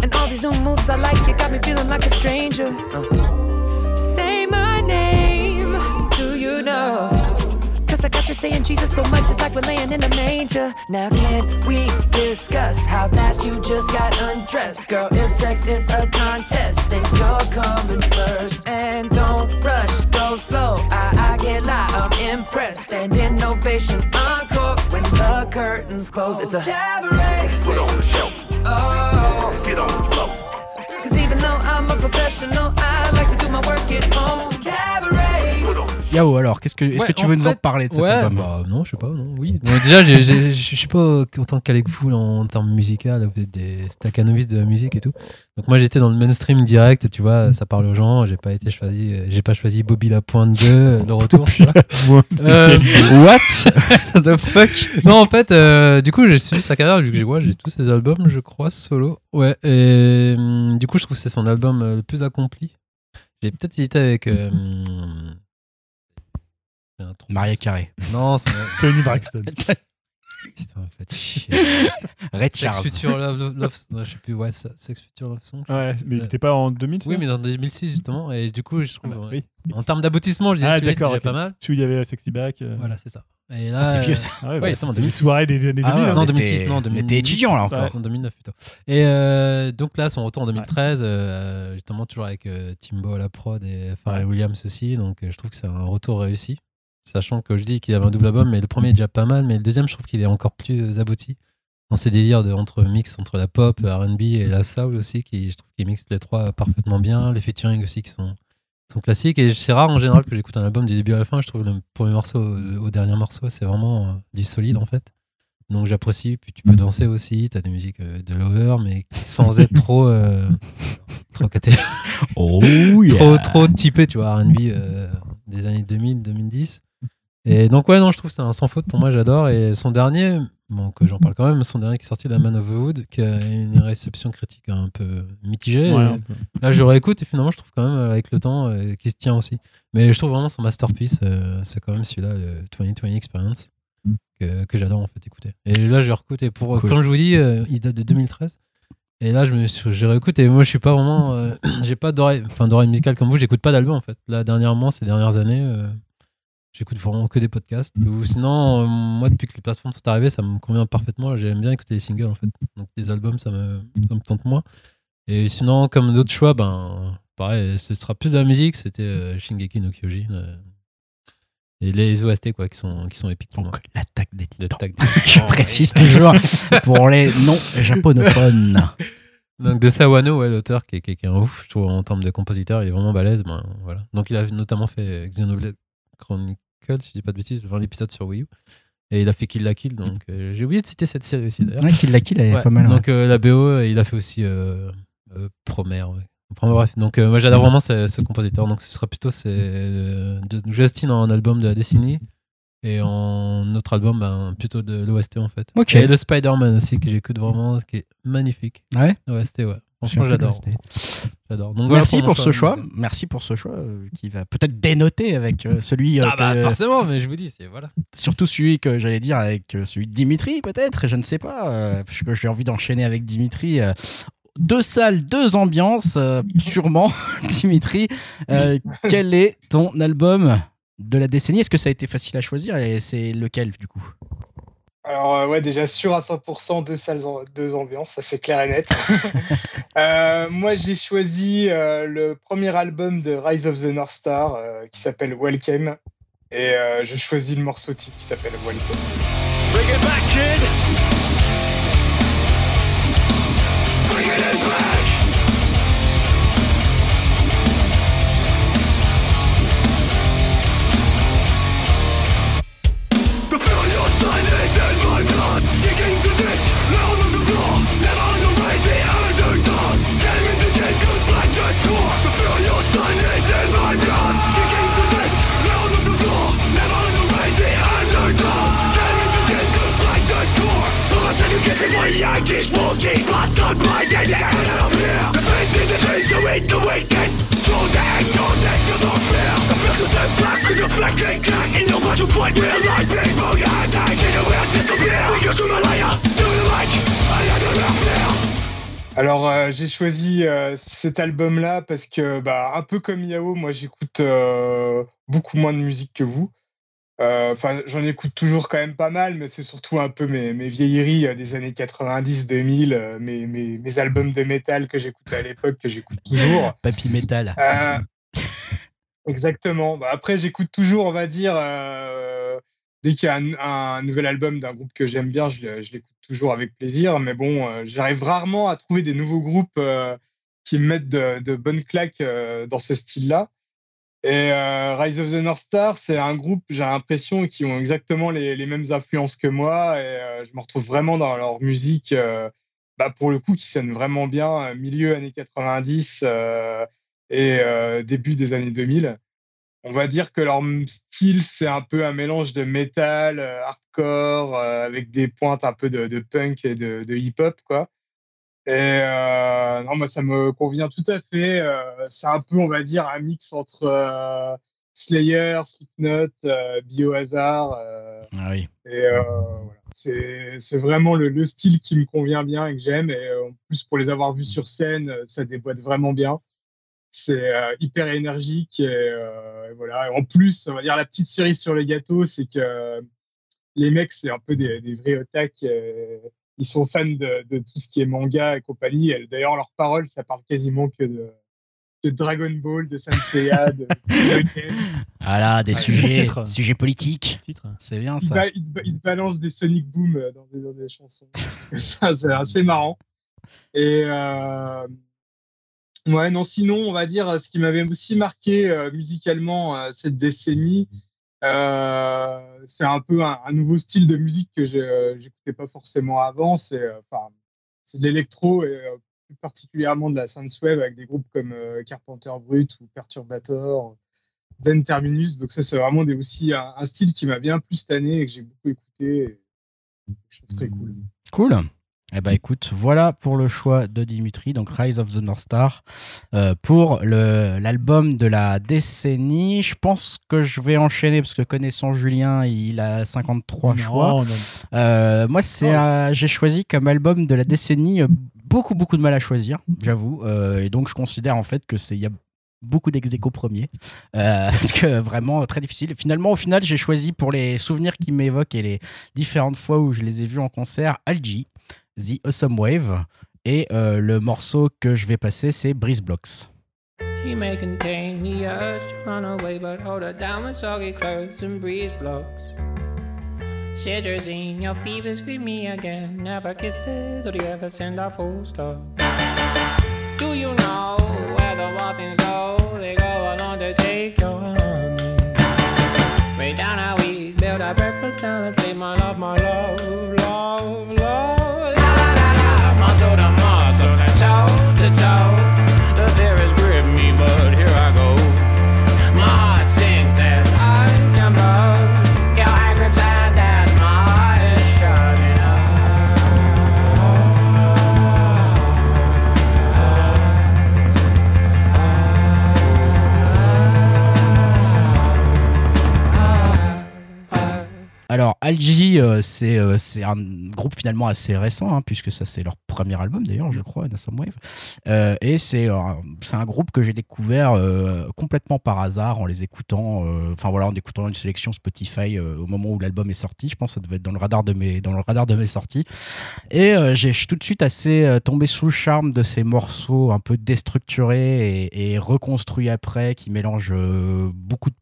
And all these new moves I like, it got me feeling like a stranger. Uh. Say my name, do you know? I saying Jesus so much, it's like we're laying in a manger. Now, can we discuss how fast you just got undressed? Girl, if sex is a contest, then you're coming first. And don't rush, go slow. I, I get live, I'm impressed. And innovation encore when the curtains close. It's a cabaret. Put on the show. Oh. Get on the floor. Cause even though I'm a professional, I like to do my work at home. Yao, alors, qu'est-ce que, est-ce Ouais, que tu veux nous en parler de cet Ouais, album bah non, je sais pas, non, oui. Donc, déjà, je suis pas autant calé que vous en termes musicaux, vous êtes des staccanovistes de la musique et tout. Donc moi j'étais dans le mainstream direct, tu vois, ça parle aux gens, j'ai pas été choisi, j'ai pas choisi Bobby Lapointe 2 euh, de retour. tu vois. Euh, What? The fuck? Non, en fait, euh, du coup, j'ai suivi sa carrière, vu que j'ai ouais, j'ai tous ses albums, je crois, solo. Ouais, et hum, du coup, je trouve que c'est son album euh, le plus accompli. J'ai peut-être hésité avec. euh, un trou. Maria Carré. Non, c'est. Tony Braxton. Putain, en fait, chier. Red Sex Charles. Future Love, Love, je sais plus, ouais, ça- Sex Future Love Song. Ouais, mais il était pas en 2000 Oui, mais dans 2006, justement, et du coup, je trouve. bah, ouais, oui. En termes d'aboutissement, je disais Ah, d'accord, pas mal. Celui il y avait Sexy Back. euh, Voilà, c'est ça. Et là, Ah, c'est vieux ça. Ah ouais, Ouais, bah, c'est en c'était les 2006. soirées des années 2000. Ah ouais, hein. non, on 2006, était- non, On était 2008. étudiants là encore. Ouais. En 2009 plutôt. Et euh, donc là, son retour en 2013, euh, justement toujours avec euh, Timbo à la prod et Pharrell Williams aussi. Donc euh, je trouve que c'est un retour réussi. Sachant que je dis qu'il avait un double album, mais le premier est déjà pas mal, mais le deuxième, je trouve qu'il est encore plus euh, abouti. Dans ses délires de, entre mix entre la pop, RB et la soul aussi, qui, je trouve qu'il mixe les trois parfaitement bien. Les featuring aussi qui sont, sont classiques. Et c'est rare en général que j'écoute un album du début à la fin. Je trouve le premier morceau au, au dernier morceau, c'est vraiment euh, du solide en fait. Donc j'apprécie. Puis tu peux danser aussi. Tu as des musiques euh, de lover, mais sans être trop. euh, trop caté- Oh trop, trop typé, tu vois, RB euh, des années 2000, 2010. Et donc, ouais, non, je trouve que c'est un sans faute pour moi, j'adore. Et son dernier, bon, que j'en parle quand même, son dernier qui est sorti, La Man of the Wood, qui a une réception critique un peu mitigée. Ouais, Et un peu. Là, je réécoute et finalement, je trouve quand même, euh, avec le temps, euh, qu'il se tient aussi. Mais je trouve vraiment son masterpiece, euh, c'est quand même celui-là, le 2020 Experience, que, que j'adore en fait écouter. Et là, je réécoute et pour, Cool. comme je vous dis, euh, il date de 2013. Et là, je me suis, j'ai réécouté et moi, je suis pas vraiment, euh, j'ai pas d'oreille, enfin d'oreille musicale comme vous, j'écoute pas d'album en fait. Là, dernièrement, ces dernières années, euh, j'écoute vraiment que des podcasts. Ou sinon, euh, moi, depuis que les plateformes sont arrivées, ça me convient parfaitement. J'aime bien écouter les singles en fait. Donc, les albums, ça me, ça me tente moins. Et sinon, comme d'autres choix, ben, pareil, ce sera plus de la musique. C'était euh, Shingeki no Kyojin. euh, Et les OST, quoi, qui sont, qui sont épiques pour. Donc, l'attaque des titans. tag- Je précise toujours pour les non japonophones. Donc de Sawano, ouais, l'auteur qui est, qui est- qui est un ouf, je trouve en termes de compositeur, il est vraiment balèze. Ben, voilà. Donc il a notamment fait Xenoblade Chronicle, si je dis pas de bêtises, 20 épisodes sur Wii U. Et il a fait Kill la Kill, donc euh, j'ai oublié de citer cette série aussi d'ailleurs. Ouais, Kill la Kill, elle est Ouais, pas mal. ouais. Donc euh, la BO, euh, il a fait aussi euh, euh, ouais. Enfin, bref, donc moi j'adore vraiment ce, ce compositeur. Donc ce sera plutôt c'est, de Justin en album de la décennie et en autre album ben, plutôt de l'OST en fait. Ok. Et le Spider-Man aussi que j'écoute vraiment, qui est magnifique. Ouais. OST, ouais. Franchement j'adore. J'adore. Donc, voilà Merci pour ce choix. Merci pour ce choix euh, qui va peut-être dénoter avec euh, celui, euh, Ah bah que- forcément, mais je vous dis, c'est voilà. surtout celui que j'allais dire avec euh, celui de Dimitri peut-être, je ne sais pas, parce que j'ai envie d'enchaîner avec Dimitri. deux salles, deux ambiances, sûrement. Dimitri, quel est ton album de la décennie? Est-ce que ça a été facile à choisir et c'est lequel du coup? Alors euh, ouais, déjà sûr à 100% deux salles, en- deux ambiances, ça c'est clair et net. Euh, moi j'ai choisi euh, le premier album de Rise of the North Star euh, qui s'appelle Welcome et euh, je choisis le morceau titre qui s'appelle Welcome. Bring it back, kid. Alors euh, j'ai choisi euh, cet album-là parce que bah un peu comme Yao, moi j'écoute euh, beaucoup moins de musique que vous. Euh, Enfin j'en écoute toujours quand même pas mal, mais c'est surtout un peu mes, mes vieilleries euh, des années 90-2000, euh, mes, mes, mes albums de métal que j'écoutais à l'époque que j'écoute toujours. Papy Metal. Euh, exactement. Bah, après, j'écoute toujours, on va dire, euh, dès qu'il y a un, un nouvel album d'un groupe que j'aime bien, je, l'écoute toujours avec plaisir. Mais bon, j'arrive rarement à trouver des nouveaux groupes qui me mettent de, de bonnes claques dans ce style-là. Et euh, Rise of the North Star, c'est un groupe, j'ai l'impression, qui ont exactement les, mêmes influences que moi. Et euh, je me retrouve vraiment dans leur musique, euh, bah, pour le coup, qui sonne vraiment bien, euh, milieu années 90 euh, et euh, début des années 2000. On va dire que leur style, c'est un peu un mélange de métal, hardcore, avec des pointes un peu de, de punk et de, de hip-hop, quoi. Et euh, non, moi, ça me convient tout à fait. Euh, c'est un peu, on va dire, un mix entre euh, Slayer, Slipknot, euh, Biohazard. euh, Ah oui. et euh, voilà. c'est vraiment le, le style qui me convient bien et que j'aime. Et en plus, pour les avoir vus sur scène, ça déboîte vraiment bien. C'est euh, hyper énergique. Et, euh, et voilà. Et en plus, on va dire la petite série sur les gâteaux, c'est que les mecs, c'est un peu des, des vrais otaques. Ils sont fans de, de tout ce qui est manga et compagnie. D'ailleurs, leurs paroles, ça parle quasiment que de, de Dragon Ball, de Senseiya, de, de Ken. Ah là, des Ouais, sujets, sujets politiques. Titre. C'est bien ça. ba- il te ba- il te balance des Sonic Boom dans des, dans des chansons. C'est assez marrant. Et euh, ouais, non, sinon, on va dire ce qui m'avait aussi marqué euh, musicalement euh, cette décennie, euh, c'est un peu un, un nouveau style de musique que euh, j'écoutais pas forcément avant. C'est euh, enfin, c'est de l'électro et plus particulièrement de la synthwave avec des groupes comme Carpenter Brut ou Perturbator. Dan Terminus. Donc ça, c'est vraiment des, aussi un, style qui m'a bien plu cette année et que j'ai beaucoup écouté. Je trouve très cool. Cool. Eh ben écoute, voilà pour le choix de Dimitri, donc Rise of the North Star, euh, pour l'album de la décennie. Je pense que je vais enchaîner parce que connaissant Julien, il a 53 Non, choix. Euh, moi, c'est j'ai choisi comme album de la décennie euh, beaucoup beaucoup de mal à choisir, j'avoue, Euh, et donc je considère en fait que c'est il y a beaucoup d'ex premiers Euh, parce que vraiment très difficile. Finalement, au final, j'ai choisi pour les souvenirs qui m'évoquent et les différentes fois où je les ai vus en concert, Algie, The Awesome Wave, et euh, le morceau que je vais passer, c'est Breeze Blocks. She may contain the urge to run away, but hold her down with soggy clothes and breeze blocks. Cetirizine, your fever scream me again. Never kisses, or do you ever send a full stop? Do you know where the muffins go? They go along to take your honey. Way down how we build our breakfast down and say, My love, my love, Alors, Algie, euh, c'est euh, c'est un groupe finalement assez récent, hein, puisque ça c'est leur premier album d'ailleurs, je crois, Some Wave. Euh, et c'est un groupe que j'ai découvert complètement par hasard en les écoutant, enfin voilà, en écoutant une sélection Spotify au moment où l'album est sorti. Je pense que ça devait être dans le radar de mes, dans le radar de mes sorties. Et je suis tout de suite assez tombé sous le charme de ces morceaux un peu déstructurés et, et reconstruits après, qui mélangent beaucoup de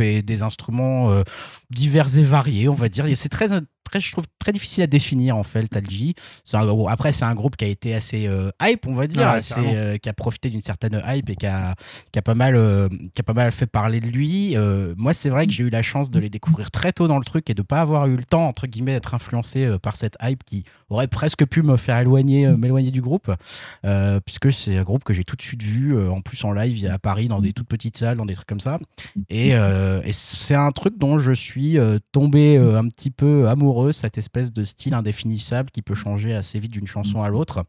et des instruments euh, divers et variés, on va dire. C'est très, très, je trouve très difficile à définir en fait, Talji. Bon, après, c'est un groupe qui a été assez euh, hype, on va dire, assez, euh, qui a profité d'une certaine hype et qui a, qui a pas mal, euh, qui a pas mal fait parler de lui. Moi, c'est vrai que j'ai eu la chance de les découvrir très tôt dans le truc et de pas avoir eu le temps entre guillemets d'être influencé par cette hype qui aurait presque pu me faire éloigner, m'éloigner du groupe, puisque c'est un groupe que j'ai tout de suite vu, en plus en live à Paris, dans des toutes petites salles, dans des trucs comme ça. Et, et c'est un truc dont je suis tombé un petit peu amoureux, cette espèce de style indéfinissable qui peut changer assez vite d'une chanson à l'autre.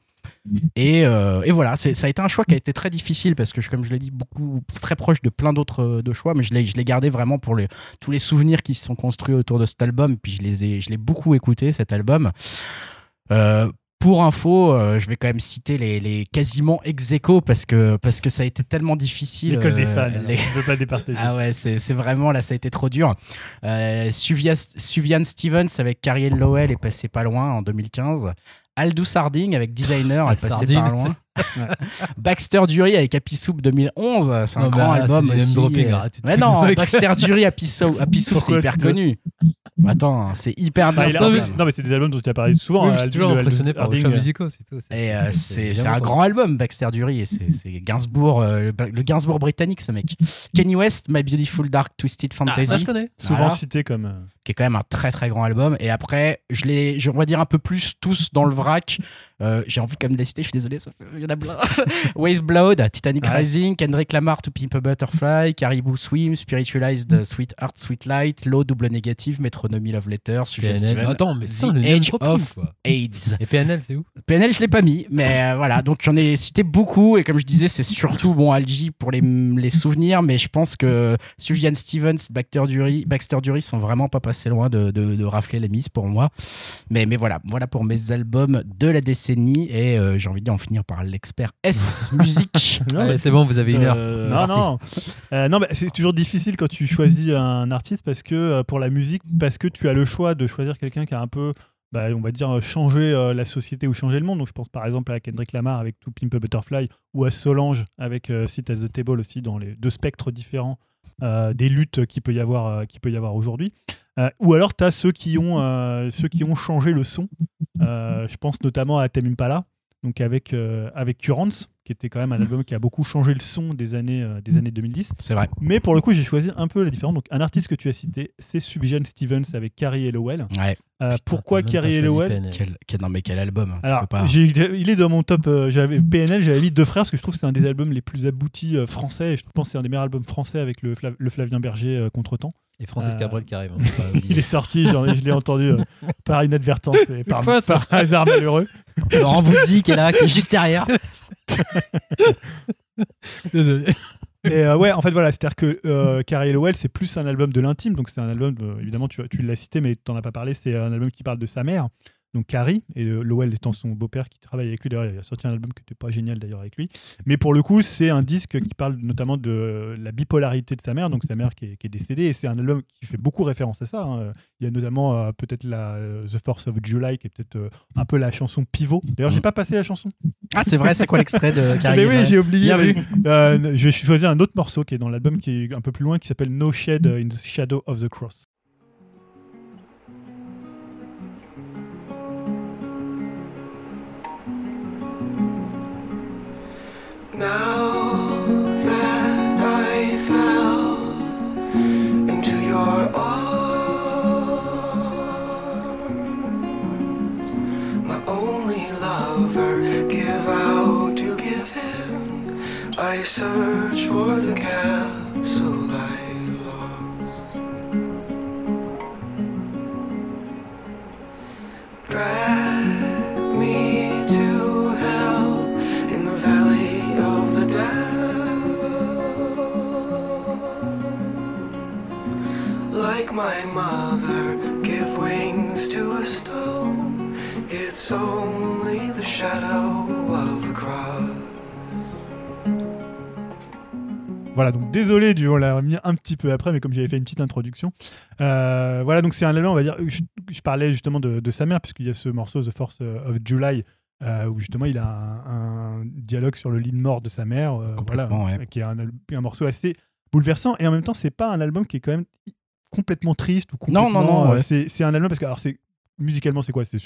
Et, euh, et voilà, ça a été un choix qui a été très difficile parce que, comme je l'ai dit, beaucoup très proche de plein d'autres euh, de choix, mais je l'ai je l'ai gardé vraiment pour les, tous les souvenirs qui se sont construits autour de cet album. Puis je les ai, je l'ai beaucoup écouté cet album. Euh, pour info, euh, je vais quand même citer les, les quasiment ex aequo parce que, parce que ça a été tellement difficile. L'école des euh, fans. les- Je ne veux pas départager. ah ouais, c'est c'est vraiment là, ça a été trop dur. Euh, Suvia- Suvian Stevens avec Carrie Lowell est passé pas loin en 2015. Aldous Harding avec Designer est passé Sardine. pas loin. Baxter Dury avec Happy Soup 2011, c'est un Non, grand là, album aussi. dropping, euh. tu te Mais non. Baxter Dury, Happy Soup, Happy Soup c'est hyper connu. Attends, c'est hyper bien. Ah, non, mais c'est des albums dont tu as parlé souvent. Oui, hein, je suis toujours impressionné par euh, musicaux, tout. Et euh, c'est un grand album, Baxter Dury, et c'est Gainsbourg, euh, le Gainsbourg britannique, ce mec. Kenny West, My Beautiful Dark Twisted Ah, ça, Fantasy. je connais. Souvent Voilà. cité comme. euh, qui est quand même un très très grand album. Et après, je les, je- on va dire un peu plus tous dans le Watch. Euh, J'ai envie quand même de les citer, je suis désolé, ça fait- il y en a plein. Waste Blood, Titanic Ouais. Rising, Kendrick Lamar, To Pimp a Butterfly, Caribou Swim, Spiritualized, Sweet Heart, Sweet Light, Low, Double Négative, Metronomy Love Letter, PNL. Steven, Attends, mais The ça, name Age of. AIDS. Et PNL, c'est où PNL, je l'ai pas mis, mais euh, voilà. Donc j'en ai cité beaucoup et comme je disais, c'est surtout bon Algie pour les, les souvenirs, mais je pense que Sufjan Stevens, Baxter Dury, Baxter Dury sont vraiment pas passés loin de, de- de rafler les mises pour moi. Mais, mais voilà, voilà pour mes albums de la décennie et euh, j'ai envie d'en finir par l'expert S musique. C'est bon, vous avez une heure. Euh, non, non. Euh, non, mais c'est toujours difficile quand tu choisis un artiste parce que pour la musique, parce que tu as le choix de choisir quelqu'un qui a un peu, bah, on va dire, changé euh, la société ou changé le monde. Donc je pense par exemple à Kendrick Lamar avec To Pimp a Butterfly ou à Solange avec Sit at the Table aussi dans les deux spectres différents euh, des luttes qu'il peut y avoir, euh, qu'il peut y avoir aujourd'hui. Euh, ou alors tu as ceux qui ont ceux qui ont changé le son. Je pense notamment à Tame Impala, donc avec euh, avec Currents, qui était quand même un album qui a beaucoup changé le son des années euh, des années 2010. C'est vrai. Mais pour le coup, j'ai choisi un peu la différence. Donc un artiste que tu as cité, c'est Subjan Stevens avec Carrie Elowell. Ouais. Euh, pourquoi Carrie PNL. Quel, quel- non mais quel album. je alors, pas. il est dans mon top. euh, j'avais PNL, j'avais mis Deux Frères parce que je trouve que c'est un des albums les plus aboutis français. Et je pense que c'est un des meilleurs albums français avec le, le Flavien Berger Contretemps. Et Francis Euh, Cabrel qui arrive. hein. Il est sorti, je l'ai entendu euh, par inadvertance et par, quoi, par hasard malheureux. Laurent Voulzy qui est là, qui est juste derrière. Désolé. Et euh, ouais, en fait, voilà, c'est-à-dire que euh, Carrie Lowell, c'est plus un album de l'intime. Donc, c'est un album, euh, évidemment, tu, tu l'as cité, mais tu n'en as pas parlé. C'est un album qui parle de sa mère, donc Carrie, et euh, Lowell étant son beau-père qui travaille avec lui. D'ailleurs, il a sorti un album qui n'était pas génial d'ailleurs avec lui. Mais pour le coup, c'est un disque qui parle notamment de la bipolarité de sa mère, donc sa mère qui est, qui est décédée. Et c'est un album qui fait beaucoup référence à ça. hein. Il y a notamment euh, peut-être la euh, The Force of July, qui est peut-être euh, un peu la chanson pivot. D'ailleurs, j'ai pas passé la chanson. Ah, c'est vrai, c'est quoi l'extrait de Mais Carrie oui, j'ai oublié. Bien mais- vu. Je vais choisir un autre morceau qui est dans l'album qui est un peu plus loin, qui s'appelle No Shed in the Shadow of the Cross. I fell into your eyes, my only lover give out to give him I search for the capsule I lost. Drag Like my mother, give wings to a stone. It's only the shadow of a cross. Voilà, donc désolé, du, on l'a mis un petit peu après, mais comme j'avais fait une petite introduction. Euh, voilà, donc c'est un album, on va dire. Je, je parlais justement de, de sa mère, puisqu'il y a ce morceau The Force of July, euh, où justement il a un, un dialogue sur le lit de mort de sa mère, euh, voilà, Complètement, ouais. qui est un, un morceau assez bouleversant, et en même temps, c'est pas un album qui est quand même complètement triste ou Non, complètement. non, non, euh, ouais. c'est, un album parce que, alors, c'est musicalement, c'est quoi? C'est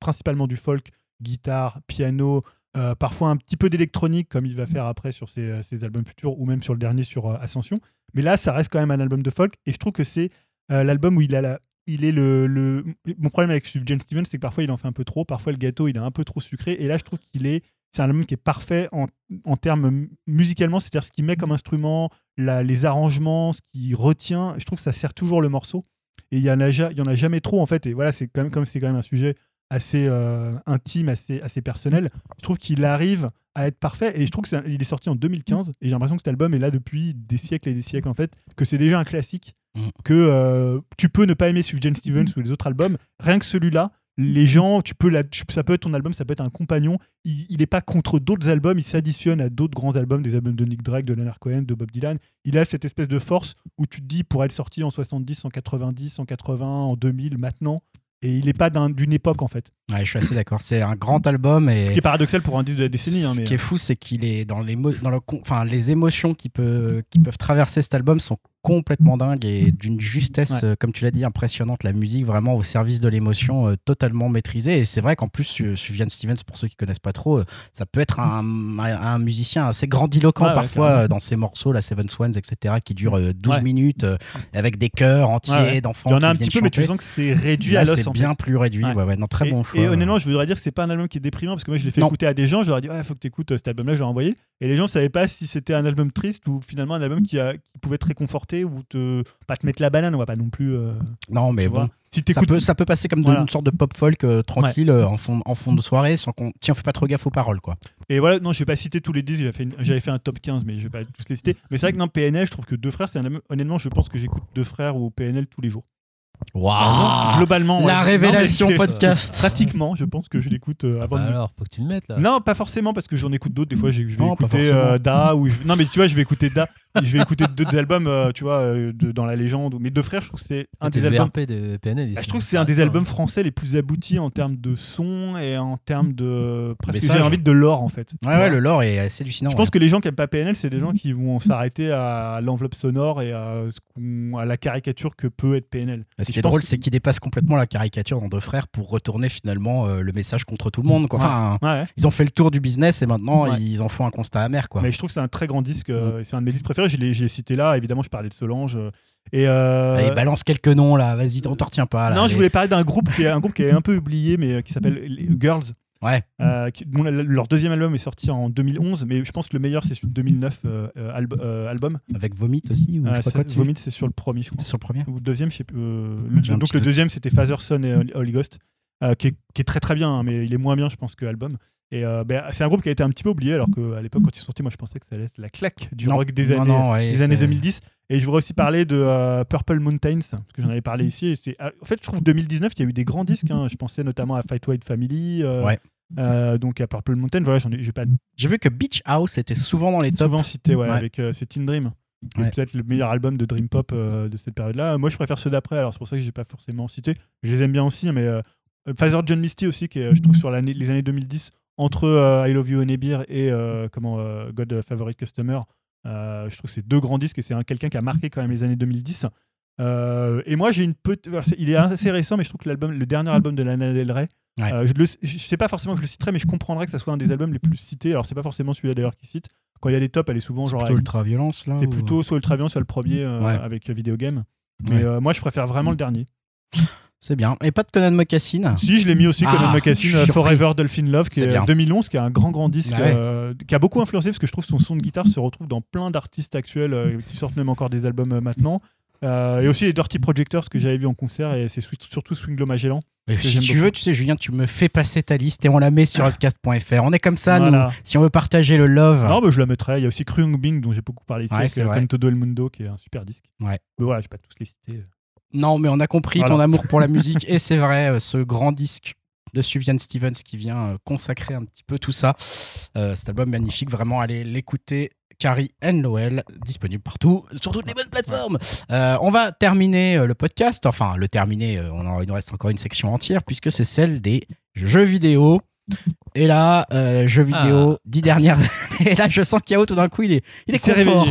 principalement du folk, guitare, piano, euh, parfois un petit peu d'électronique, comme il va faire après sur ses, euh, ses albums futurs, ou même sur le dernier sur euh, Ascension. Mais là, ça reste quand même un album de folk, et je trouve que c'est euh, l'album où il a la. Il est le, le... Mon problème avec Sufjan Stevens, c'est que parfois il en fait un peu trop, parfois le gâteau il est un peu trop sucré, et là je trouve qu'il est. C'est un album qui est parfait en, en termes mu- musicalement, c'est-à-dire ce qu'il met comme instrument, la- les arrangements, ce qu'il retient. Je trouve que ça sert toujours le morceau. Et il y en a, y en a jamais trop en fait. Et voilà, c'est quand même comme c'est quand même un sujet assez euh, intime, assez, assez personnel. Je trouve qu'il arrive à être parfait. Et je trouve que c'est un- il est sorti en 2015. Et j'ai l'impression que cet album est là depuis des siècles et des siècles en fait. Que c'est déjà un classique. Mm. Que euh, tu peux ne pas aimer Sufjan Stevens ou les autres albums. Rien que celui-là, les gens, tu peux la, tu- ça peut être ton album, ça peut être un compagnon. Il n'est pas contre d'autres albums, il s'additionne à d'autres grands albums, des albums de Nick Drake, de Leonard Cohen, de Bob Dylan. Il a cette espèce de force où tu te dis, pour être sorti en 70, en 90, en 80, en 2000, maintenant, et il n'est pas d'un- d'une époque en fait. Ouais, je suis assez d'accord. C'est un grand album et Ce qui est paradoxal pour un disque de la décennie. hein, Ce mais... qui est fou, c'est qu'il est dans les, dans le, enfin, les émotions qui, peut, qui peuvent traverser cet album sont complètement dingues et d'une justesse, Ouais. euh, comme tu l'as dit, impressionnante. La musique vraiment au service de l'émotion, euh, totalement maîtrisée. Et c'est vrai qu'en plus, Su- Sufjan Stevens, pour ceux qui connaissent pas trop, euh, ça peut être un, un- un musicien assez grandiloquent Ouais, parfois euh, dans ses morceaux, la Seven Swans, etc., qui durent euh, 12 Ouais. minutes euh, avec des chœurs entiers d'enfants. Il y en a qui un petit peu, mais tu sens que c'est réduit Là, à l'os c'est en bien fait. plus réduit. Ouais. Non, très et, bon choix. et honnêtement, je voudrais dire que c'est pas un album qui est déprimant parce que moi je l'ai fait Non. écouter à des gens, je leur ai dit ouais, faut que tu écoutes cet album-là, je l'ai envoyé. Et les gens savaient pas si c'était un album triste ou finalement un album qui, a, qui pouvait te ou te pas te mettre la banane, on va pas non plus. euh, non, mais bon. Si Ça peut, ça peut passer comme Voilà. une sorte de pop folk euh, tranquille euh, en, fond, en fond de soirée sans qu'on. Tiens, on fait pas trop gaffe aux paroles, quoi. Et voilà, non, je vais pas citer tous les disques, j'avais fait, une- j'avais fait un top 15, mais je vais pas tous les citer. Mais c'est vrai que non, PNL, je trouve que Deux Frères, c'est un honnêtement, je pense que j'écoute Deux Frères ou PNL tous les jours. Waouh Globalement. La révélation podcast. Pratiquement, je pense que je l'écoute euh, avant Bah de alors, faut que tu le mettes là. Non, pas forcément parce que j'en écoute d'autres. Des fois, j'ai- je vais Non, écouter euh, Da ou je... non, mais tu vois, je vais écouter Da. Je vais écouter deux albums, euh, tu vois, euh, de- dans la légende. Mes deux frères, je trouve que c'est un des albums. VRP de PNL. ici. Bah, je trouve que c'est un des albums français les plus aboutis en termes de son et en termes de presque Message. j'ai envie de l'or en fait. Ouais, ouais, le lore est assez hallucinant. Je pense que les gens qui aiment pas PNL, c'est des gens qui vont s'arrêter à l'enveloppe sonore et à, ce qu'on- à la caricature que peut être PNL. Ce Et qui je est pense drôle, que- c'est qu'il dépasse complètement la caricature dans Deux Frères pour retourner finalement euh, le message contre tout le monde. Quoi. Enfin, Ouais, ouais. ils ont fait le tour du business et maintenant Ouais. ils en font un constat amer. Quoi. Mais je trouve que c'est un très grand disque. euh, Mm. et C'est un de mes disques préférés. Je l'ai je l'ai cité là. Évidemment, je parlais de Solange. euh, Et euh, Allez, balance quelques noms là, vas-y, t'en retient pas. Là, non, je voulais parler d'un groupe qui est un groupe qui est un peu oublié, mais euh, qui s'appelle les Girls. Ouais, euh, qui- leur deuxième album est sorti en 2011, mais je pense que le meilleur c'est sur le 2009 euh, euh, alb- euh, album. avec Vomit aussi. Ou je sais quoi. Vomit, c'est sur le premier, je crois. C'est sur le premier Ou le deuxième, je sais plus. le- donc le deuxième c'était Father, Son et Holy Ghost, qui, est, qui est très très bien, hein, mais il est moins bien, je pense, que l'album. Et euh, ben, c'est un groupe qui a été un petit peu oublié, alors qu'à l'époque, quand il est sorti, moi je pensais que ça allait être la claque du Non, rock des non, années, non, ouais, des années c'est- 2010. Et je voudrais aussi parler de euh, Purple Mountains, parce que j'en avais parlé ici. et c'est- En fait, je trouve que 2019, il y a eu des grands disques. hein. Je pensais notamment à Fight White Family, euh, Ouais. euh, donc à Purple Mountain. Voilà, j'ai pas J'ai vu que Beach House était souvent dans les tops. souvent cité, ouais, Ouais. avec c'est Teen Dream. Ouais. Peut-être le meilleur album de Dream Pop euh, de cette période-là. Moi, je préfère ceux d'après, alors c'est pour ça que j'ai pas forcément cité. Je les aime bien aussi, mais euh, Father John Misty aussi, qui est, je trouve, sur les années 2010, entre euh, I Love You Enebir et euh, comment, euh, God Favorite Customer. Euh, je trouve que c'est deux grands disques et c'est un- quelqu'un qui a marqué quand même les années 2010. Euh, et moi, j'ai une petite. c'est- Il est assez récent, mais je trouve que l'album, le dernier album de Lana Del Rey, Ouais. euh, je ne sais pas forcément que je le citerai, mais je comprendrais que ça soit un des albums les plus cités. Alors, c'est pas forcément celui-là d'ailleurs qui cite. Quand il y a des tops, elle est souvent genre. Plutôt avec- ultra violence là. C'est ou- plutôt soit Ultraviolence, soit le premier euh, Ouais. avec Video Game. Mais Ouais. euh, moi, je préfère vraiment le dernier. C'est bien. Et pas de Conan Mocassin. Si, je l'ai mis aussi, Ah, Conan je Mocassin, euh. Forever Dolphin Love, qui est bien. 2011, qui est un grand, grand disque, Ah ouais. euh, qui a beaucoup influencé, parce que je trouve que son son de guitare se retrouve dans plein d'artistes actuels euh, qui sortent même encore des albums euh, maintenant. Euh, et aussi les Dirty Projectors que j'avais vu en concert, et c'est surtout Swinglo Magellan. Et si tu beaucoup. veux, tu sais, Julien, tu me fais passer ta liste et on la met sur podcast.fr. On est comme ça, Voilà. nous. Si on veut partager le love. Non, mais je la mettrai. Il y a aussi Krung Bing, dont j'ai beaucoup parlé ici, Ouais, avec euh, Todo El Mundo, qui est un super disque. Ouais. Mais voilà, je vais pas tous les citer. Non, mais on a compris Voilà. ton amour pour la musique. et c'est vrai, euh, ce grand disque de Sufjan Stevens qui vient euh, consacrer un petit peu tout ça. Euh, cet album magnifique, vraiment, allez l'écouter. Carrie and Lowell, disponible partout, sur toutes les bonnes plateformes. Euh, on va terminer le podcast, enfin le terminer, on en- il nous reste encore une section entière puisque c'est celle des jeux vidéo. Et là, euh, jeux vidéo, dix dernières années. Et là, je sens qu'Yao, tout d'un coup, il est, il est Il confort.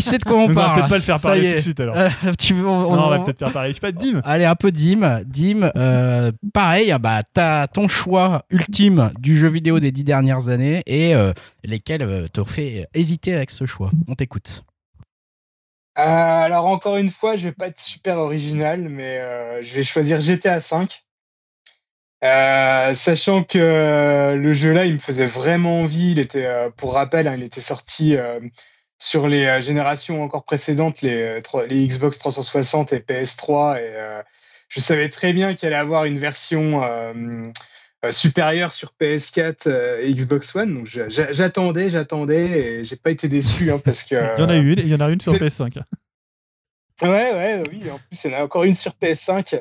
sait de quoi on on va parle. peut-être pas le faire parler y tout de suite alors. Euh, tu veux, on- non, on va peut-être faire parler. Je sais pas, Dim. Allez, un peu Dim. Dim, euh, pareil, bah, t'as ton choix ultime du jeu vidéo des dix dernières années et euh, lesquels euh, te fait hésiter avec ce choix. On t'écoute. Euh, alors encore une fois, je vais pas être super original, mais euh, je vais choisir GTA V. Euh, sachant que euh, le jeu là, il me faisait vraiment envie. Il était, euh, pour rappel, hein, il était sorti sur les générations encore précédentes, les, Xbox 360 et PS3, et je savais très bien qu'il allait avoir une version supérieure sur PS4 euh, et Xbox One. Donc j'attendais, j'attendais, et j'ai pas été déçu hein, parce que Il y en a eu une, il y en a une sur c'est- PS5. Ouais, ouais, oui. En plus, il y en a encore une sur PS5.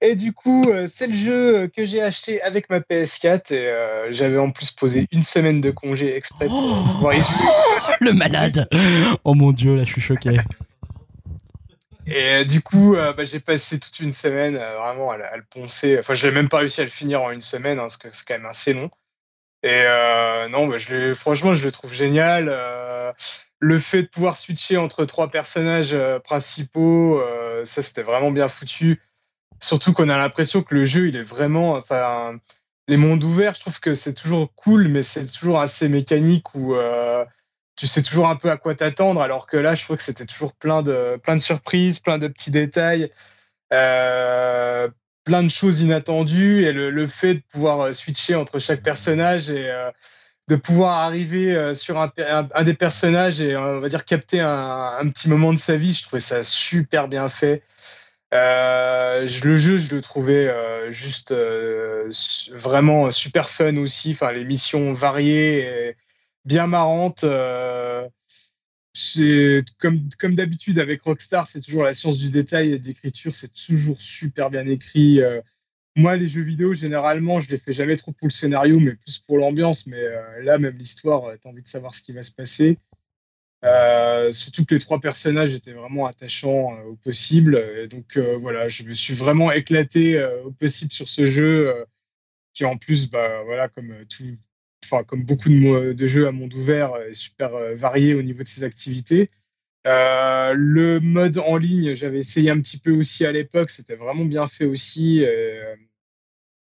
Et du coup, euh, c'est le jeu que j'ai acheté avec ma PS4. Et euh, j'avais en plus posé une semaine de congé exprès pour Oh pouvoir y jouer. Le malade Oh mon dieu, là, je suis choqué. Et euh, du coup, euh, bah, j'ai passé toute une semaine vraiment à, le- à le poncer. Enfin, je l'ai même pas réussi à le finir en une semaine, hein, parce que c'est quand même assez long. Et euh, non, bah, je franchement, je le trouve génial. Le fait de pouvoir switcher entre trois personnages euh, principaux, euh, ça c'était vraiment bien foutu. Surtout qu'on a l'impression que le jeu, il est vraiment, enfin, les mondes ouverts, je trouve que c'est toujours cool, mais c'est toujours assez mécanique où euh, tu sais toujours un peu à quoi t'attendre, alors que là, je trouve que c'était toujours plein de, plein de surprises, plein de petits détails, euh, plein de choses inattendues, et le, le fait de pouvoir euh, switcher entre chaque personnage et euh, de pouvoir arriver euh, sur un, des personnages et euh, on va dire capter un, petit moment de sa vie, je trouvais ça super bien fait. Euh, le jeu, je le trouvais euh, juste vraiment super fun aussi. Enfin, les missions variées et bien marrantes. c'est comme, comme d'habitude avec Rockstar, c'est toujours la science du détail et de l'écriture, c'est toujours super bien écrit. Moi, les jeux vidéo, généralement, je les fais jamais trop pour le scénario, mais plus pour l'ambiance. Mais euh, là, même l'histoire, euh, t'as envie de savoir ce qui va se passer. Euh, surtout que les trois personnages étaient vraiment attachants au possible. Donc voilà, je me suis vraiment éclaté au possible sur ce jeu, qui en plus, bah voilà, comme tout, comme beaucoup de, de jeux à monde ouvert, est super varié au niveau de ses activités. Euh, le mode en ligne, j'avais essayé un petit peu aussi à l'époque, c'était vraiment bien fait aussi. euh,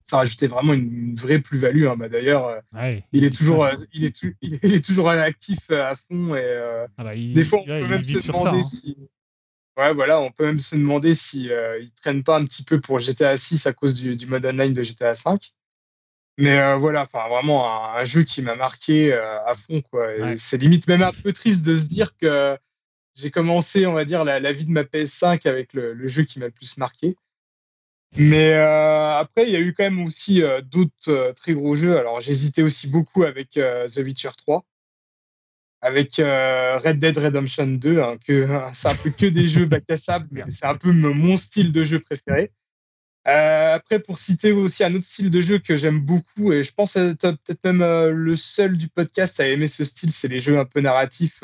ça rajoutait vraiment une, vraie plus-value. hein. Bah, D'ailleurs, euh, Ouais, il est toujours, euh, il est, tou- il est toujours actif à fond et euh, Ah bah, il- des fois, on ouais, peut il même se sur ça, demander hein. si. Ouais, voilà, on peut même se demander si euh, ils traînent pas un petit peu pour GTA 6 à cause du, du mode online de GTA 5. Mais euh, voilà, enfin vraiment un, un jeu qui m'a marqué à fond quoi. Et Ouais. C'est limite même un peu triste de se dire que j'ai commencé, on va dire, la, vie de ma PS5 avec le, jeu qui m'a le plus marqué. Mais euh, après, il y a eu quand même aussi euh, d'autres euh, très gros jeux. Alors, j'hésitais aussi beaucoup avec The Witcher 3, avec Red Dead Redemption 2, hein, que c'est un peu que des jeux bac à sable, mais c'est un peu mon style de jeu préféré. Après, pour citer aussi un autre style de jeu que j'aime beaucoup, et je pense être peut-être même le seul du podcast à aimer ce style, c'est les jeux un peu narratifs.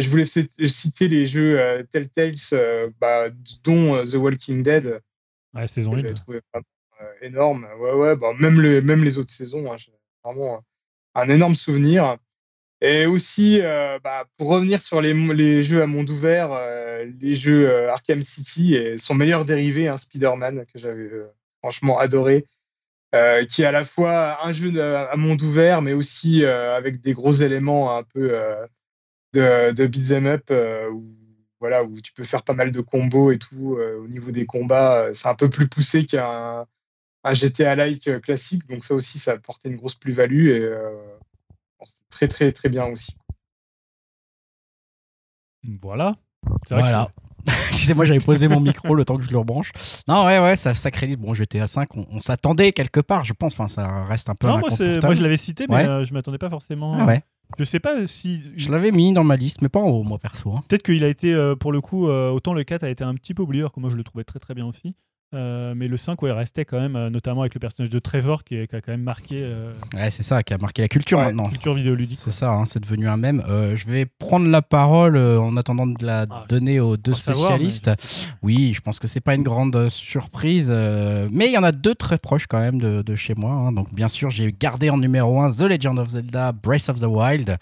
Je voulais cit- citer les jeux euh, Telltales, euh, bah, dont euh, The Walking Dead, Ouais, saison que 1. j'avais trouvé vraiment énorme. Ouais, ouais, bah, même, le, même les autres saisons, hein, je- vraiment un énorme souvenir. Et aussi, bah, pour revenir sur les, les jeux à monde ouvert, les jeux Arkham City et son meilleur dérivé, hein, Spider-Man, que j'avais franchement adoré, euh, qui est à la fois un jeu à monde ouvert, mais aussi euh, avec des gros éléments un peu euh, de, de beat'em up, euh, où, voilà, où tu peux faire pas mal de combos et tout. euh, au niveau des combats, euh, c'est un peu plus poussé qu'un un GTA-like classique, donc ça aussi, ça apportait une grosse plus-value et euh, c'était très très très bien aussi. Voilà. C'est vrai Voilà. Excusez-moi, j'avais posé mon micro le temps que je le rebranche. Non, ouais, ouais, ça, ça crédite. Bon, GTA 5, on, on s'attendait quelque part, je pense. Enfin, ça reste un peu Non, moi, je l'avais cité, mais Ouais. euh, je m'attendais pas forcément. Ah ouais. Je sais pas si. Je l'avais mis dans ma liste, mais pas en haut, moi, perso. hein. Peut-être qu'il a été, euh, pour le coup, euh, autant le 4 a été un petit peu oublié, alors que moi je le trouvais très très bien aussi. Euh, mais le 5, ouais, restait quand même, euh, notamment avec le personnage de Trevor qui, est- qui a quand même marqué euh, Ouais, c'est ça qui a marqué la culture Ouais, maintenant. culture vidéoludique. C'est ça, hein, c'est devenu un mème. Euh, je vais prendre la parole en attendant de la Ah, donner aux deux savoir, spécialistes. Oui, je pense que c'est pas une grande surprise, mais il y en a deux très proches quand même de, de chez moi. hein. Donc bien sûr, j'ai gardé en numéro 1 The Legend of Zelda Breath of the Wild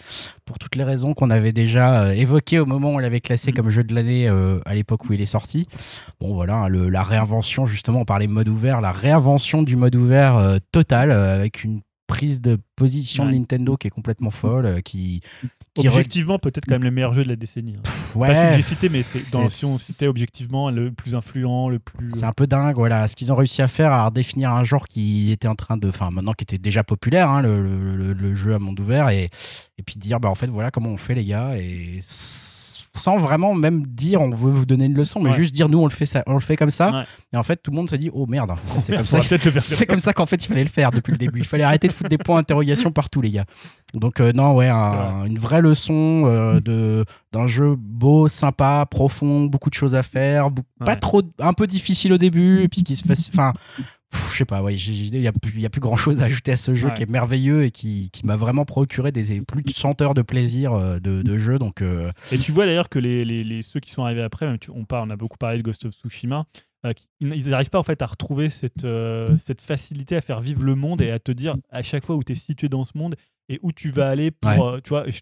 pour toutes les raisons qu'on avait déjà évoquées au moment où on l'avait classé Mm. comme jeu de l'année à l'époque où il est sorti. Bon voilà, hein, le- la réinvention justement, on parlait mode ouvert, la réinvention du mode ouvert euh, total euh, avec une prise de position de. Nintendo qui est complètement folle, euh, qui, qui re- Objectivement, peut-être quand même le meilleur jeu de la décennie. hein. ouais, Pas celui que j'ai cité, mais c'est dans- c'est- si on citait objectivement le plus influent, le plus. C'est un peu dingue, voilà, ce qu'ils ont réussi à faire, à redéfinir un genre qui était en train de, enfin maintenant qui était déjà populaire, hein, le, le- le- le jeu à monde ouvert, et, et puis dire, bah en fait voilà comment on fait les gars, et sans vraiment même dire on veut vous donner une leçon, mais Ouais. juste dire nous on le fait ça, on le fait comme ça, Ouais. et en fait tout le monde s'est dit oh merde, c'est comme comme ça qu'en fait il fallait le faire depuis le début. Il fallait arrêter de foutre des points d'interrogation partout les gars. Donc euh, non ouais, un- une vraie leçon euh, de d'un jeu beau, sympa, profond, beaucoup de choses à faire, pas trop, un peu difficile au début et puis qui se fait, enfin. Je sais pas, ouais, il n'y a, plus- a grand chose à ajouter à ce jeu Ouais. qui est merveilleux et qui, qui m'a vraiment procuré des plus de 100 heures de plaisir euh, de, de jeu. Donc, euh, Et tu vois d'ailleurs que les, les- les- ceux qui sont arrivés après, même tu- on, parle, on a beaucoup parlé de Ghost of Tsushima, euh, ils n'arrivent pas en fait à retrouver cette, euh, cette facilité à faire vivre le monde et à te dire à chaque fois où tu es situé dans ce monde et où tu vas aller pour. Ouais. tu vois, je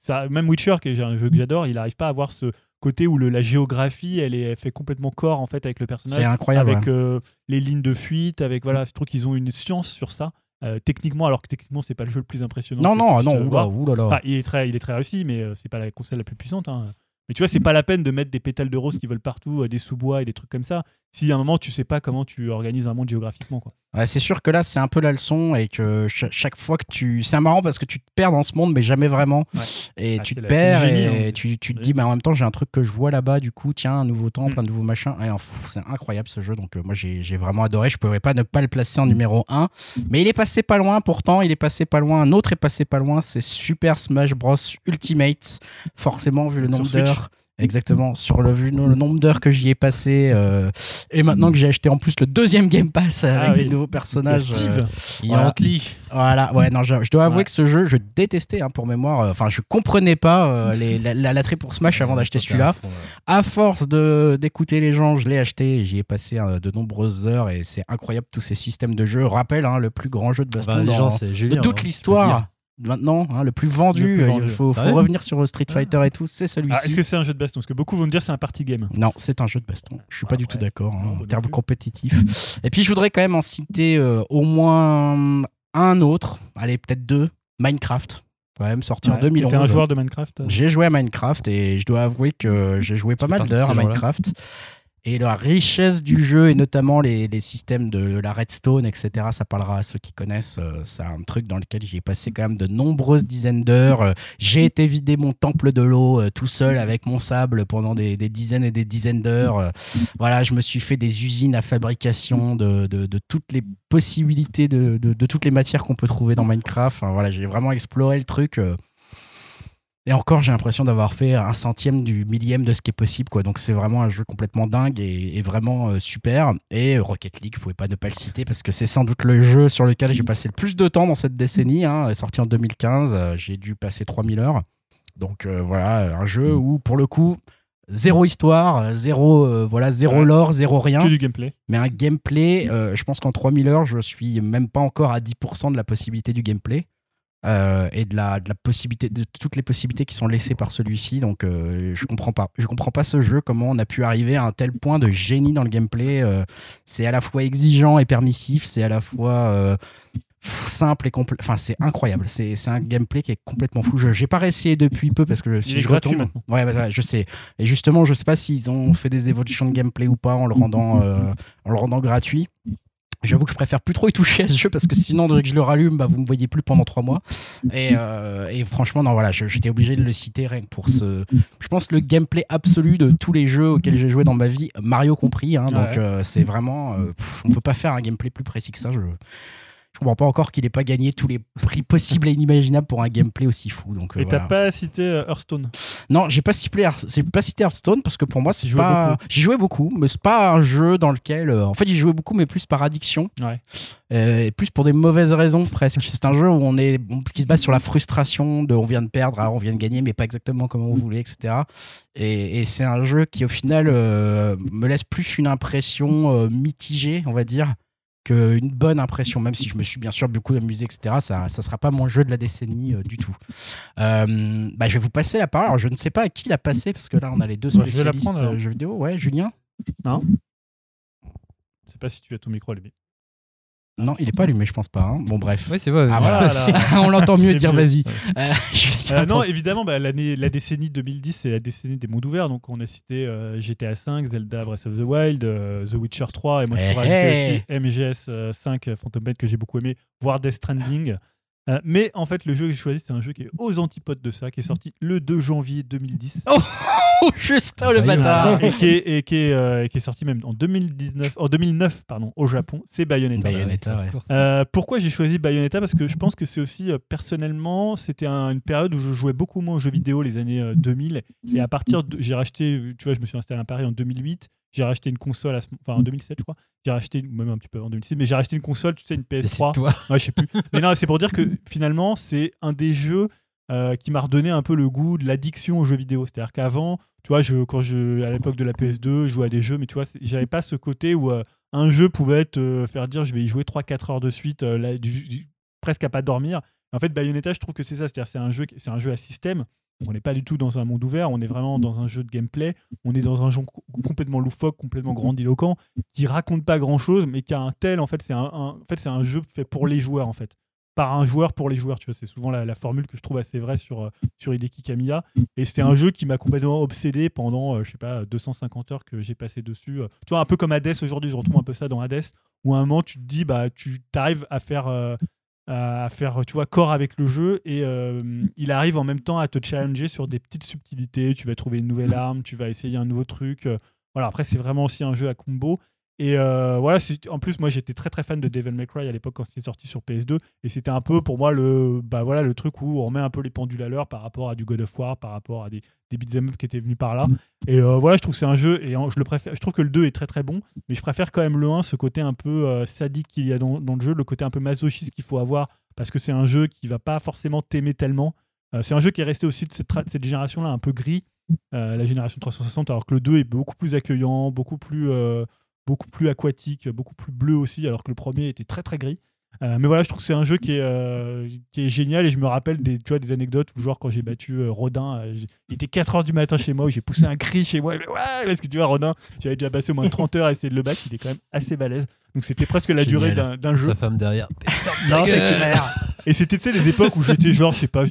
ça, même Witcher, qui est un jeu que j'adore, il n'arrive pas à avoir ce côté où le- la géographie elle est elle fait complètement corps en fait avec le personnage c'est incroyable. avec ouais. euh, les lignes de fuite, avec voilà, je trouve qu'ils ont une science sur ça. euh, techniquement, alors que techniquement, c'est pas le jeu le plus impressionnant. Non, non, non, oulala. Enfin, il est très, il est très réussi, mais euh, c'est pas la console la plus puissante. hein. Mais tu vois, c'est pas la peine de mettre des pétales de rose qui volent partout, des sous-bois et des trucs comme ça. Si à un moment tu sais pas comment tu organises un monde géographiquement, quoi. Ouais, c'est sûr que là, c'est un peu la leçon et que cha- chaque fois que tu. C'est marrant parce que tu te perds dans ce monde, mais jamais vraiment. Ouais. Et Ah, tu c'est te la- perds génie, et hein. tu, tu te dis, mais en même temps, j'ai un truc que je vois là-bas, du coup, tiens, un nouveau temple, Mm. un nouveau machin. C'est incroyable ce jeu. Donc, euh, moi, j'ai j'ai vraiment adoré. Je ne pouvais pas ne pas le placer en numéro 1. Mais il est passé pas loin, pourtant, il est passé pas loin. Un autre est passé pas loin. C'est Super Smash Bros. Ultimate. Forcément, vu le nombre d'heures. Exactement, sur le, le nombre d'heures que j'y ai passé, euh, et maintenant que j'ai acheté en plus le deuxième Game Pass avec Ah oui. les nouveaux personnages. Le Steve. euh, Il Voilà. voilà, ouais, non, je, je dois avouer Ouais. que ce jeu, je détestais hein, pour mémoire. euh, Enfin, je comprenais pas euh, les- la- la- l'attrait pour Smash avant d'acheter celui-là. à force de d'écouter les gens, je l'ai acheté et j'y ai passé euh, de nombreuses heures et c'est incroyable tous ces systèmes de jeu. Rappelle hein, le plus grand jeu de baston Bah, dans- gens, c'est de Julien. hein, toute peux l'histoire. Maintenant, hein, le plus vendu, Le plus euh, vendu. il faut, revenir sur Street Fighter et tout, c'est Ah, celui-ci. Est-ce que c'est un jeu de baston? Parce que beaucoup vont me dire c'est un party game. Non, c'est un jeu de baston. Je suis Ah, pas du ouais. tout d'accord hein, en termes compétitifs. Et puis je voudrais quand même en citer euh, au moins un autre, allez peut-être deux, Minecraft, quand même sorti en Ouais. 2011. T'es un joueur de Minecraft euh J'ai joué à Minecraft et je dois avouer que j'ai joué pas mal d'heures à. Minecraft. Et la richesse du jeu, et notamment les, les systèmes de la redstone, etc., ça parlera à ceux qui connaissent. euh, C'est un truc dans lequel j'ai passé quand même de nombreuses dizaines d'heures. Euh, J'ai été vider mon temple de l'eau euh, tout seul avec mon sable pendant des, des dizaines et des dizaines d'heures. Euh, Voilà, je me suis fait des usines à fabrication de, de- de toutes les possibilités, de, de- toutes les matières qu'on peut trouver dans Minecraft. Voilà, j'ai vraiment exploré le truc. Euh, et encore, j'ai l'impression d'avoir fait un centième du millième de ce qui est possible. Quoi. Donc c'est vraiment un jeu complètement dingue et, et vraiment euh, super. Et Rocket League, je pouvais pas ne pas le citer parce que c'est sans doute le jeu sur lequel j'ai passé le plus de temps dans cette décennie. Hein, sorti en 2015, euh, j'ai dû passer 3000 heures. Donc euh, voilà, un jeu où pour le coup, zéro histoire, euh, zéro, euh, voilà, zéro Ouais. lore, zéro rien. Que du gameplay. Mais un gameplay, euh, je pense qu'en 3000 heures, je suis même pas encore à 10% de la possibilité du gameplay. Euh, et de la, de la possibilité de toutes les possibilités qui sont laissées par celui-ci. Donc euh, je comprends pas. Je comprends pas ce jeu comment on a pu arriver à un tel point de génie dans le gameplay. Euh, c'est à la fois exigeant et permissif. C'est à la fois simple et complet enfin c'est incroyable. C'est un gameplay qui est complètement fou. Je j'ai pas réessayé depuis peu parce que si je retombe. ouais, bah, je sais. Et justement je sais pas s'ils ont fait des évolutions de gameplay ou pas en le rendant en le rendant gratuit J'avoue que je préfère plus trop y toucher à ce jeu parce que sinon, dès que je le rallume, bah, vous me voyez plus pendant trois mois. Et, euh, et franchement, non, voilà, j'étais obligé de le citer rien que pour ce. Je pense le gameplay absolu de tous les jeux auxquels j'ai joué dans ma vie, Mario compris. hein, donc euh, c'est vraiment. euh, pff, on peut pas faire un gameplay plus précis que ça. Je, je comprends pas encore qu'il ait pas gagné tous les prix possibles et inimaginables pour un gameplay aussi fou. Donc, euh, Et voilà. t'as pas cité euh, Hearthstone? Non, j'ai pas cité Hearthstone parce que pour moi c'est J'y jouais pas jouais beaucoup mais c'est pas un jeu dans lequel euh, en fait j'y jouais beaucoup mais plus par addiction. Ouais. Euh, et plus pour des mauvaises raisons presque. c'est un jeu où on est qui se base sur la frustration de on vient de perdre, ah, on vient de gagner mais pas exactement comme on voulait etc. Et, et c'est un jeu qui au final euh, me laisse plus une impression euh, mitigée on va dire qu'une bonne impression, même si je me suis bien sûr beaucoup amusé, etc. Ça ne sera pas mon jeu de la décennie euh, du tout. Euh, bah, je vais vous passer la parole. Alors, je ne sais pas à qui la passer, parce que là, on a les deux Bah, je vais la spécialistes prendre, euh, jeux vidéo. Ouais, Julien? Je sais pas si tu as ton micro allumé. Non, il est pas allumé, je pense pas. hein. Bon, bref. Ouais, c'est vrai. Ah, Voilà. on l'entend mieux dire vas-y. Ouais. Euh, Euh, non, évidemment, bah, l'année, la décennie 2010, c'est la décennie des mondes ouverts. Donc, on a cité euh, GTA 5, Zelda Breath of the Wild, euh, The Witcher 3, et moi, je Eh, pourrais ajouter eh. aussi MGS euh, 5, euh, Phantom Blade, que j'ai beaucoup aimé, voire Death Stranding. Euh, mais en fait, le jeu que j'ai choisi, c'est un jeu qui est aux antipodes de ça, qui est sorti le 2 janvier 2010. Oh, juste oh, le bâtard. et qui est, et qui est, euh, et qui est sorti même en 2019, en 2009 pardon, au Japon, c'est Bayonetta. Bayonetta, ouais. Euh, pourquoi j'ai choisi Bayonetta? Parce que je pense que c'est aussi, euh, personnellement, c'était un- une période où je jouais beaucoup moins aux jeux vidéo, les années euh, 2000. Et à partir de. J'ai racheté, tu vois, je me suis installé à Paris en 2008. J'ai racheté une console, à ce- enfin en 2007, je crois. J'ai racheté, même un petit peu en 2006, mais j'ai racheté une console, tu sais, une PS3. toi. Ouais, je sais plus. Mais non, c'est pour dire que finalement, c'est un des jeux euh, qui m'a redonné un peu le goût de l'addiction aux jeux vidéo. C'est-à-dire qu'avant, tu vois, je, quand je, à l'époque de la PS2, je jouais à des jeux, mais tu vois, j'avais pas ce côté où euh, un jeu pouvait te faire dire je vais y jouer 3-4 heures de suite, euh, là, du- du- presque à pas dormir. En fait, Bayonetta, je trouve que c'est ça. C'est-à-dire c'est un jeu, c'est un jeu à système. On n'est pas du tout dans un monde ouvert, on est vraiment dans un jeu de gameplay. On est dans un jeu co- complètement loufoque, complètement grandiloquent, qui raconte pas grand-chose, mais qui a un tel. En fait, c'est un, jeu fait pour les joueurs, en fait par un joueur pour les joueurs. Tu vois, c'est souvent la, formule que je trouve assez vraie sur, euh, sur Hideki Kamiya. Et c'était un jeu qui m'a complètement obsédé pendant, euh, je sais pas, 250 heures que j'ai passé dessus. Euh, Tu vois, un peu comme Hades aujourd'hui, je retrouve un peu ça dans Hades, où à un moment tu te dis, bah, tu arrives à faire. À faire tu vois corps avec le jeu et euh, il arrive en même temps à te challenger sur des petites subtilités. Tu vas trouver une nouvelle arme tu vas essayer un nouveau truc. Euh, voilà après c'est vraiment aussi un jeu à combo et euh, voilà, en plus, moi j'étais très très fan de Devil May Cry à l'époque quand c'était sorti sur PS2. Et c'était un peu pour moi le, bah, voilà, le truc où on remet un peu les pendules à l'heure par rapport à du God of War, par rapport à des, des beat'em up qui étaient venus par là. Et euh, voilà, je trouve que c'est un jeu, et je, le préfère, je trouve que le 2 est très très bon, mais je préfère quand même le 1, ce côté un peu euh, sadique qu'il y a dans, dans le jeu, le côté un peu masochiste qu'il faut avoir, parce que c'est un jeu qui va pas forcément t'aimer tellement. C'est un jeu qui est resté aussi de cette, génération-là un peu gris, la génération 360, alors que le 2 est beaucoup plus accueillant, beaucoup plus. Beaucoup plus aquatique, beaucoup plus bleu aussi, alors que le premier était très très gris. Euh, mais voilà, je trouve que c'est un jeu qui est, euh, génial et je me rappelle des, anecdotes où, quand j'ai battu euh, Rodin, il était 4h du matin chez moi, où j'ai poussé un cri chez moi. mais ouais, parce que tu vois, Rodin, j'avais déjà passé au moins 30 heures à essayer de le battre, il est quand même assez balèze. Donc c'était presque la Génial. durée d'un jeu. Sa femme derrière. Non, c'est clair. Et c'était, tu sais, des époques où j'étais genre, je sais pas,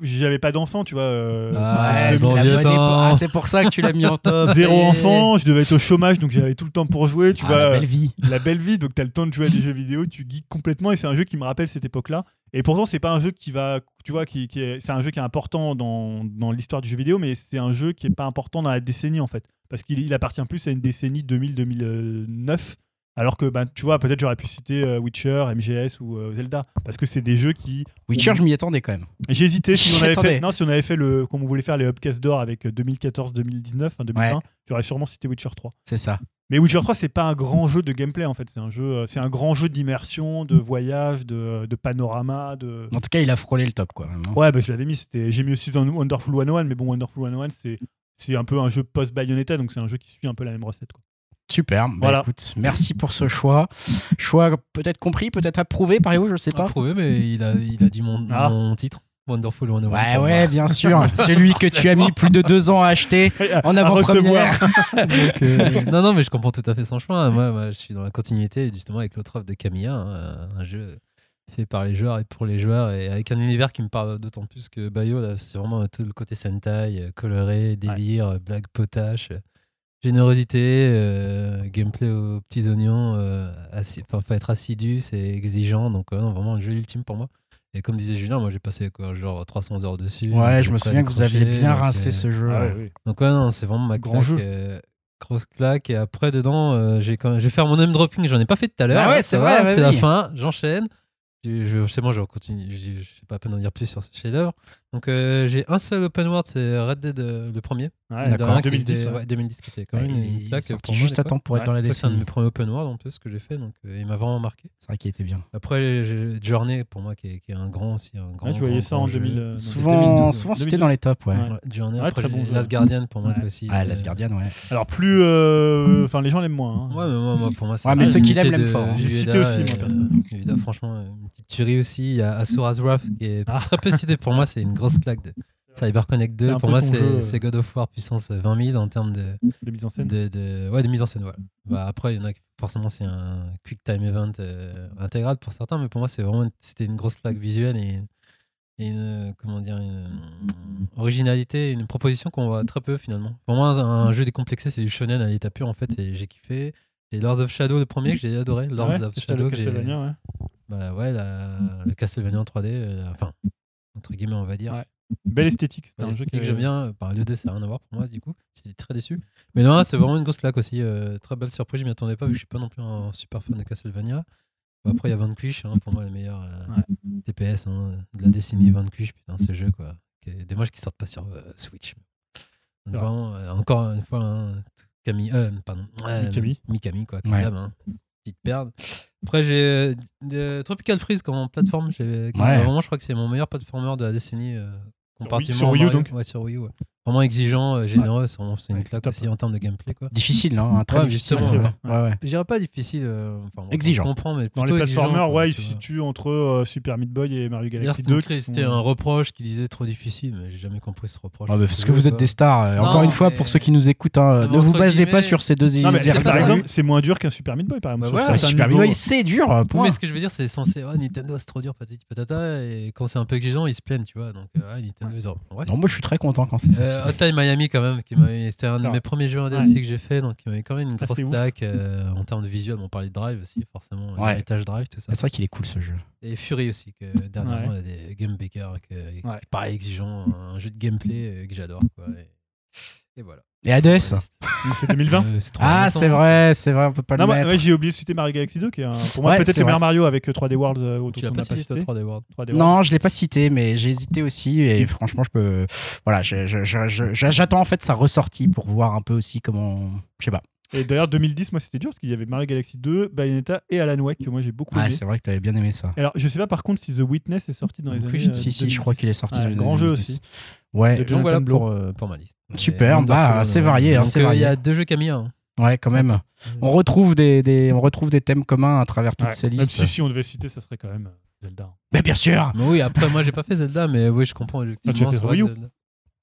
j'avais- pas d'enfant, tu vois. euh, Ah, Ouais, c'était c'est bon la vieux bonne temps. époque. Ah, c'est pour ça que tu l'as mis en top. Zéro enfant, je devais être au chômage, donc j'avais tout le temps pour jouer, tu Ah, vois. la belle vie. la belle vie, donc tu as le temps de jouer à des jeux vidéo, tu geeks complètement et c'est un jeu qui me rappelle cette époque-là. Et pourtant, c'est pas un jeu qui va, tu vois, qui, qui est, c'est un jeu qui est important dans, dans l'histoire du jeu vidéo, mais c'est un jeu qui est pas important dans la décennie en fait, parce qu'il il appartient plus à une décennie 2000-2009. Alors que, ben, tu vois, peut-être j'aurais pu citer euh, Witcher, MGS ou euh, Zelda, parce que c'est des jeux qui. Witcher, je m'y attendais quand même. J'ai hésité si on avait fait, non, si on avait fait le, comme on voulait faire les Upcast d'or avec euh, 2014-2019, hein, 2020, Ouais. j'aurais sûrement cité Witcher 3. C'est ça. Mais Witcher 3, c'est pas un grand jeu de gameplay en fait. C'est un jeu, euh, c'est un grand jeu d'immersion, de voyage, de, de panorama, de. En tout cas, il a frôlé le top, quoi. vraiment. Ouais, bah, je l'avais mis. C'était, j'ai mis aussi dans Wonderful 101, mais bon, Wonderful 101, c'est c'est un peu un jeu post-Bayonetta, donc c'est un jeu qui suit un peu la même recette. Quoi. Super. Bah, Voilà. écoute, merci pour ce choix. Choix peut-être compris, peut-être approuvé par Evo, je sais pas. Approuvé, mais il a, il a dit mon, Ah. mon titre. Wonderful 101. Ouais, ouais, bien sûr. Celui que tu as mis plus de deux ans à acheter en avant-première. Euh, non, non, mais je comprends tout à fait son choix. Moi, moi, je suis dans la continuité, justement, avec l'autre offre de Camilla, hein, un jeu fait par les joueurs et pour les joueurs, et avec un univers qui me parle d'autant plus que Bayo, là, c'est vraiment tout le côté Sentai, euh, coloré, délire, euh, blague potache, générosité, euh, gameplay aux petits oignons, euh, assi- enfin, faut être assidu, c'est exigeant, donc ouais, non, vraiment un jeu ultime pour moi. Et comme disait Julien, moi j'ai passé quoi, genre 300 heures dessus. Ouais, je me souviens que vous aviez bien rincé euh, ce jeu. Ah ouais, oui. donc ouais, non, c'est vraiment ma Grand claque, jeu. euh, grosse claque. Et après, dedans, euh, j'ai quand même... je vais faire mon name dropping. J'en ai pas fait tout à l'heure. Ah ouais, hein, c'est vrai, va, C'est la fin. J'enchaîne. Je, je, c'est bon, je continue. Je, je fais pas à peine d'en dire plus sur ce chef-d'œuvre. Donc euh, j'ai un seul open world, c'est Red Dead euh, le premier. Ouais, Le d'accord. dernier qui 2010. était- ouais. ouais, 2010 qui était quand même il une est claque. sorti pour moi, juste à l'époque. temps pour être Ouais, dans la Ça, C'est un de décennie. mes premiers open world en plus que j'ai fait, donc euh, il m'a vraiment marqué. C'est vrai qu'il était bien. Après, j'ai Journey pour moi qui est, qui est un grand aussi, un grand. Ouais, je voyais grand, ça grand en jeu. 2000. euh, Souvent, 2012, souvent c'était 2012. dans les tops, ouais. Ouais. Ouais, Journey, Ouais, après, très bon j'ai jeu. Last Guardian pour moi Ouais. aussi. Ah, euh, Last Guardian, ouais. Alors, plus. euh, Enfin, les gens l'aiment moins. hein. Ouais, mais moi, moi, pour moi, c'est Ouais, mais ceux qui l'aiment, l'aiment de fort, hein. Ueda, cité aussi, moi, perso. euh, Ueda, franchement, une petite tuerie aussi. Il y a Asura's Wrath qui est Ah. très peu cité. Pour moi, c'est une grosse claque de CyberConnect C'est 2. un Pour moi, c'est euh. c'est God of War puissance 20 000 en termes de, de mise en scène. de, de- ouais, de mise en scène. Voilà. Bah, après, il y en a forcément, c'est un quick time event euh, intégral pour certains, mais pour moi, c'est vraiment c'était une grosse claque visuelle et, et une, comment dire, une originalité, une proposition qu'on voit très peu finalement. Pour moi, un jeu décomplexé, c'est du shonen à l'état pur en fait, et j'ai kiffé. Et Lord of Shadow, le premier que j'ai adoré, Ah Lords ouais, of le Shadow, j'ai- Castlevania, ouais. bah ouais, la- le Castlevania en 3D, euh, enfin, entre guillemets, on va dire. Ouais. Belle esthétique. C'est un jeu qui que j'aime bien. Bah, le 2, ça n'a rien à voir pour moi, du coup. J'étais très déçu. Mais non, c'est vraiment une grosse claque aussi. euh, très belle surprise, je m'y attendais pas, vu que je suis pas non plus un super fan de Castlevania. Après, il y a Vanquish, hein, pour moi, le meilleur euh, Ouais. TPS hein, de la décennie. Vanquish, putain, ce jeu, quoi. Qui est- Dommage qu'il sorte pas sur euh, Switch. Donc, Ouais. vraiment, euh, encore une fois, hein, Camille, euh, pardon, euh, Mikami. Mikami, quoi. Ouais. Hein. Petite perle. Après, j'ai euh, de- Tropical Freeze comme plateforme. j'ai- Ouais. Vraiment, je crois que c'est mon meilleur platformer de la décennie. euh, comparativement sur Wii U, donc Ouais, sur Wii U, ouais. Vraiment exigeant, euh, généreux, c'est une claque aussi en termes de gameplay. Quoi. Difficile, hein, très Ouais, difficile. justement, ouais. Ouais, ouais. Je dirais pas difficile. euh, enfin, bon, Exigeant. Je comprends, mais Dans les quoi, ouais, il se situe entre euh, Super Meat Boy et Mario Galaxy c'était 2. écrit- qui C'était un reproche qui disait trop difficile, mais j'ai jamais compris ce reproche. Ah bah, parce que vous êtes des stars. euh, Non, Encore une fois, pour ceux qui nous écoutent, hein, Non, ne vous basez pas sur ces deux Non, c'est- par exemple, c'est moins dur qu'un Super Meat Boy, par exemple. Super Meat. Boy, c'est dur. mais ce que je veux dire, c'est censé. Oh, Nintendo, c'est trop dur, patati patata. Et quand c'est un peu exigeant, ils se plaignent, tu vois. Donc, ouais, Nintendo, ils ont. Bref. Non, moi, je suis très content quand c'est. Euh, Hot Time Miami quand même, qui m'a- c'était un de mes premiers jeux indés Ouais. aussi que j'ai fait, donc il m'avait quand même une Ah, grosse claque euh, en termes de visuel. On parlait de Drive aussi, forcément, Ouais. l'héritage Drive, tout ça. C'est vrai qu'il est cool ce jeu. Et Fury aussi, que dernièrement, il y a des Game Baker, que, qui Ouais. est pareil exigeant, un jeu de gameplay euh, que j'adore. quoi. Et, et voilà. Et Hades C'est 2020. Euh, Ah, c'est vrai, c'est vrai, on peut pas Non, le ouais, j'ai oublié de citer Mario Galaxy 2, qui est un- pour moi Ouais, peut-être le meilleur Mario avec euh, 3D Worlds euh, Tu l'as pas pas cité, cité. toi, 3D World 3D Worlds. Non, je l'ai pas cité, mais j'ai hésité aussi et franchement, je peux. Voilà, je- je- je- je- je- j'attends en fait sa ressortie pour voir un peu aussi comment. Je sais pas. Et d'ailleurs, 2010, moi, c'était dur parce qu'il y avait Mario Galaxy 2, Bayonetta et Alan Wake, que moi j'ai beaucoup Ah, aimé. c'est vrai que t'avais bien aimé ça. Alors, je sais pas par contre si The Witness est sorti dans les années. euh, si, si, je 2010. crois qu'il est sorti. Ouais, dans les grand années jeu 2010. aussi. Ouais, Donc voilà pour, euh, pour ma liste. Super, bah, c'est varié, hein, euh, Il y a deux jeux Camilla. hein. ouais, quand même. On retrouve des, des- on retrouve des thèmes communs à travers toutes Ouais, ces Même listes. si, si on devait citer, ça serait quand même euh, Zelda. Mais bien sûr Mais oui, après, moi, j'ai pas fait Zelda, mais oui, je comprends Ah, tu as objectivement. fait Wii que U Zelda-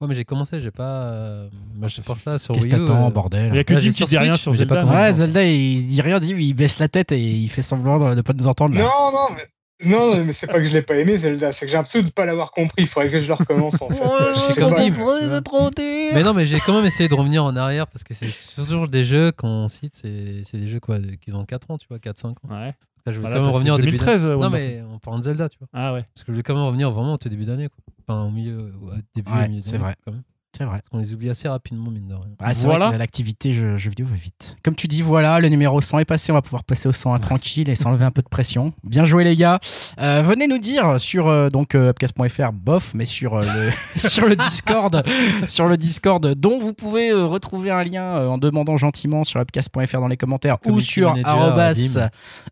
Ouais, mais j'ai commencé, j'ai pas. moi, je pense ça sur Qu'est-ce Wii U. euh, bordel Il y a que Dim qui dit rien sur pas Zelda. Ouais, Zelda, il dit rien, dit, il baisse la tête et il fait semblant de ne pas nous entendre. Là. Non, non, mais. Non, mais c'est pas que je l'ai pas aimé Zelda, c'est que j'ai l'impression de pas l'avoir compris. Il faudrait que je le recommence en fait. Je c'est sais comme pas. dit, c'est trop dur. Mais non, mais j'ai quand même essayé de revenir en arrière parce que c'est toujours des jeux qu'on cite, c'est c'est des jeux quoi, de- qui ont 4 ans, tu vois, 4-5 ans. Ouais. Là, je voulais Voilà, quand même bah, revenir au début 2013, d'année. Non, mais on parle de Zelda, tu vois. Ah ouais. Parce que je voulais quand même revenir vraiment au tout début d'année, quoi. Enfin, au milieu, au début, Ouais, au milieu c'est vrai. Quand même. C'est vrai. Qu'on les oublie assez rapidement, mine de rien. Ah, c'est Voilà. vrai que l'activité jeu, jeu vidéo va vite. Comme tu dis, voilà, le numéro 100 est passé. On va pouvoir passer au 101 tranquille et s'enlever un peu de pression. Bien joué, les gars. Euh, venez nous dire sur euh, donc euh, upcast.fr, bof, mais sur, le, sur le Discord, sur le Discord, dont vous pouvez retrouver un lien en demandant gentiment sur upcast.fr dans les commentaires ou sur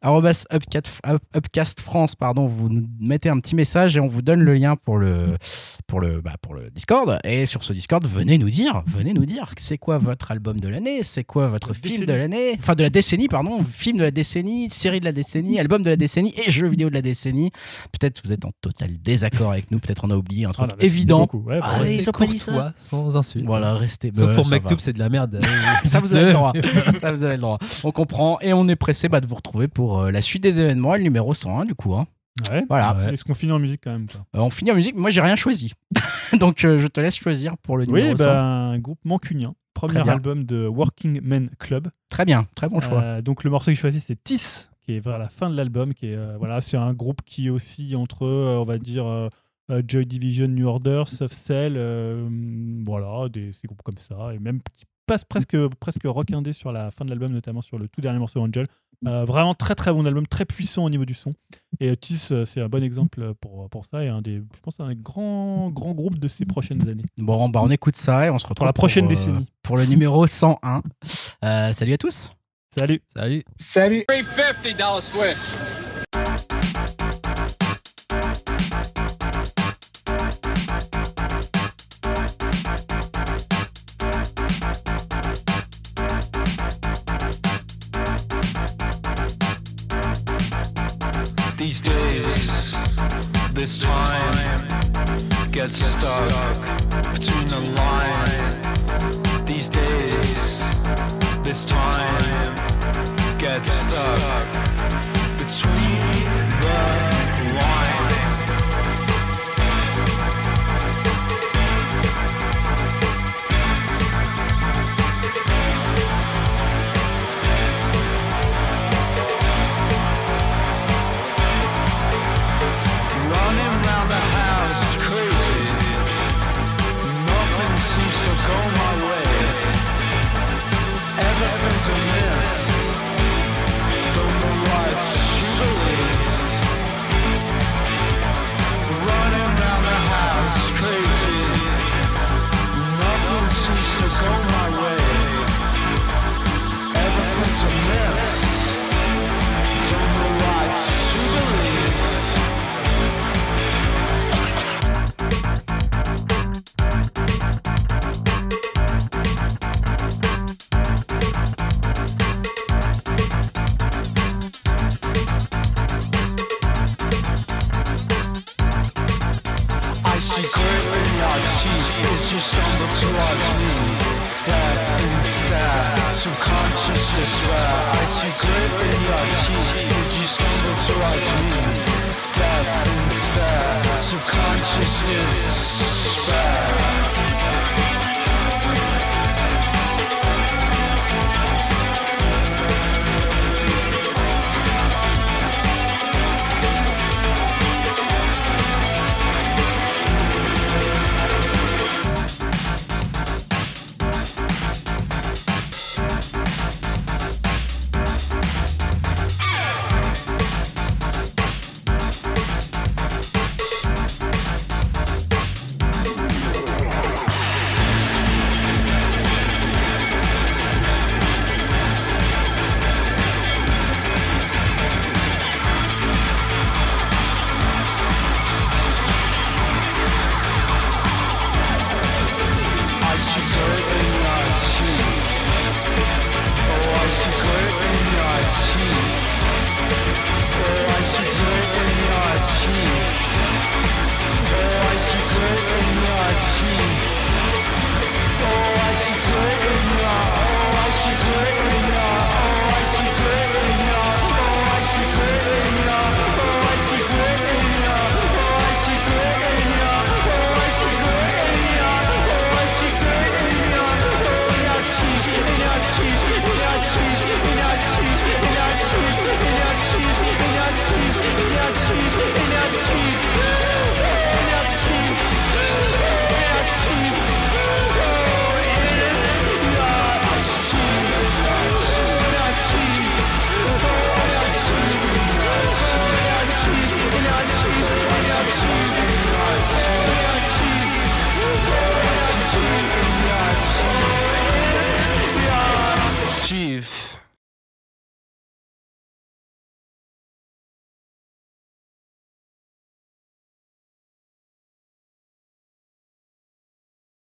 arrobas, upcast, up- upcast France, pardon. Vous nous mettez un petit message et on vous donne le lien pour le, pour le, bah, pour le Discord. Et sur ce Discord, Discord, venez nous dire, venez nous dire, c'est quoi votre album de l'année, c'est quoi votre La film décennie. de l'année, enfin de la décennie, pardon, film de la décennie, série de la décennie, album de la décennie et jeu vidéo de la décennie. Peut-être vous êtes en total désaccord avec nous, peut-être on a oublié un Ah truc là, merci évident. Ouais, bah, Ah, ça. courtois, sans insulte. Voilà, restez. Sauf bah, pour Mektoub, c'est de la merde. Ça vous avez le droit. ça vous avez le droit. On comprend et on est pressé bah, de vous retrouver pour euh, la suite des événements, et le numéro 101 du coup. hein. Ouais. Voilà. Ouais. Est-ce qu'on finit en musique quand même Euh, on finit en musique. Moi, j'ai rien choisi. Donc, euh, je te laisse choisir pour le numéro Oui, 100. bah, un groupe mancunien. Premier album de Working Men Club. Très bien, très bon choix. Euh, donc le morceau que j'ai choisi c'est Tis, qui est vers la fin de l'album. Qui est voilà, c'est un groupe qui oscille entre, euh, on va dire, Joy Division, New Order, Soft Cell, voilà, des ces groupes comme ça, et même qui passent presque presque rock indé sur la fin de l'album, notamment sur le tout dernier morceau Angel. Euh, vraiment très très bon album, très puissant au niveau du son. Et euh, Tis, euh, c'est un bon exemple pour, pour ça et un des, je pense, un des grands grands groupes de ces prochaines années. Bon, bah, on écoute ça et on se retrouve la prochaine euh, décennie. Pour le numéro 101. Euh, salut à tous. Salut. Salut. Salut 350 gets stuck between the line. These days, this time